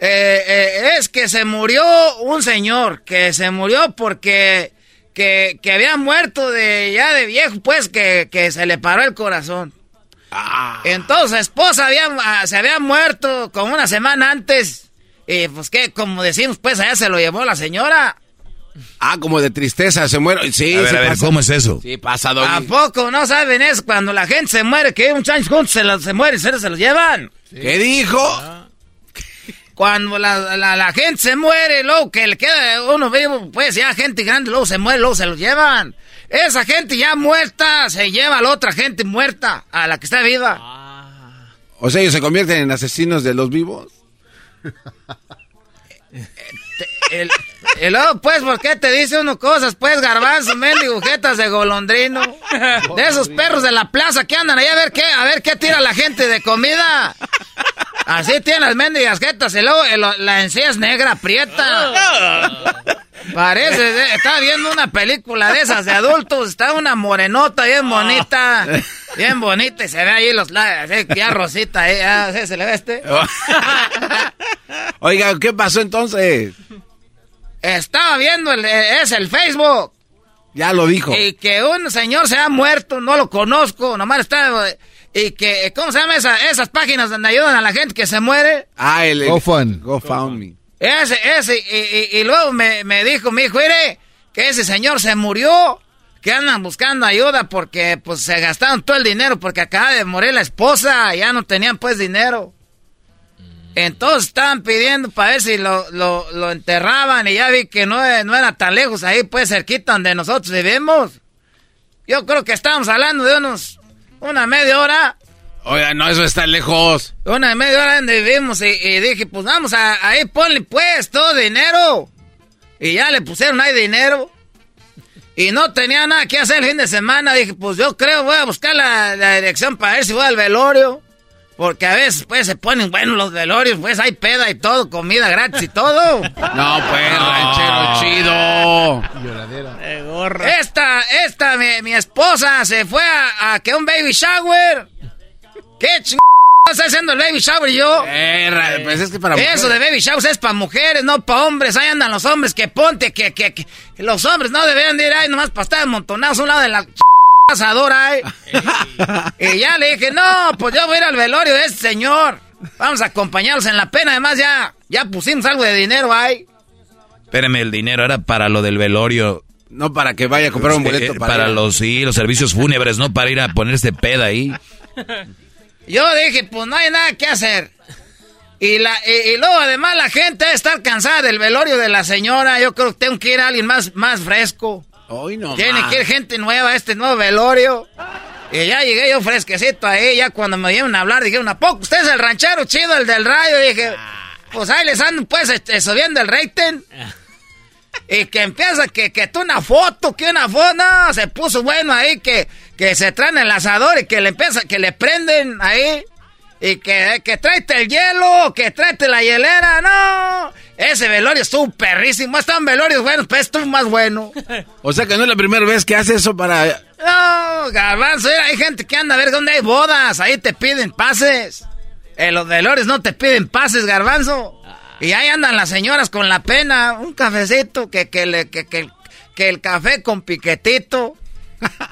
eh, es que se murió un señor, que se murió porque, que, que había muerto de, ya de viejo, pues, que, que se le paró el corazón. Entonces, su esposa había, ah, se había muerto como una semana antes. Y pues que, como decimos, pues allá se lo llevó la señora. Ah, como de tristeza, se muere. Sí, A ver, sí a ver, pasa. ¿cómo es eso? Sí, pasa, Doggy. ¿A poco no saben eso? Cuando la gente se muere, que un chancho juntos se, lo- se muere y se, se los llevan. ¿Qué dijo? Cuando la, la- la gente se muere, luego que le queda uno vivo, pues ya gente grande, luego se muere, luego se los llevan. Esa gente ya muerta se lleva a la otra gente muerta, a la que está viva. O sea, ellos se convierten en asesinos de los vivos. El, y luego, pues, ¿por qué te dice uno cosas? Pues, garbanzo, mendigo, jetas de golondrino. De esos perros de la plaza que andan ahí a ver qué, a ver qué tira la gente de comida. Así tienen las mendigas jetas y luego el- la encía es negra, prieta. Parece, de- estaba viendo una película de esas de adultos, está una morenota bien bonita, bien bonita y se ve ahí los labios, ya rosita, ahí, ah, ¿sí se le ve este? Oiga, ¿qué pasó entonces? Estaba viendo, el, eh, es el Facebook. Ya lo dijo. Y que un señor se ha muerto, no lo conozco, nomás está... Y que, ¿cómo se llama esa, esas páginas donde ayudan a la gente que se muere? Ah, el... el- GoFund. GoFundMe. Ese, ese, y, y- y luego me, me dijo mi hijo, mire, que ese señor se murió, que andan buscando ayuda porque pues se gastaron todo el dinero porque acaba de morir la esposa, ya no tenían pues dinero. Entonces estaban pidiendo para ver si lo, lo, lo enterraban y ya vi que no, no era tan lejos ahí, pues cerquita donde nosotros vivimos. Yo creo que estábamos hablando de unos, una media hora. Oiga, no, eso está lejos. Una media hora donde vivimos y, y dije, pues vamos a, ahí ponle pues todo dinero. Y ya le pusieron ahí dinero. Y no tenía nada que hacer el fin de semana. Dije, pues yo creo voy a buscar la, la dirección para ver si voy al velorio. Porque a veces pues se ponen buenos los velorios, pues hay peda y todo, comida gratis y todo. No, pues, ranchero chido. Esta, esta, mi, mi esposa se fue a, a que un baby shower. ¿Qué ching... está haciendo el baby shower yo? Eh, pues es que para Eso de baby showers es para mujeres, no para hombres. Ahí andan los hombres que ponte, que, que, que los hombres no deberían de ir ahí nomás para estar amontonados a un lado de la ch- asadora, ¿eh? y ya le dije, no, pues yo voy a ir al velorio de este señor. Vamos a acompañarlos en la pena. Además, ya, ya pusimos algo de dinero ahí. Espérame, el dinero era para lo del velorio. No para que vaya a comprar un boleto Eh, para, para los sí, los servicios fúnebres, no para ir a ponerse peda ahí. Yo dije, pues no hay nada que hacer. Y, la, y, y luego además la gente estar cansada del velorio de la señora. Yo creo que tengo que ir a alguien más, más fresco. Hoy no Tiene que ir gente nueva a este nuevo velorio. Y ya llegué yo fresquecito ahí. Ya cuando me oyeron hablar, dijeron, ¿a poco usted es el ranchero chido, el del radio? Y dije, pues ahí les ando pues este, subiendo el rating. Y que empieza que, que tú una foto, que una foto, no, se puso bueno ahí, que, que se traen el asador y que le empieza, que le prenden ahí. Y que, que tráete el hielo, que tráete la hielera, no. Ese velorio estuvo perrísimo. Están velorios buenos, pero estuvo más bueno. O sea que no es la primera vez que hace eso para... No, garbanzo, mira, hay gente que anda a ver dónde hay bodas, ahí te piden pases. En los velorios no te piden pases, garbanzo. Y ahí andan las señoras con la pena, un cafecito, que, que, le, que, que, que el café con piquetito.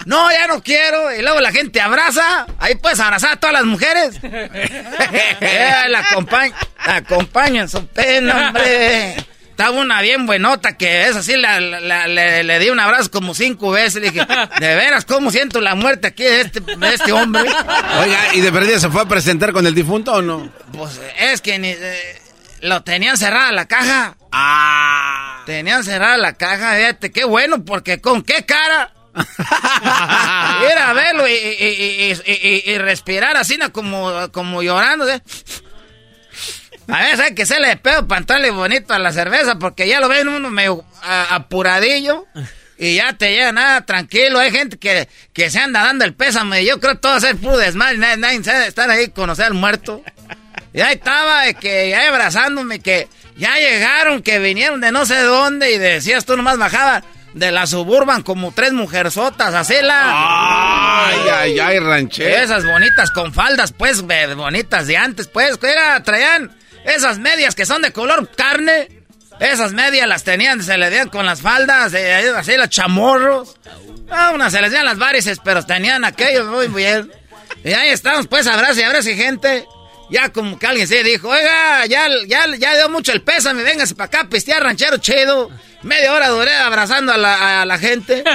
No, ya no quiero. Y luego la gente abraza. Ahí puedes abrazar a todas las mujeres. Eh, la acompañan, la acompañan su pena, hombre. Estaba una bien buenota que es así, la- la- la- le, le di un abrazo como cinco veces. Le dije, de veras, ¿cómo siento la muerte aquí de este, de este hombre? Oiga, ¿y de perdida se fue a presentar con el difunto o no? Pues es que ni, eh, lo tenían cerrada la caja. Ah. Tenían cerrada la caja, fíjate, qué bueno, porque con qué cara. Ir a verlo y, y- y- y- y- y respirar así, ¿no? como, como llorando. ¿eh? A veces hay que hacerle de pedo para entrarle bonito a la cerveza porque ya lo ven uno medio a- apuradillo y ya te llega nada tranquilo. Hay gente que, que se anda dando el pésame. Yo creo que todo ser puro desmadre. Nadie, nadie sabe estar ahí conocer al muerto. Y ahí estaba, de que ya abrazándome, que ya llegaron, que vinieron de no sé dónde y decías tú nomás bajaba de la suburban como tres mujerzotas, así la... Ay, ay, ay, ranchero. Esas bonitas con faldas, pues, bonitas de antes, pues, era, traían esas medias que son de color carne. Esas medias las tenían, se le dieron con las faldas, eh, así los chamorros. A unas se les dieron las varices, pero tenían aquellos muy bien. Y ahí estamos, pues, abrazo y abrazo y gente. Ya como que alguien se dijo, oiga, ya, ya, ya dio mucho el pésame, véngase para acá, pistear ranchero chido. Media hora duré abrazando a la, a la gente.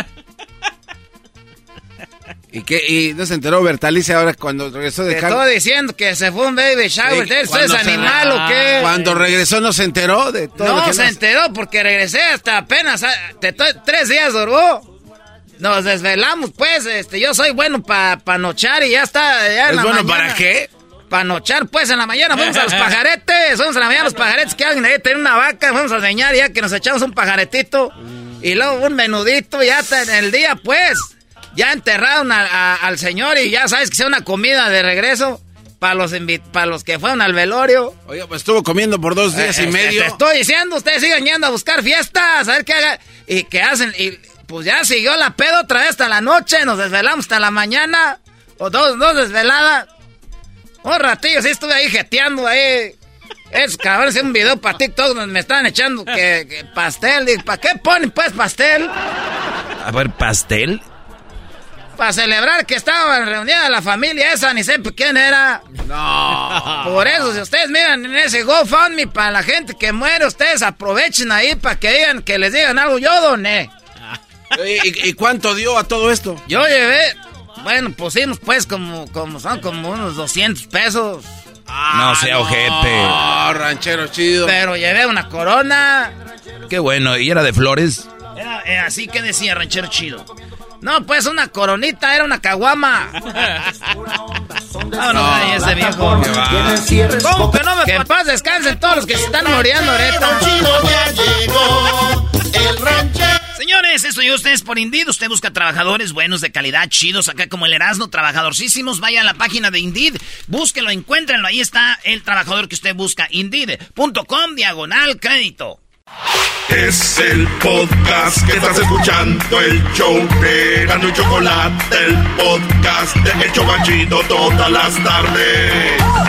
¿Y qué? ¿Y no se enteró Bertalice ahora cuando regresó de Te Cal- estoy diciendo que se fue un baby shower. Sí, ¿Usted es animal o qué? Cuando regresó no se enteró de todo lo No que se nos- enteró porque regresé hasta apenas. ah, te to- tres días duró. Nos desvelamos, pues. Este, yo soy bueno para pa nochar y ya está. Ya en ¿Es la bueno mañana. para qué? Para nochar, pues en la mañana fuimos a los pajaretes. Fuimos a la mañana a los pajaretes. Que alguien ahí tenía una vaca. Fuimos a enseñar ya que nos echamos un pajaretito. Y luego un menudito. Ya hasta en el día, pues. Ya enterraron a- a- al señor y ya sabes que sea una comida de regreso. Para los, invi- pa' los que fueron al velorio. Oye, pues estuvo comiendo por dos días Eh, y eh, medio. Te estoy diciendo, ustedes siguen yendo a buscar fiestas, a ver qué haga. Y qué hacen. Y pues ya siguió la pedo otra vez hasta la noche, nos desvelamos hasta la mañana. O dos, dos desveladas. Un ratillo, sí estuve ahí jeteando ahí. Es cabrón, un video para TikTok donde me están echando que, que pastel. Digo, ¿Para qué ponen pues pastel? A ver, pastel. Para celebrar que estaba reunida la familia esa, ni sé quién era. No. Por eso, si ustedes miran en ese GoFundMe para la gente que muere, ustedes aprovechen ahí para que digan, que les digan algo. Yo doné. ¿Y, y cuánto dio a todo esto? Yo llevé, bueno, pusimos pues como, como son como unos 200 pesos. no sea ojete. No, ranchero chido. Pero llevé una corona. Qué bueno. ¿Y era de flores? Era, era así que decía ranchero chido. No, pues una coronita, era una caguama. Vámonos ahí, ese viejo. ¿Cómo que no me Que en paz descansen todos los que se están muriendo ahorita. Señores, esto y ustedes por Indeed. Usted busca trabajadores buenos, de calidad, chidos, acá como el Erasmo, trabajadorcísimos. Vaya a la página de Indeed, búsquelo, encuéntrenlo. Ahí está el trabajador que usted busca. Indeed.com, diagonal, crédito. Es el podcast que estás escuchando, el show de Erasmo y Chocolate, el podcast de El Chobachito todas las tardes.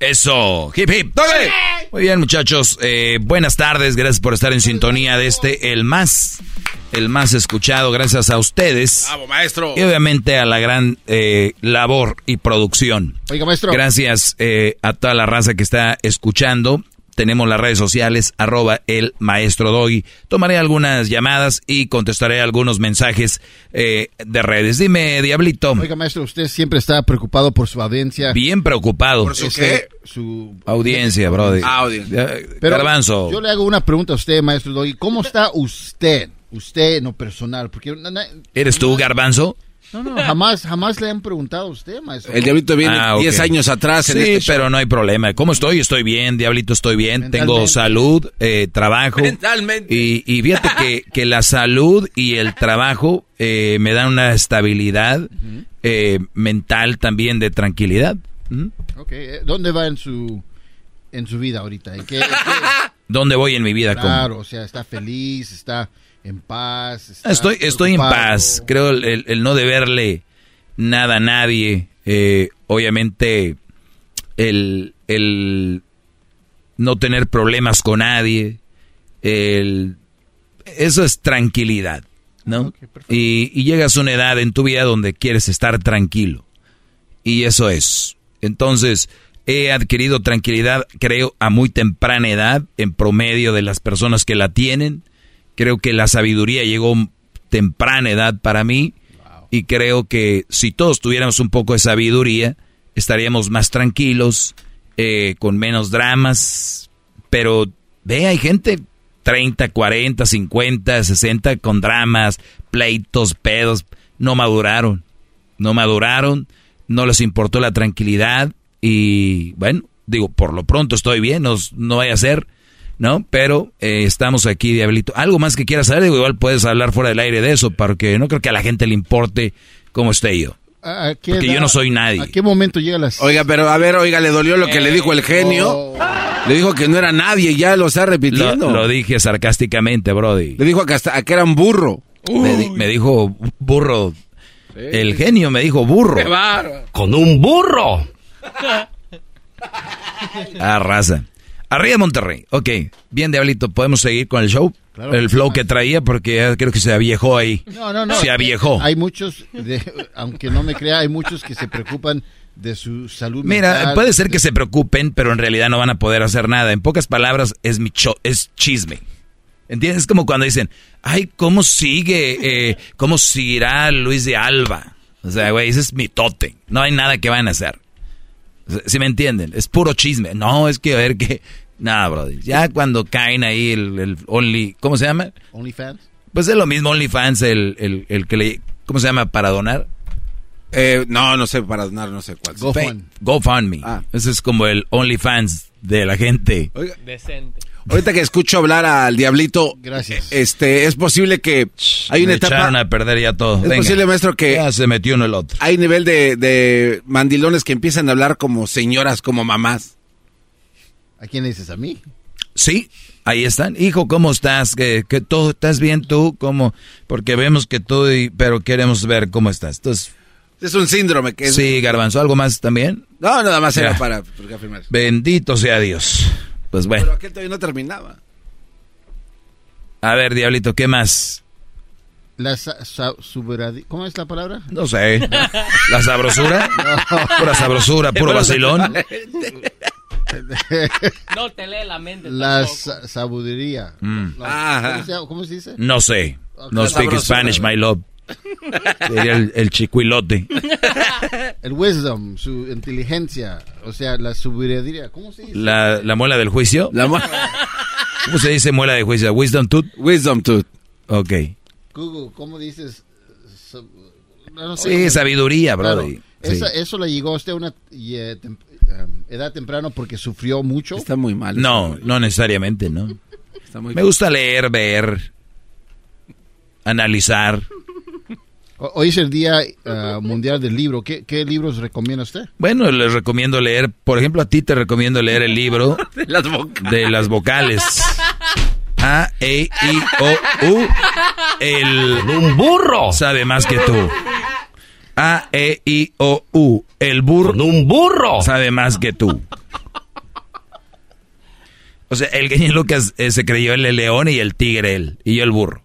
Eso, hip hip. Muy bien, muchachos. eh, buenas tardes. Gracias por estar en sintonía de este, el más, el más escuchado. Gracias a ustedes. Bravo, maestro. Y obviamente a la gran eh, labor y producción. Oiga, maestro. Gracias eh, a toda la raza que está escuchando. Tenemos las redes sociales, arroba el maestro Doggy. Tomaré algunas llamadas y contestaré algunos mensajes eh, de redes. Dime, Diablito. Oiga, maestro, usted siempre está preocupado por su audiencia. Bien preocupado. ¿Por su qué? Su Audiencia, brother. Ah, Ya, Pero Garbanzo. Yo le hago una pregunta a usted, maestro Doggy. ¿Cómo está usted? Usted en lo personal. Porque ¿Eres tú, Garbanzo? No, no, jamás, jamás le han preguntado a usted, maestro. El diablito viene Ah, 10 ok. años atrás en Sí, este show. pero no hay problema. ¿Cómo estoy? Estoy bien, Diablito, estoy bien. Tengo salud, eh, trabajo. Mentalmente. Y, y fíjate que, que la salud y el trabajo eh, me dan una estabilidad eh, mental también de tranquilidad. ¿Mm? Ok, eh, ¿dónde va en su, en su vida ahorita? ¿En qué- en qué- ¿Dónde voy en mi vida? ¿Cómo? Claro, o sea, está feliz, está en paz. Estoy, estoy en paz. Creo el, el- el no deberle nada a nadie. eh, obviamente, el, el no tener problemas con nadie. El, eso es tranquilidad, ¿no? y, y llegas a una edad en tu vida donde quieres estar tranquilo. Y eso es. Entonces, He adquirido tranquilidad, creo, a muy temprana edad, en promedio de las personas que la tienen. Creo que la sabiduría llegó temprana edad para mí. Y creo que si todos tuviéramos un poco de sabiduría, estaríamos más tranquilos, eh, con menos dramas. Pero ve, hay gente 30, 40, 50, 60 con dramas, pleitos, pedos. No maduraron. No maduraron. No les importó la tranquilidad. Y bueno, digo, por lo pronto estoy bien. No, no vaya a ser. ¿No? Pero eh, estamos aquí, Diablito. ¿Algo más que quieras saber? Digo, igual puedes hablar fuera del aire de eso, porque no creo que a la gente le importe cómo esté yo. ¿A qué Porque edad- yo no soy nadie. ¿A qué momento llega las... Oiga, pero a ver, oiga, le dolió lo que le dijo el genio. Le dijo que no era nadie, ya lo está Lo, repitiendo. lo dije sarcásticamente, Brody. Le dijo que, hasta, a que era un burro. Me, di- me dijo burro. El genio me dijo burro. ¡Qué! Con un burro. Ah, raza. Arriba Monterrey. Ok. Bien, Diablito, ¿podemos seguir con el show? Claro el flow que traía, porque ya creo que se aviejó ahí. No, no, no. Se aviejó. Hay muchos, de- aunque no me crea, hay muchos que se preocupan de su salud Mira, mental. puede ser que se preocupen, pero en realidad no van a poder hacer nada. En pocas palabras, es mi cho- es chisme. ¿Entiendes? Es como cuando dicen, ay, ¿cómo sigue, eh, cómo seguirá Luis de Alba? O sea, güey, ese es mi tote. No hay nada que van a hacer. Si me entienden? Es puro chisme. No, es que a ver qué... Nada, brother. Ya cuando caen ahí el, el Only... ¿Cómo se llama? OnlyFans. Pues es lo mismo OnlyFans, el, el, el que le... ¿Cómo se llama? Para donar. Eh, no, no sé, para donar, no sé cuál. GoFund. GoFundMe. Ah. Ese es como el OnlyFans de la gente. Oiga, Decente. ahorita que escucho hablar al diablito, Gracias. este, es posible que hay una Me etapa, echaron a perder ya todo. es Venga. posible, maestro, que Ya se metió uno el otro. hay nivel de, de mandilones que empiezan a hablar como señoras, como mamás. ¿A quién le dices? ¿A mí? Sí, ahí están. Hijo, ¿cómo estás? ¿Que, que todo estás bien tú? ¿Cómo? Porque vemos que todo, y, pero queremos ver cómo estás. Entonces, Es un síndrome que es... sí, Garbanzo, ¿algo más también? No, nada más era Ya. para para afirmar. Bendito sea Dios. Pues bueno. Pero aquel todavía no terminaba. A ver, Diablito, ¿qué más? La sa- sa- subradi- ¿Cómo es la palabra? No sé. ¿La sabrosura? Pura sabrosura, puro vacilón. No te lee la mente. La tampoco. sa- sabiduría. Mm. ¿cómo, se, ¿Cómo se dice? No sé. No speak. Spanish, my love. Sería el, el chicuilote. El wisdom, su inteligencia, o sea, la sabiduría. ¿Cómo se dice? La, la muela del juicio. La mu- ¿Cómo se dice muela de juicio? Wisdom tooth. Wisdom tooth. Ok. Google, ¿cómo dices? No, no sé Sí, cómo- sabiduría, Claro. brody. Sí. Esa- Eso le llegó a usted a una eh, edad temprano porque sufrió mucho. Está muy mal. No, no necesariamente, ¿no? Está muy Me gusta leer, ver, analizar. Hoy es el Día uh, Mundial del Libro. ¿Qué, qué libros recomienda usted? Bueno, les recomiendo leer, por ejemplo, a ti te recomiendo leer el libro Las bocas. de las vocales. A, E, I, O, U. El un burro sabe más que tú. A, E, I, O, U. El burro. un burro sabe más que tú. O sea, el genio Lucas eh, se creyó el león y el tigre él. Y yo el burro.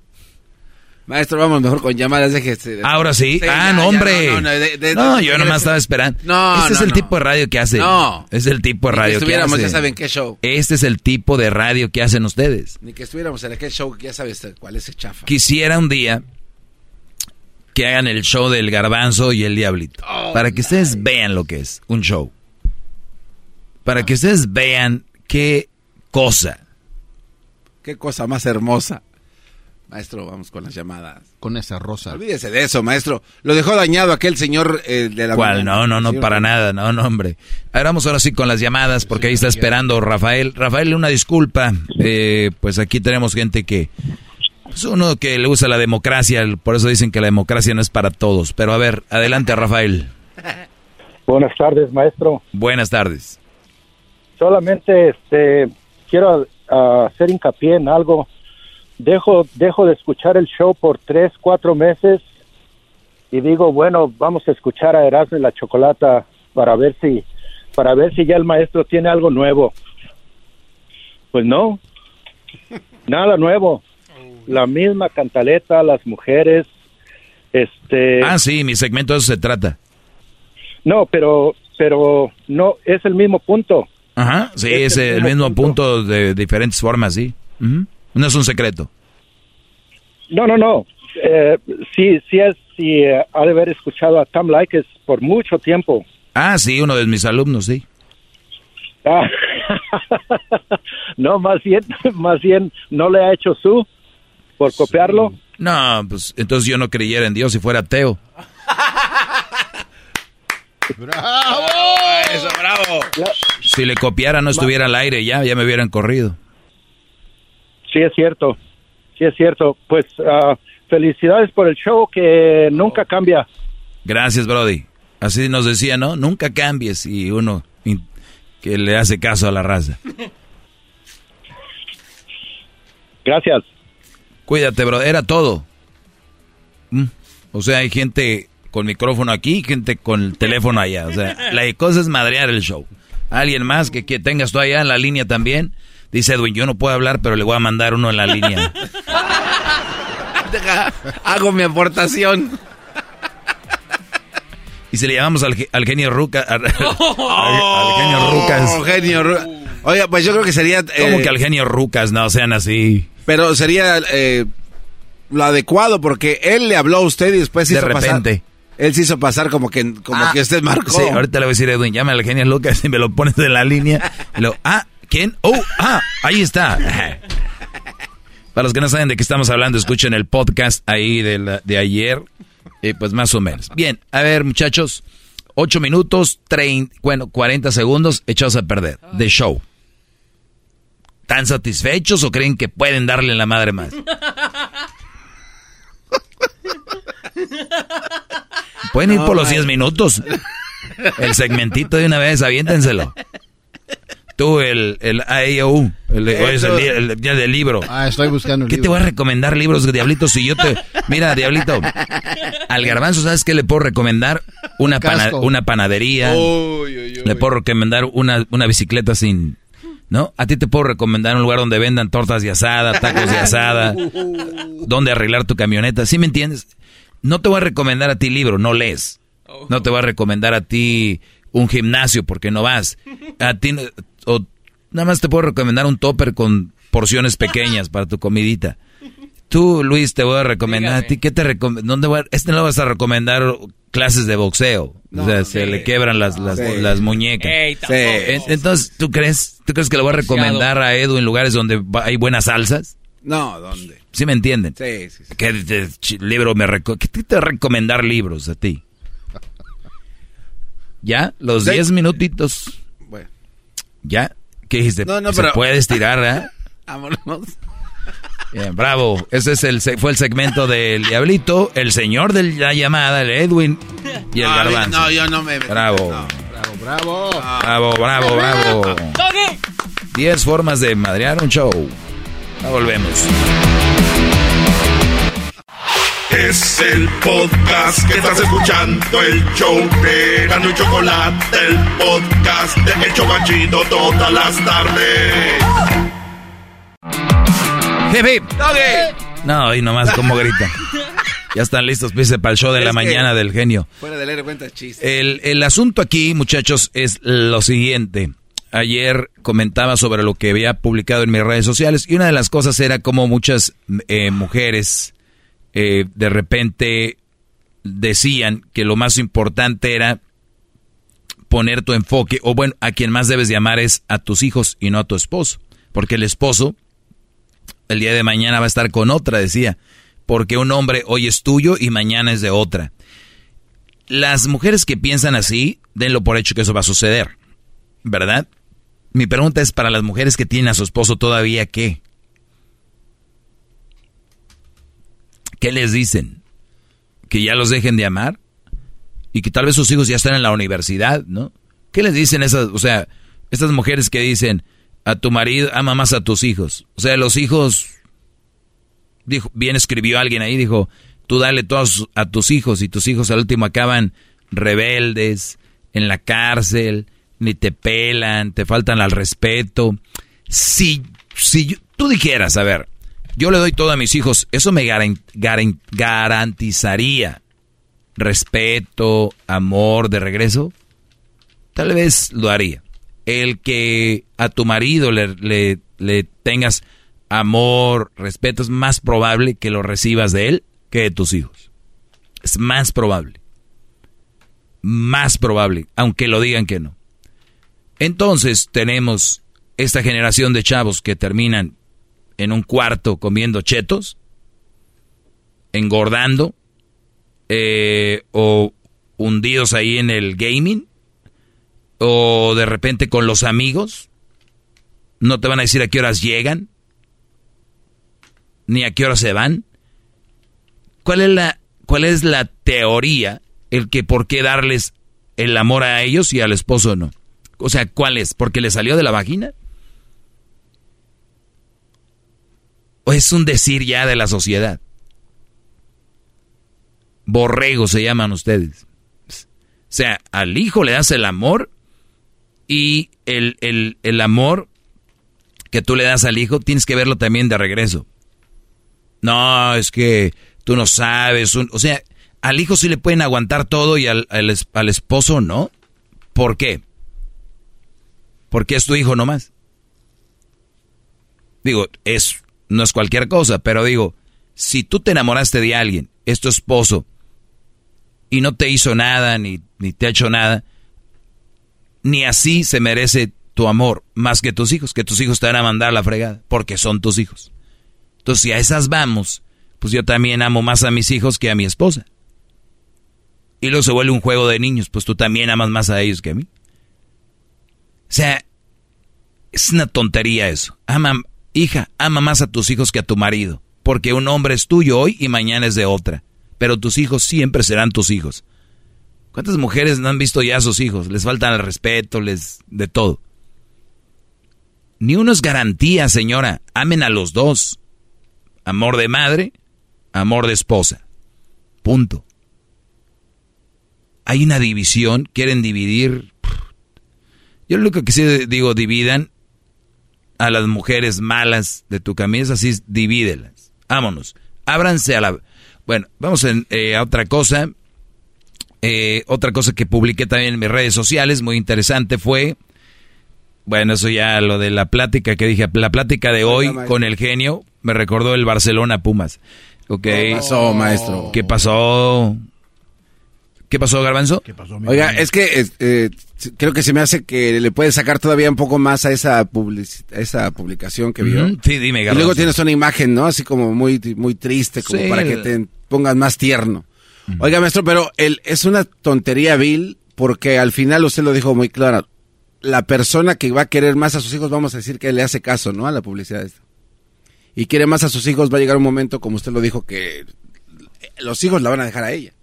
Maestro, vamos mejor con llamadas. Déjese. Ahora sí. Sí, ah, ya, no, hombre. no, No, no, de- de- de- yo de- nomás de- estaba esperando. No, Este es no, el no. tipo de radio que hace. No. Es el tipo de Ni que radio que, estuviéramos, hace. ya saben qué show. Este es el tipo de radio que hacen ustedes. Ni que estuviéramos en aquel show, ya sabes cuál es el chafa. Quisiera un día que hagan el show del garbanzo y el diablito. Oh, para que ustedes vean lo que es un show. Para que ustedes vean qué cosa. Qué cosa más hermosa. Maestro, vamos con las llamadas. Con esa rosa. Olvídese de eso, maestro. Lo dejó dañado aquel señor eh, de la... ¿Cuál? No, no, no, Sí, para nada. No, no, hombre. A ver, vamos ahora sí con las llamadas, porque ahí está esperando Rafael. Rafael, una disculpa. Eh, pues aquí tenemos gente que... Es uno que le gusta la democracia, por eso dicen que la democracia no es para todos. Pero a ver, adelante, Rafael. Buenas tardes, maestro. Buenas tardes. Solamente este quiero hacer hincapié en algo. Dejo dejo de escuchar el show por tres, cuatro meses y digo, bueno, vamos a escuchar a Erasmo y la Chocolata para ver si para ver si ya el maestro tiene algo nuevo. Pues no, nada nuevo. La misma cantaleta, las mujeres, este. Ah, sí, mi segmento de eso se trata. No, pero pero no es el mismo punto. Ajá, sí, es, el, mismo punto. de diferentes formas, sí. No es un secreto. No, no, no. Eh, sí, sí, es, sí, eh, ha de haber escuchado a Tom Likes por mucho tiempo. Ah, sí, uno de mis alumnos, sí. Ah, no, más bien, más bien, no le ha hecho su por copiarlo. No, pues entonces yo no creyera en Dios si fuera ateo. ¡Bravo! Eso, bravo. Si le copiara no estuviera al aire ya, ya me hubieran corrido. Sí, es cierto. Sí, es cierto. Pues uh, felicidades por el show que nunca cambia. Gracias, Brody. Así nos decía, ¿no? Nunca cambies y uno que le hace caso a la raza. Gracias. Cuídate, bro. Era todo. Mm. O sea, hay gente con micrófono aquí, gente con el teléfono allá. O sea, la cosa es madrear el show. Alguien más que, que tengas tú allá en la línea también. Dice Edwin, yo no puedo hablar, pero le voy a mandar uno en la línea. Hago mi aportación. Y si le llamamos al, genio Ruca, al, genio Rucas. Genio Oiga, pues yo creo que sería... como que al genio Rucas no sean así? Pero sería eh, lo adecuado porque él le habló a usted y después De repente. él se hizo pasar como que, como ah, que usted marcó. Sí, ahorita le voy a decir Edwin, llame al genio Lucas y me lo pones en la línea. Y lo, ah, ¿quién? Oh, ah, ahí está. Para los que no saben de qué estamos hablando, escuchen el podcast ahí de, de ayer. Y pues más o menos. Bien, a ver muchachos, 8 minutos, 30, bueno, 40 segundos echados a perder de show. ¿Tan satisfechos o creen que pueden darle la madre más? Pueden ir por los 10 minutos. El segmentito de una vez, aviéntenselo. Tú, el, el AEO, el, el, día del libro. Ah, estoy buscando ¿Qué te voy a recomendar libros, Diablito? Si yo te... Mira, Diablito, al garbanzo, ¿sabes qué le puedo recomendar? Una, una panadería. le puedo recomendar una, una bicicleta sin ¿no? A ti te puedo recomendar un lugar donde vendan tortas de asada, tacos de asada, donde arreglar tu camioneta, ¿sí me entiendes? No te voy a recomendar a ti libro, no lees. No te voy a recomendar a ti un gimnasio porque no vas. A ti o nada más te puedo recomendar un topper con porciones pequeñas para tu comidita. Tú, Luis, te voy a recomendar a ti, ¿qué te recomiendo? Este no vas a recomendar clases de boxeo. o sea, se le quebran las, las, muñecas. Entonces, ¿tú crees, ¿tú crees que le voy a recomendar a Edu en lugares donde hay buenas salsas? No, ¿dónde? ¿Sí me entienden? Sí, sí. ¿Qué libro me ¿Qué te recomendar libros a ti? ¿Ya? Los 10 minutitos. Bueno. ¿Ya? ¿Qué dijiste? No, no, ¿Se puede estirar, eh? Vámonos. Bien, bravo. Ese es el, fue el segmento del Diablito, el señor de la llamada, el Edwin y el Garbanzo. No, yo no me... Bravo. bravo, bravo. Bravo, bravo, bravo. Diez formas de madrear un show. Ya volvemos. Es el podcast que estás escuchando, el show de Gano y Chocolate, el podcast de Hecho Banchito todas las tardes. No, y nomás como grita. Ya están listos, pise para el show de la mañana del genio. Fuera de leer cuenta chiste. El, el asunto aquí, muchachos, es lo siguiente. Ayer comentaba sobre lo que había publicado en mis redes sociales y una de las cosas era como muchas eh, mujeres eh, de repente decían que lo más importante era poner tu enfoque, o bueno, a quien más debes llamar es a tus hijos y no a tu esposo, porque el esposo el día de mañana va a estar con otra, decía, porque un hombre hoy es tuyo y mañana es de otra. Las mujeres que piensan así, denlo por hecho que eso va a suceder, ¿verdad? Mi pregunta es para las mujeres que tienen a su esposo todavía, ¿qué? ¿Qué les dicen? ¿Que ya los dejen de amar? Y que tal vez sus hijos ya están en la universidad, ¿no? ¿Qué les dicen esas, o sea, estas mujeres que dicen, a tu marido, ama más a tus hijos. O sea, los hijos, dijo, bien escribió alguien ahí, dijo, tú dale todos a tus hijos y tus hijos al último acaban rebeldes, en la cárcel, ni te pelan, te faltan al respeto. Si, si tú dijeras, a ver, yo le doy todo a mis hijos, eso me garantizaría respeto, amor de regreso. tal vez lo haría. El que a tu marido le, tengas amor, respeto, es más probable que lo recibas de él que de tus hijos. Es más probable. Más probable, aunque lo digan que no. Entonces tenemos esta generación de chavos que terminan en un cuarto comiendo chetos, engordando, eh, o hundidos ahí en el gaming, o de repente con los amigos, no te van a decir a qué horas llegan, ni a qué horas se van. ¿Cuál es la, cuál es la teoría, el que por qué darles el amor a ellos y al esposo no? O sea, ¿cuál es? ¿Porque le salió de la vagina? ¿O es un decir ya de la sociedad? Borrego se llaman ustedes. O sea, al hijo le das el amor y el, el, el amor que tú le das al hijo tienes que verlo también de regreso. No, es que tú no sabes. o sea, al hijo sí le pueden aguantar todo y al, al, esposo no. ¿Por qué? Porque es tu hijo nomás. Digo, es, no es cualquier cosa, pero digo, si tú te enamoraste de alguien, es tu esposo, y no te hizo nada, ni, ni te ha hecho nada, ni así se merece tu amor más que tus hijos, que tus hijos te van a mandar a la fregada, porque son tus hijos. Entonces, si a esas vamos, pues yo también amo más a mis hijos que a mi esposa. Y luego se vuelve un juego de niños, pues tú también amas más a ellos que a mí. O sea, es una tontería eso. Ama, hija, ama más a tus hijos que a tu marido, porque un hombre es tuyo hoy y mañana es de otra, pero tus hijos siempre serán tus hijos. ¿Cuántas mujeres no han visto ya a sus hijos? Les falta el respeto, les de todo. Ni uno es garantía, señora. Amen a los dos. Amor de madre, amor de esposa. Punto. Hay una división, quieren dividir. Yo lo que sí digo, dividan a las mujeres malas de tu camisa, así divídelas. Vámonos. Ábranse a la... Bueno, vamos eh, a otra cosa. Eh, otra cosa que publiqué también en mis redes sociales, muy interesante, fue... Bueno, eso ya lo de la plática que dije, la plática de hoy con el genio, me recordó el Barcelona Pumas. Okay. ¿Qué pasó, maestro? ¿Qué pasó? ¿Qué pasó, Garbanzo? Oiga, es que eh, creo que se me hace que le puede sacar todavía un poco más a esa, esa publicación que vio. Sí, dime, Garbanzo. Y luego tienes una imagen, ¿no? Así como muy, muy triste, como para que te pongas más tierno. Oiga, maestro, pero el, es una tontería vil porque al final usted lo dijo muy claro. La persona que va a querer más a sus hijos, vamos a decir que le hace caso, ¿no? A la publicidad esta y quiere más a sus hijos, va a llegar un momento, como usted lo dijo, que los hijos la van a dejar a ella.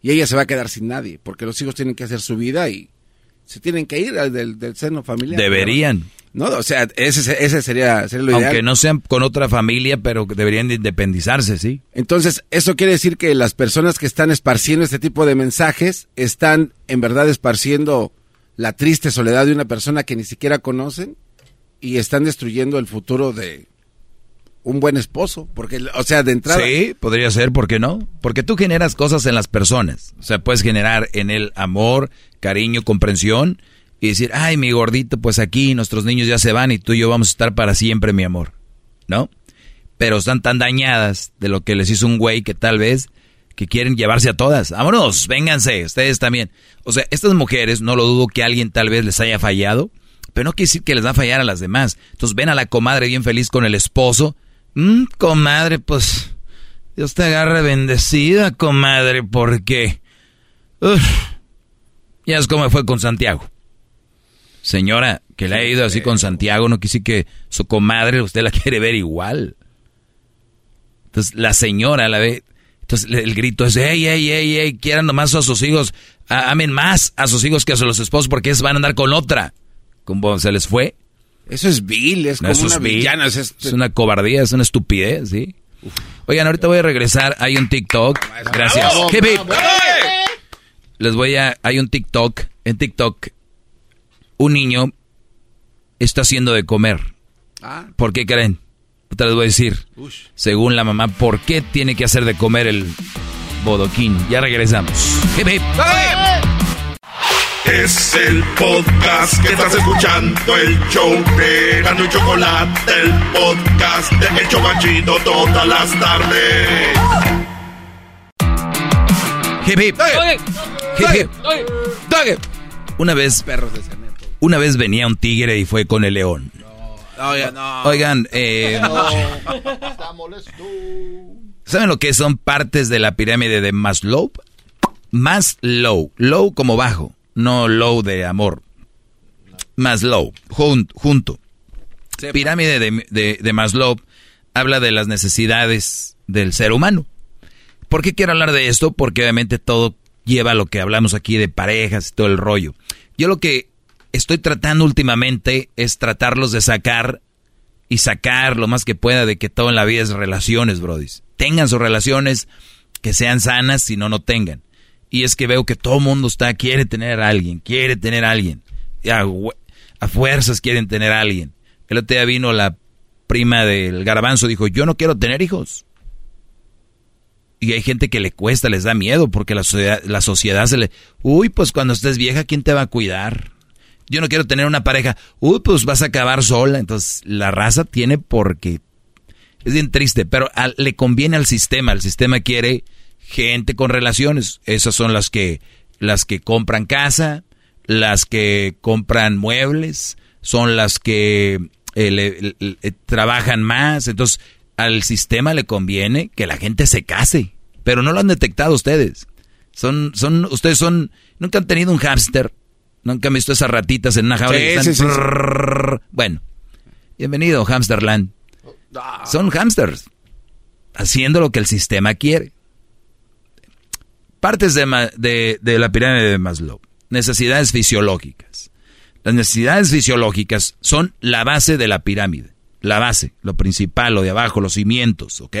Y ella se va a quedar sin nadie, porque los hijos tienen que hacer su vida y se tienen que ir del, del seno familiar. Deberían. No, o sea, ese, ese sería, sería, lo ideal. Aunque no sean con otra familia, pero deberían de independizarse, sí. Entonces, eso quiere decir que las personas que están esparciendo este tipo de mensajes están en verdad esparciendo la triste soledad de una persona que ni siquiera conocen y están destruyendo el futuro de, un buen esposo, porque, o sea, de entrada. Sí, podría ser, ¿por qué no? Porque tú generas cosas en las personas. O sea, puedes generar en él amor, cariño, comprensión y decir, ay, mi gordito, pues aquí nuestros niños ya se van y tú y yo vamos a estar para siempre, mi amor. ¿No? Pero están tan dañadas de lo que les hizo un güey que tal vez que quieren llevarse a todas. Vámonos, vénganse, ustedes también. O sea, estas mujeres, no lo dudo que alguien tal vez les haya fallado, pero no quiere decir que les va a fallar a las demás. Entonces ven a la comadre bien feliz con el esposo Mm, comadre, pues Dios te agarre bendecida, comadre, porque... ya es como fue con Santiago. Señora, que le ha ido así con Santiago, no quise que su comadre usted la quiere ver igual. Entonces la señora la ve, entonces el grito es, ey, ey, ey, ey, quieran nomás a sus hijos, amen más a sus hijos que a los esposos porque ellos van a andar con otra. Como se les fue, eso es vil, es como una villana. Es, una cobardía, es una estupidez, ¿sí? Oigan, ahorita voy a regresar. Hay un TikTok. Gracias. Les voy a... Hay un TikTok. En TikTok, un niño está haciendo de comer. Ah. ¿Por qué creen? Te les voy a decir. Según la mamá, ¿por qué tiene que hacer de comer el bodoquín? Ya regresamos. Es el podcast que estás escuchando, el show de Gano y Chocolate, el podcast de El Chocachito todas las tardes. Hip hip. Hip hip. Doggy. Una vez, una vez venía un tigre y fue con el león. Oigan, no. Oigan, eh, ¿saben lo que son partes de la pirámide de Maslow? Maslow, low como bajo, no low de amor. Maslow, jun- junto. Pirámide de, de- de Maslow habla de las necesidades del ser humano. ¿Por qué quiero hablar de esto? Porque obviamente todo lleva a lo que hablamos aquí de parejas y todo el rollo. Yo lo que estoy tratando últimamente es tratarlos de sacar y sacar lo más que pueda de que todo en la vida es relaciones, brodis. Tengan sus relaciones que sean sanas, si no, no tengan. Y es que veo que todo mundo está, quiere tener a alguien, quiere tener a alguien. A, fuerzas quieren tener a alguien. El otro día vino la prima del garbanzo, dijo, yo no quiero tener hijos. Y hay gente que le cuesta, les da miedo, porque la sociedad, la sociedad se le... Uy, pues cuando estés vieja, ¿quién te va a cuidar? Yo no quiero tener una pareja. Uy, pues vas a acabar sola. Entonces, la raza tiene porque... Es bien triste, pero le conviene al sistema. El sistema quiere gente con relaciones. Esas son las que, las que compran casa, las que compran muebles, son las que eh, le- le- le- trabajan más. Entonces, al sistema le conviene que la gente se case. Pero no lo han detectado ustedes. Son, son, ustedes son, nunca han tenido un hámster. Nunca han visto esas ratitas en una jaula. Sí, están sí. Bueno, bienvenido, Hamsterland. Son hamsters. Haciendo lo que el sistema quiere. Partes de, de- de la pirámide de Maslow. Necesidades fisiológicas. Las necesidades fisiológicas son la base de la pirámide. La base, lo principal, lo de abajo, los cimientos, ¿ok?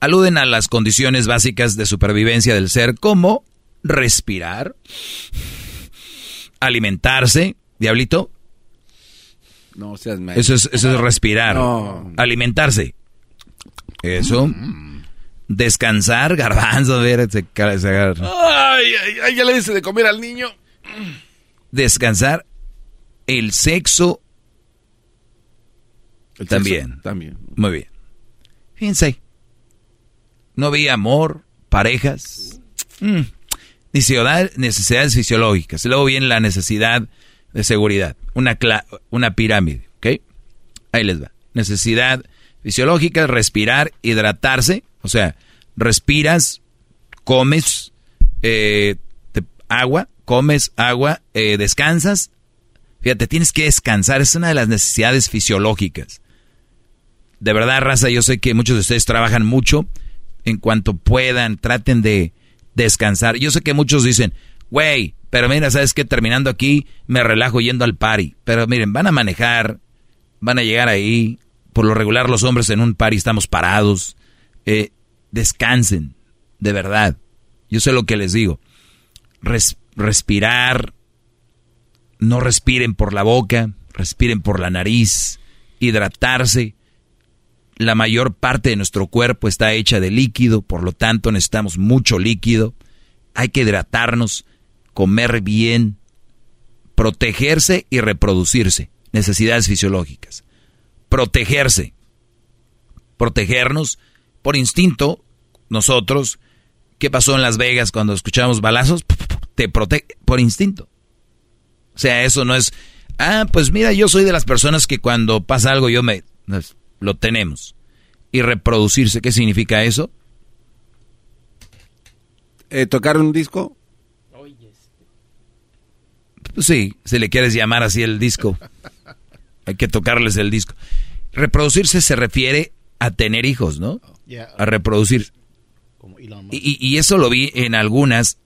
Aluden a las condiciones básicas de supervivencia del ser como respirar, alimentarse, diablito, No seas eso es, eso es respirar. No. Alimentarse. Eso. Descansar, garbanzo, a ver, se, se agarra. Ay, ay, ay, ya le dice de comer al niño. Descansar. El sexo. también. sexo, también. Muy bien. Fíjense. No había amor, parejas. Mm. Necesidad- necesidades fisiológicas. Luego viene la necesidad de seguridad. Una, cla- una pirámide. ¿Ok? Ahí les va. Necesidad fisiológica, respirar, hidratarse. O sea, respiras, comes eh, agua, comes agua, eh, descansas. Fíjate, tienes que descansar. Es una de las necesidades fisiológicas. De verdad, raza, yo sé que muchos de ustedes trabajan mucho. En cuanto puedan, traten de descansar. Yo sé que muchos dicen, güey, pero mira, ¿sabes qué? Terminando aquí, me relajo yendo al party. Pero miren, van a manejar, van a llegar ahí. Por lo regular, los hombres en un party estamos parados. Eh, descansen, de verdad. Yo sé lo que les digo. Res- respirar, no respiren por la boca, respiren por la nariz, hidratarse. La mayor parte de nuestro cuerpo está hecha de líquido, por lo tanto necesitamos mucho líquido. Hay que hidratarnos, comer bien, protegerse y reproducirse. Necesidades fisiológicas. Protegerse. Protegernos por instinto. Nosotros, ¿qué pasó en Las Vegas cuando escuchábamos balazos? Te protege por instinto. O sea, eso no es, ah, pues mira, yo soy de las personas que cuando pasa algo yo me, pues, lo tenemos. Y reproducirse, ¿qué significa eso? Eh, ¿Tocar un disco? Pues sí, si le quieres llamar así el disco. Hay que tocarles el disco. Reproducirse se refiere a tener hijos, ¿no? A reproducir. Y, eso lo vi en algunas.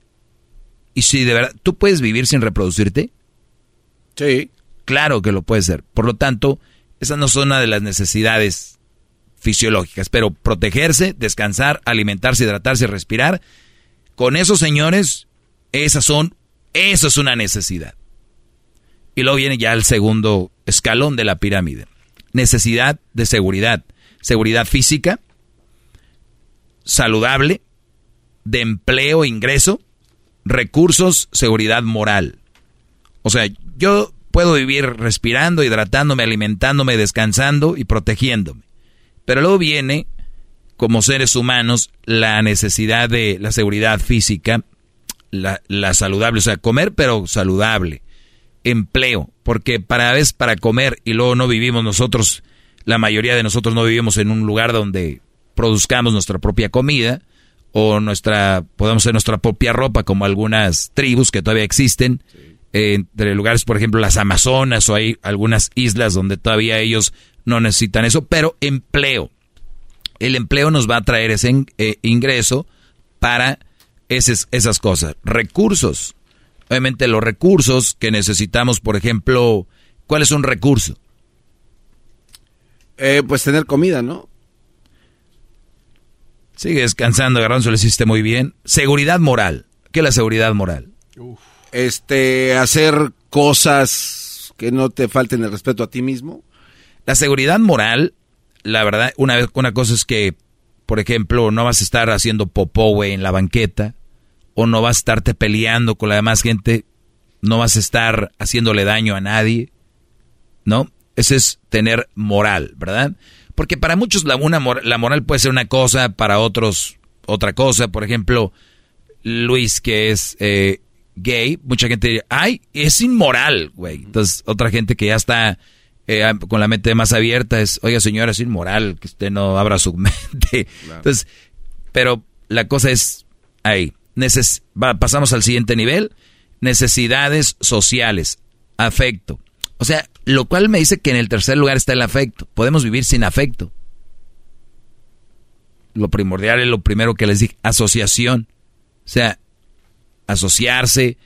Y si de verdad, ¿tú puedes vivir sin reproducirte? Sí. Claro que lo puedes ser. Por lo tanto, esa no son una de las necesidades fisiológicas. Pero protegerse, descansar, alimentarse, hidratarse, respirar. Con esos señores, esas son, eso es una necesidad. Y luego viene ya el segundo escalón de la pirámide. Necesidad de seguridad. Seguridad física, saludable, de empleo, ingreso, recursos, seguridad moral. O sea, yo puedo vivir respirando, hidratándome, alimentándome, descansando y protegiéndome. Pero luego viene, como seres humanos, la necesidad de la seguridad física, la, la saludable, o sea, comer pero saludable, empleo, porque para vez para comer y luego no vivimos nosotros, la mayoría de nosotros no vivimos en un lugar donde produzcamos nuestra propia comida o nuestra, podemos hacer nuestra propia ropa como algunas tribus que todavía existen, entre lugares, por ejemplo, las Amazonas o hay algunas islas donde todavía ellos no necesitan eso, pero empleo. El empleo nos va a traer ese eh, ingreso para esas, esas cosas. Recursos. Obviamente los recursos que necesitamos, por ejemplo, ¿cuál es un recurso? Eh, pues tener comida, ¿no? Sigue descansando, Garbanzo, lo hiciste muy bien. Seguridad moral. ¿Qué es la seguridad moral? Este, hacer cosas que no te falten el respeto a ti mismo. La seguridad moral, la verdad, una, vez, una cosa es que, por ejemplo, no vas a estar haciendo popó, güey, en la banqueta, o no vas a estarte peleando con la demás gente, no vas a estar haciéndole daño a nadie, ¿no? Ese es tener moral, ¿verdad? Porque para muchos la, una, la moral puede ser una cosa, para otros otra cosa. Por ejemplo, Luis, que es eh, gay, mucha gente diría, ay, es inmoral, güey. Entonces, otra gente que ya está eh, con la mente más abierta es, oiga, señora, es inmoral que usted no abra su mente. Entonces, pero la cosa es ahí. Pasamos al siguiente nivel. Necesidades sociales, afecto. O sea, lo cual me dice que en el tercer lugar está el afecto. Podemos vivir sin afecto. Lo primordial es lo primero que les dije, asociación. O sea, asociarse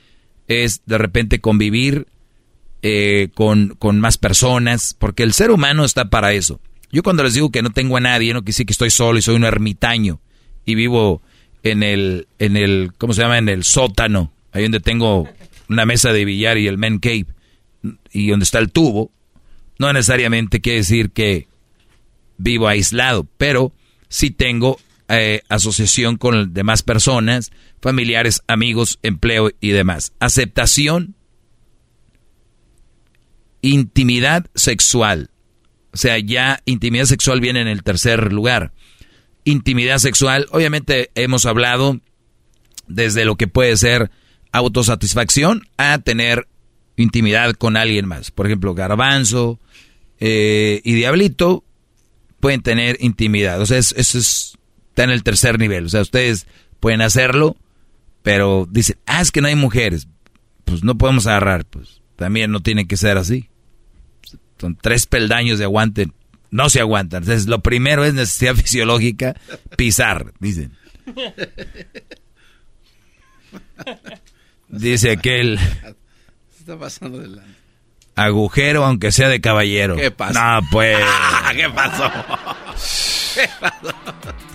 es de repente convivir eh, con, con, más personas, porque el ser humano está para eso. Yo cuando les digo que no tengo a nadie, no quisiera que estoy solo y soy un ermitaño y vivo en el, en el, ¿cómo se llama? En el sótano, ahí donde tengo una mesa de billar y el men cave y donde está el tubo, no necesariamente quiere decir que vivo aislado, pero sí tengo eh, asociación con demás personas, familiares, amigos, empleo y demás. Aceptación, intimidad sexual. O sea, ya intimidad sexual viene en el tercer lugar. Intimidad sexual, obviamente hemos hablado desde lo que puede ser autosatisfacción a tener intimidad con alguien más. Por ejemplo, Garbanzo eh, y Diablito pueden tener intimidad. O sea, eso es, está en el tercer nivel. O sea, ustedes pueden hacerlo, pero dicen, ah, es que no hay mujeres. Pues no podemos agarrar. Pues también no tiene que ser así. Son tres peldaños de aguante. No se aguantan. Entonces, lo primero es necesidad fisiológica, pisar, dicen. Dice aquel pasando Agujero, aunque sea de caballero. ¿Qué pasa? No, pues. ¿Qué pasó? ¿Qué pasó?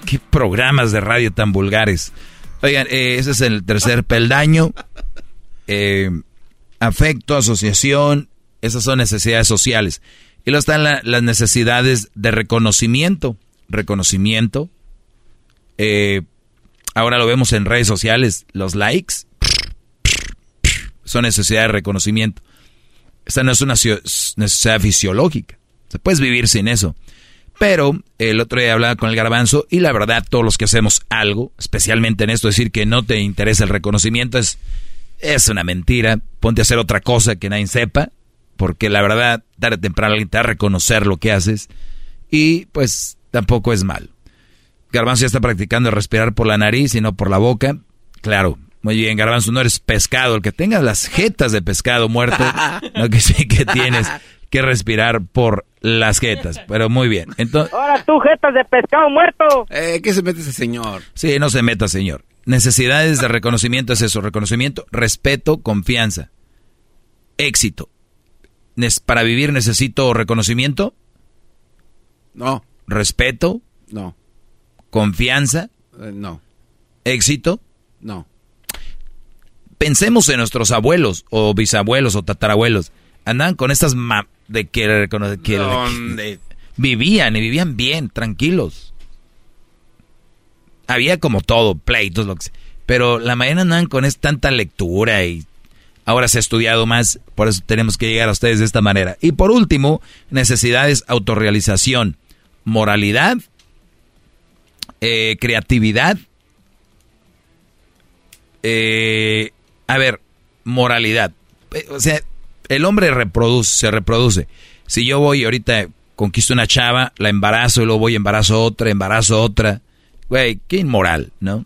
¿Qué programas de radio tan vulgares? Oigan, eh, ese es el tercer peldaño. Eh, afecto, asociación, esas son necesidades sociales. Y luego están las necesidades de reconocimiento. Reconocimiento. Eh, ahora lo vemos en redes sociales, los likes son necesidades de reconocimiento. Esta no es una necesidad fisiológica. Se puedes vivir sin eso. Pero el otro día hablaba con el garbanzo y la verdad todos los que hacemos algo, especialmente en esto, decir que no te interesa el reconocimiento es, es una mentira. Ponte a hacer otra cosa que nadie sepa, porque la verdad tarde o temprano alguien te va a reconocer lo que haces y pues tampoco es mal. Garbanzo ya está practicando respirar por la nariz y no por la boca. Claro, muy bien, Garbanzo, no eres pescado. El que tengas las jetas de pescado muerto, no que sí que tienes que respirar por las jetas. Pero muy bien. Entonces, Ahora tú, jetas de pescado muerto. Eh, ¿Qué se mete ese señor? Sí, no se meta, señor. Necesidades de reconocimiento es eso. Reconocimiento, respeto, confianza. Éxito. ¿Para vivir necesito reconocimiento? No. ¿Respeto? No. ¿Confianza? Eh, no. ¿Éxito? No pensemos en nuestros abuelos o bisabuelos o tatarabuelos. Andaban con estas de que, que, vivían y vivían bien, tranquilos. Había como todo, pleitos, lo que Pero la mañana andan con es tanta lectura y ahora se ha estudiado más, por eso tenemos que llegar a ustedes de esta manera. Y por último, necesidades, autorrealización, moralidad, eh, creatividad. Eh, a ver, moralidad. Eh, o sea, el hombre se reproduce. Si yo voy ahorita conquisto una chava, la embarazo y luego voy embarazo otra, embarazo otra. Güey, qué inmoral, ¿no?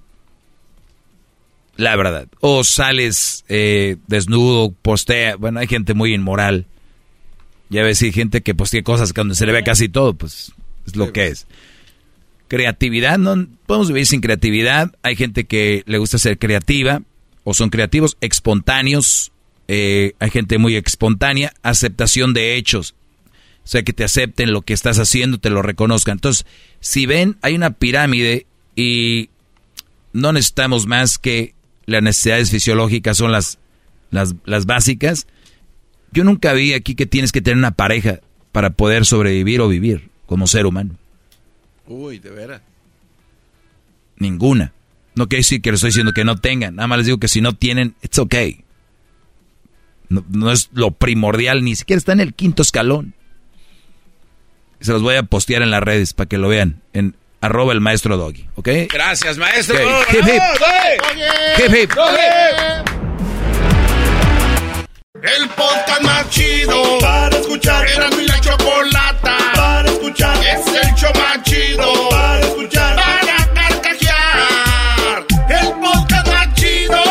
La verdad. O sales eh, desnudo, postea. Bueno, hay gente muy inmoral. Ya ves, hay gente que postea cosas cuando se le ve casi todo, pues es lo que es. Creatividad, no podemos vivir sin creatividad. Hay gente que le gusta ser creativa o son creativos, espontáneos. Eh, hay gente muy espontánea. Aceptación de hechos. O sea, que te acepten lo que estás haciendo, te lo reconozcan. Entonces, si ven, hay una pirámide y no necesitamos más que las necesidades fisiológicas son las, las, las básicas. Yo nunca vi aquí que tienes que tener una pareja para poder sobrevivir o vivir como ser humano. Uy, de veras. Ninguna. No quiere decir que les estoy diciendo que no tengan. Nada más les digo que si no tienen, it's okay. No, no es lo primordial, ni siquiera está en el quinto escalón. Se los voy a postear en las redes para que lo vean. En arroba el maestro Doggy, ¿ok? Gracias, maestro. Okay. Hip, hip. Hip, hip. El podcast más chido para escuchar. Era mi la chocolata para escuchar. Es el show más chido para escuchar. Para carcajear. El podcast más chido.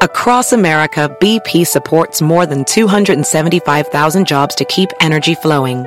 Across America, BP supports more than 275,000 jobs to keep energy flowing.